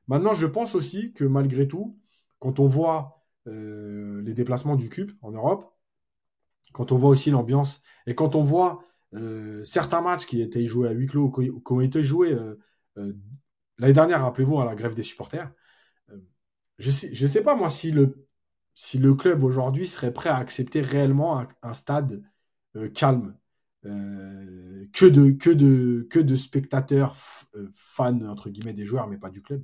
Maintenant, je pense aussi que malgré tout, quand on voit euh, les déplacements du cube en Europe, quand on voit aussi l'ambiance et quand on voit euh, certains matchs qui étaient joués à huis clos, qui ont été joués euh, l'année dernière, rappelez-vous, à la grève des supporters, je ne sais, je sais pas moi si le, si le club aujourd'hui serait prêt à accepter réellement un, stade calme, que, de, que, de, que de spectateurs fans, entre guillemets, des joueurs, mais pas du club,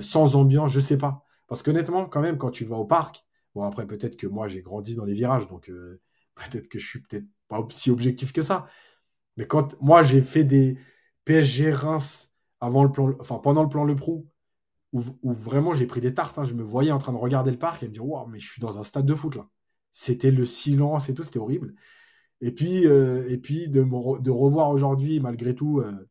sans ambiance, je sais pas. Parce qu'honnêtement, quand même, quand tu vas au parc, Bon, après, peut-être que moi, j'ai grandi dans les virages, donc euh, [laughs] peut-être que je suis peut-être pas aussi objectif que ça. Mais quand moi, j'ai fait des PSG Reims avant le plan, enfin, pendant le plan Le Prou, où, vraiment j'ai pris des tartes. Hein. Je me voyais en train de regarder le parc et me dire, waouh, mais je suis dans un stade de foot là. C'était le silence et tout, c'était horrible. Et puis, euh, et puis de, de revoir aujourd'hui, malgré tout, euh,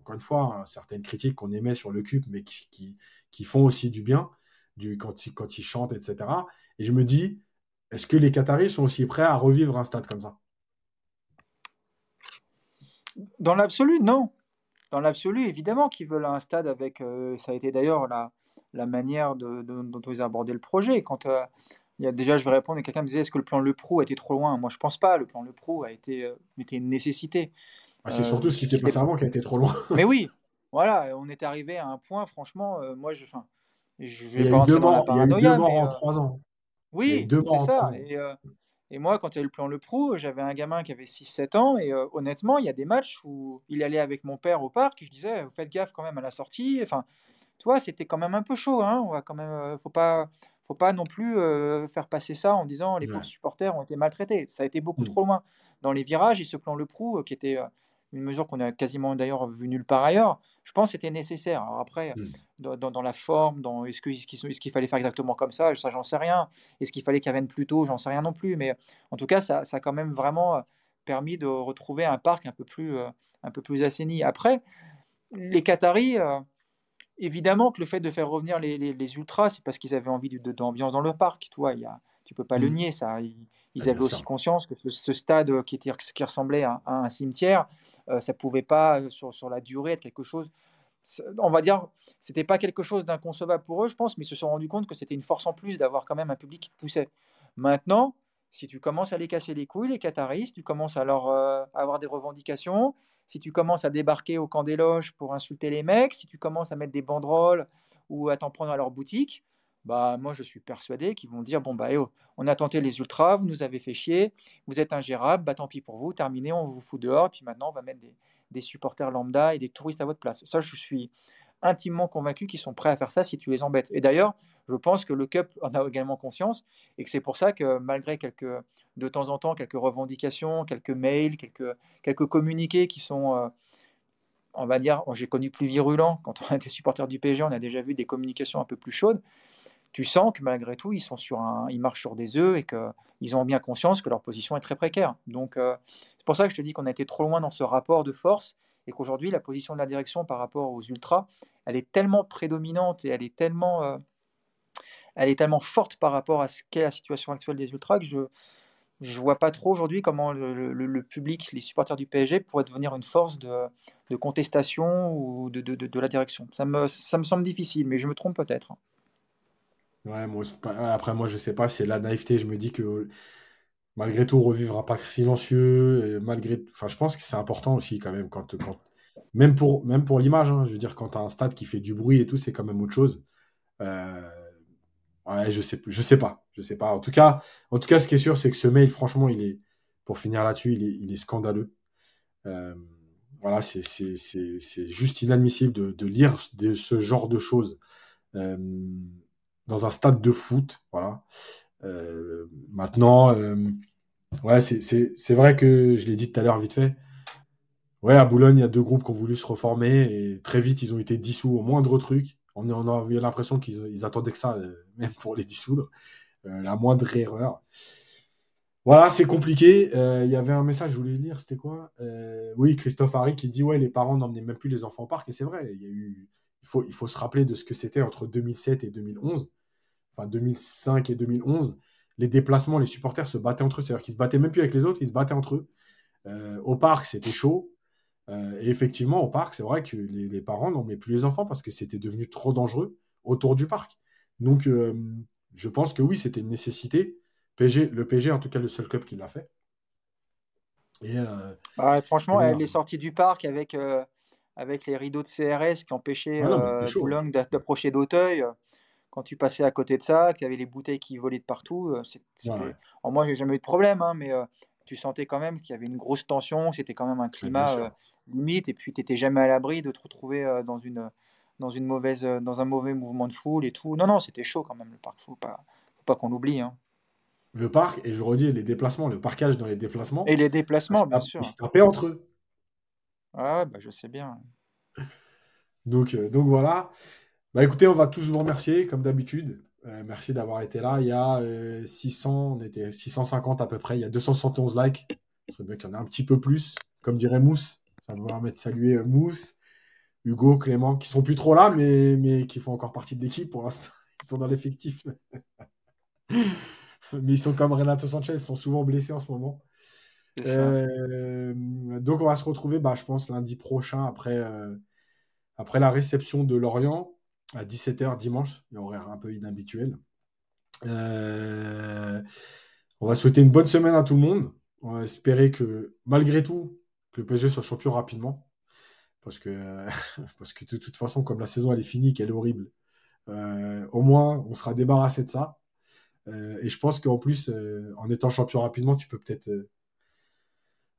encore une fois, hein, certaines critiques qu'on émet sur le CUP, mais qui, qui, font aussi du bien du, quand, ils, quand ils chantent, etc. Et je me dis, est-ce que les Qataris sont aussi prêts à revivre un stade comme ça? Dans l'absolu, non. Dans l'absolu, évidemment qu'ils veulent un stade avec. Euh, ça a été d'ailleurs la, la manière de, dont ils ont abordé le projet. Quand il y a, déjà, je vais répondre, et quelqu'un me disait est-ce que le plan Le Pro a été trop loin? Moi, je pense pas. Le plan Le Pro a été, euh, était une nécessité. Ah, c'est surtout ce qui s'est passé avant qui a été trop loin. Mais oui, [laughs] voilà, on est arrivé à un point, franchement, euh, moi, je, enfin, je vais il y eu deux morts, il y a eu deux morts en trois ans. Oui, c'est ça. Et, et, moi, quand il y a eu le plan Le Pro, j'avais un gamin qui avait 6-7 ans, et honnêtement, il y a des matchs où il allait avec mon père au parc, et je disais, vous faites gaffe quand même à la sortie. Enfin, tu vois, c'était quand même un peu chaud. Hein. On va quand même, faut pas faut pas non plus faire passer ça en disant les pauvres supporters ont été maltraités. Ça a été beaucoup mmh. trop loin. Dans les virages, il se plan le prou, qui était une mesure qu'on a quasiment d'ailleurs vue nulle part ailleurs. Je pense que c'était nécessaire. Alors après, mmh. dans, la forme, dans est-ce qu'il fallait faire exactement comme ça, ça j'en sais rien. Est-ce qu'il fallait qu'il vienne plus tôt, j'en sais rien non plus. Mais en tout cas, ça, ça, a quand même vraiment permis de retrouver un parc un peu plus, un peu plus assaini. Après, les Qataris évidemment que le fait de faire revenir les, ultras, c'est parce qu'ils avaient envie d'ambiance dans le parc. Toi, il y a, tu peux pas le mmh. nier, ça. Ils, avaient aussi conscience que ce, stade qui, était, qui ressemblait à, un cimetière, ça euh, ça pouvait pas, euh, sur, sur, la durée, être quelque chose. On va dire, c'était pas quelque chose d'inconcevable pour eux, je pense, mais ils se sont rendus compte que c'était une force en plus d'avoir quand même un public qui te poussait. Maintenant, si tu commences à les casser les couilles, les Qataris, tu commences à leur euh, avoir des revendications, si tu commences à débarquer au camp des loges pour insulter les mecs, si tu commences à mettre des banderoles ou à t'en prendre à leur boutique, bah moi je suis persuadé qu'ils vont dire bon bah eh oh, on a tenté les ultras, vous nous avez fait chier, vous êtes ingérable, bah tant pis pour vous, terminé, on vous fout dehors, puis maintenant on va mettre des, des supporters lambda et des touristes à votre place. Ça je suis intimement convaincus qu'ils sont prêts à faire ça si tu les embêtes. Et d'ailleurs, je pense que le CUP en a également conscience et que c'est pour ça que malgré quelques, de temps en temps, quelques revendications, quelques mails, quelques, quelques communiqués qui sont, euh, on va dire, j'ai connu plus virulents. Quand on [laughs] était supporter du PSG, on a déjà vu des communications un peu plus chaudes. Tu sens que malgré tout, ils, sont sur un, ils marchent sur des œufs et qu'ils ont bien conscience que leur position est très précaire. Donc, euh, c'est pour ça que je te dis qu'on a été trop loin dans ce rapport de force et qu'aujourd'hui, la position de la direction par rapport aux ultras, elle est tellement prédominante et elle est tellement, euh, elle est tellement forte par rapport à ce qu'est la situation actuelle des ultras que je ne vois pas trop aujourd'hui comment le, public, les supporters du PSG pourraient devenir une force de, contestation ou de, de, la direction. Ça me, ça me semble difficile, mais je me trompe peut-être. Ouais, moi, après, moi, je sais pas, c'est la naïveté. Je me dis que malgré tout, revivre un parc silencieux, malgré, enfin, je pense que c'est important aussi quand même quand, même pour, même pour l'image, hein, je veux dire, quand tu as un stade qui fait du bruit et tout, c'est quand même autre chose. Euh, je sais, je sais pas, je sais pas. En tout cas, en tout cas, ce qui est sûr, c'est que ce mail, franchement, il est, pour finir là-dessus, il est, il est scandaleux. Euh, voilà, c'est juste inadmissible de, de lire de, ce genre de choses euh, dans un stade de foot. Voilà. Euh, maintenant, euh, ouais, c'est vrai que je l'ai dit tout à l'heure vite fait. Ouais, à Boulogne, il y a deux groupes qui ont voulu se reformer et très vite, ils ont été dissous au moindre truc. On, on a eu l'impression qu'ils attendaient que ça, euh, [laughs] même pour les dissoudre. la moindre erreur. Voilà, c'est compliqué. Il y avait un message, je voulais lire, c'était quoi? Oui, Christophe Harry qui dit Ouais, les parents n'emmenaient même plus les enfants au parc, et c'est vrai. A il, faut, il faut se rappeler de ce que c'était entre 2007 et 2011 enfin 2005 et 2011, les déplacements, les supporters se battaient entre eux. C'est-à-dire qu'ils se battaient même plus avec les autres, ils se battaient entre eux. Euh, au parc, c'était chaud. Euh, et effectivement, au parc, c'est vrai que les, parents n'emmenaient plus les enfants parce que c'était devenu trop dangereux autour du parc. Donc, euh, je pense que oui, c'était une nécessité. PG, le PG, en tout cas, le seul club qui l'a fait. Et, bah, franchement, elle est sortie du parc avec, avec les rideaux de CRS qui empêchaient ah Boulogne d'approcher d'Auteuil quand tu passais à côté de ça, qu'il y avait les bouteilles qui volaient de partout, euh, c'était... moi, j'ai jamais eu de problème, hein, mais euh, tu sentais quand même qu'il y avait une grosse tension, c'était quand même un climat euh, limite, et puis tu n'étais jamais à l'abri de te retrouver dans, une, dans, une mauvaise, dans un mauvais mouvement de foule et tout. Non, non, c'était chaud quand même, le parc, faut pas, faut pas qu'on l'oublie. Hein. Le parc, et je redis, les déplacements, le parcage dans les déplacements. Et les déplacements, bien sûr. Ils se tapaient entre eux. Ah, bah, je sais bien. donc, donc voilà. Bah écoutez, on va tous vous remercier, comme d'habitude. Euh, merci d'avoir été là. Il y a 600, euh, on était 650 à peu près. Il y a 271 likes. Ce serait bien qu'il y en ait un petit peu plus. Comme dirait Mousse, ça va permettre de saluer euh, Mousse, Hugo, Clément, qui sont plus trop là, mais, mais qui font encore partie de l'équipe pour l'instant. [laughs] Ils sont dans l'effectif. [laughs] mais ils sont comme Renato Sanchez, ils sont souvent blessés en ce moment. donc on va se retrouver, bah, je pense, lundi prochain après, après la réception de Lorient à 17h dimanche, horaire un peu inhabituel. Euh, on va souhaiter une bonne semaine à tout le monde. On va espérer que, malgré tout, que le PSG soit champion rapidement. [laughs] Parce que, de toute façon, comme la saison elle est finie, qu'elle est horrible, euh, au moins on sera débarrassé de ça. Euh, et je pense qu'en plus, en étant champion rapidement, tu peux peut-être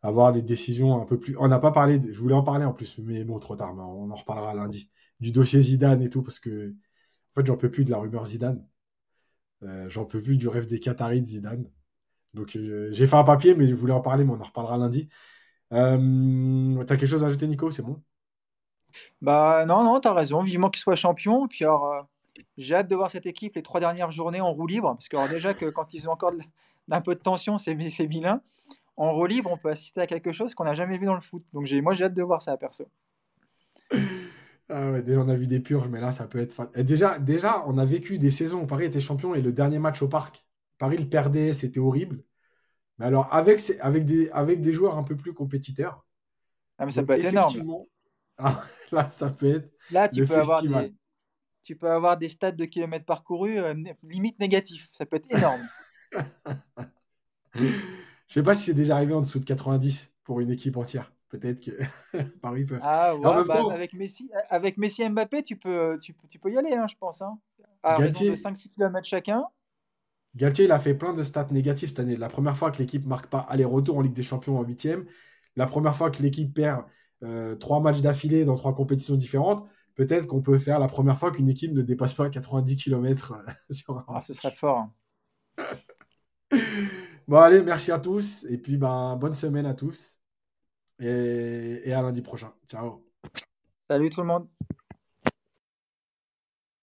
avoir des décisions un peu plus. On n'a pas parlé, je voulais en parler en plus, mais bon, trop tard, on en reparlera lundi du dossier Zidane et tout, parce que en fait, j'en peux plus de la rumeur Zidane. Euh, j'en peux plus du rêve des Qataris de Zidane. Donc, euh, j'ai fait un papier, mais je voulais en parler, mais on en reparlera lundi. Euh, T'as quelque chose à ajouter, Nico? C'est bon? Bah non, non, t'as raison. Vivement qu'il soit champion. Puis alors, euh, j'ai hâte de voir cette équipe les trois dernières journées en roue libre, parce que déjà que quand ils ont encore un peu de tension, c'est vilain. En roue libre, on peut assister à quelque chose qu'on n'a jamais vu dans le foot. Donc moi, j'ai hâte de voir ça, perso. Ah ouais, déjà on a vu des purges, mais là ça peut être. déjà, déjà, on a vécu des saisons où Paris était champion et le dernier match au parc, Paris le perdait, c'était horrible. Mais alors avec, avec, des, avec des joueurs un peu plus compétiteurs. Ah mais ça peut être énorme. [laughs] Ah, là ça peut être. Là tu peux avoir des, tu peux avoir des stats de kilomètres parcourus euh, limite négatifs. Ça peut être énorme. [laughs] Je sais pas si c'est déjà arrivé en dessous de 90 pour une équipe entière peut-être que [laughs] Paris peut. Ah ouais, bah, avec, Messi, avec Messi et Mbappé, tu peux, tu, tu peux y aller, hein, je pense. Hein. À Galtier, de 5-6 km chacun. Galtier, il a fait plein de stats négatifs cette année. La première fois que l'équipe marque pas aller-retour en Ligue des Champions en 8 la première fois que l'équipe perd euh, trois matchs d'affilée dans trois compétitions différentes, peut-être qu'on peut faire la première fois qu'une équipe ne dépasse pas 90 km euh, [laughs] sur un... Ah, ce serait fort. [laughs] bon, allez, merci à tous. Et puis, ben, bonne semaine à tous et, à lundi prochain. Ciao. Salut tout le monde.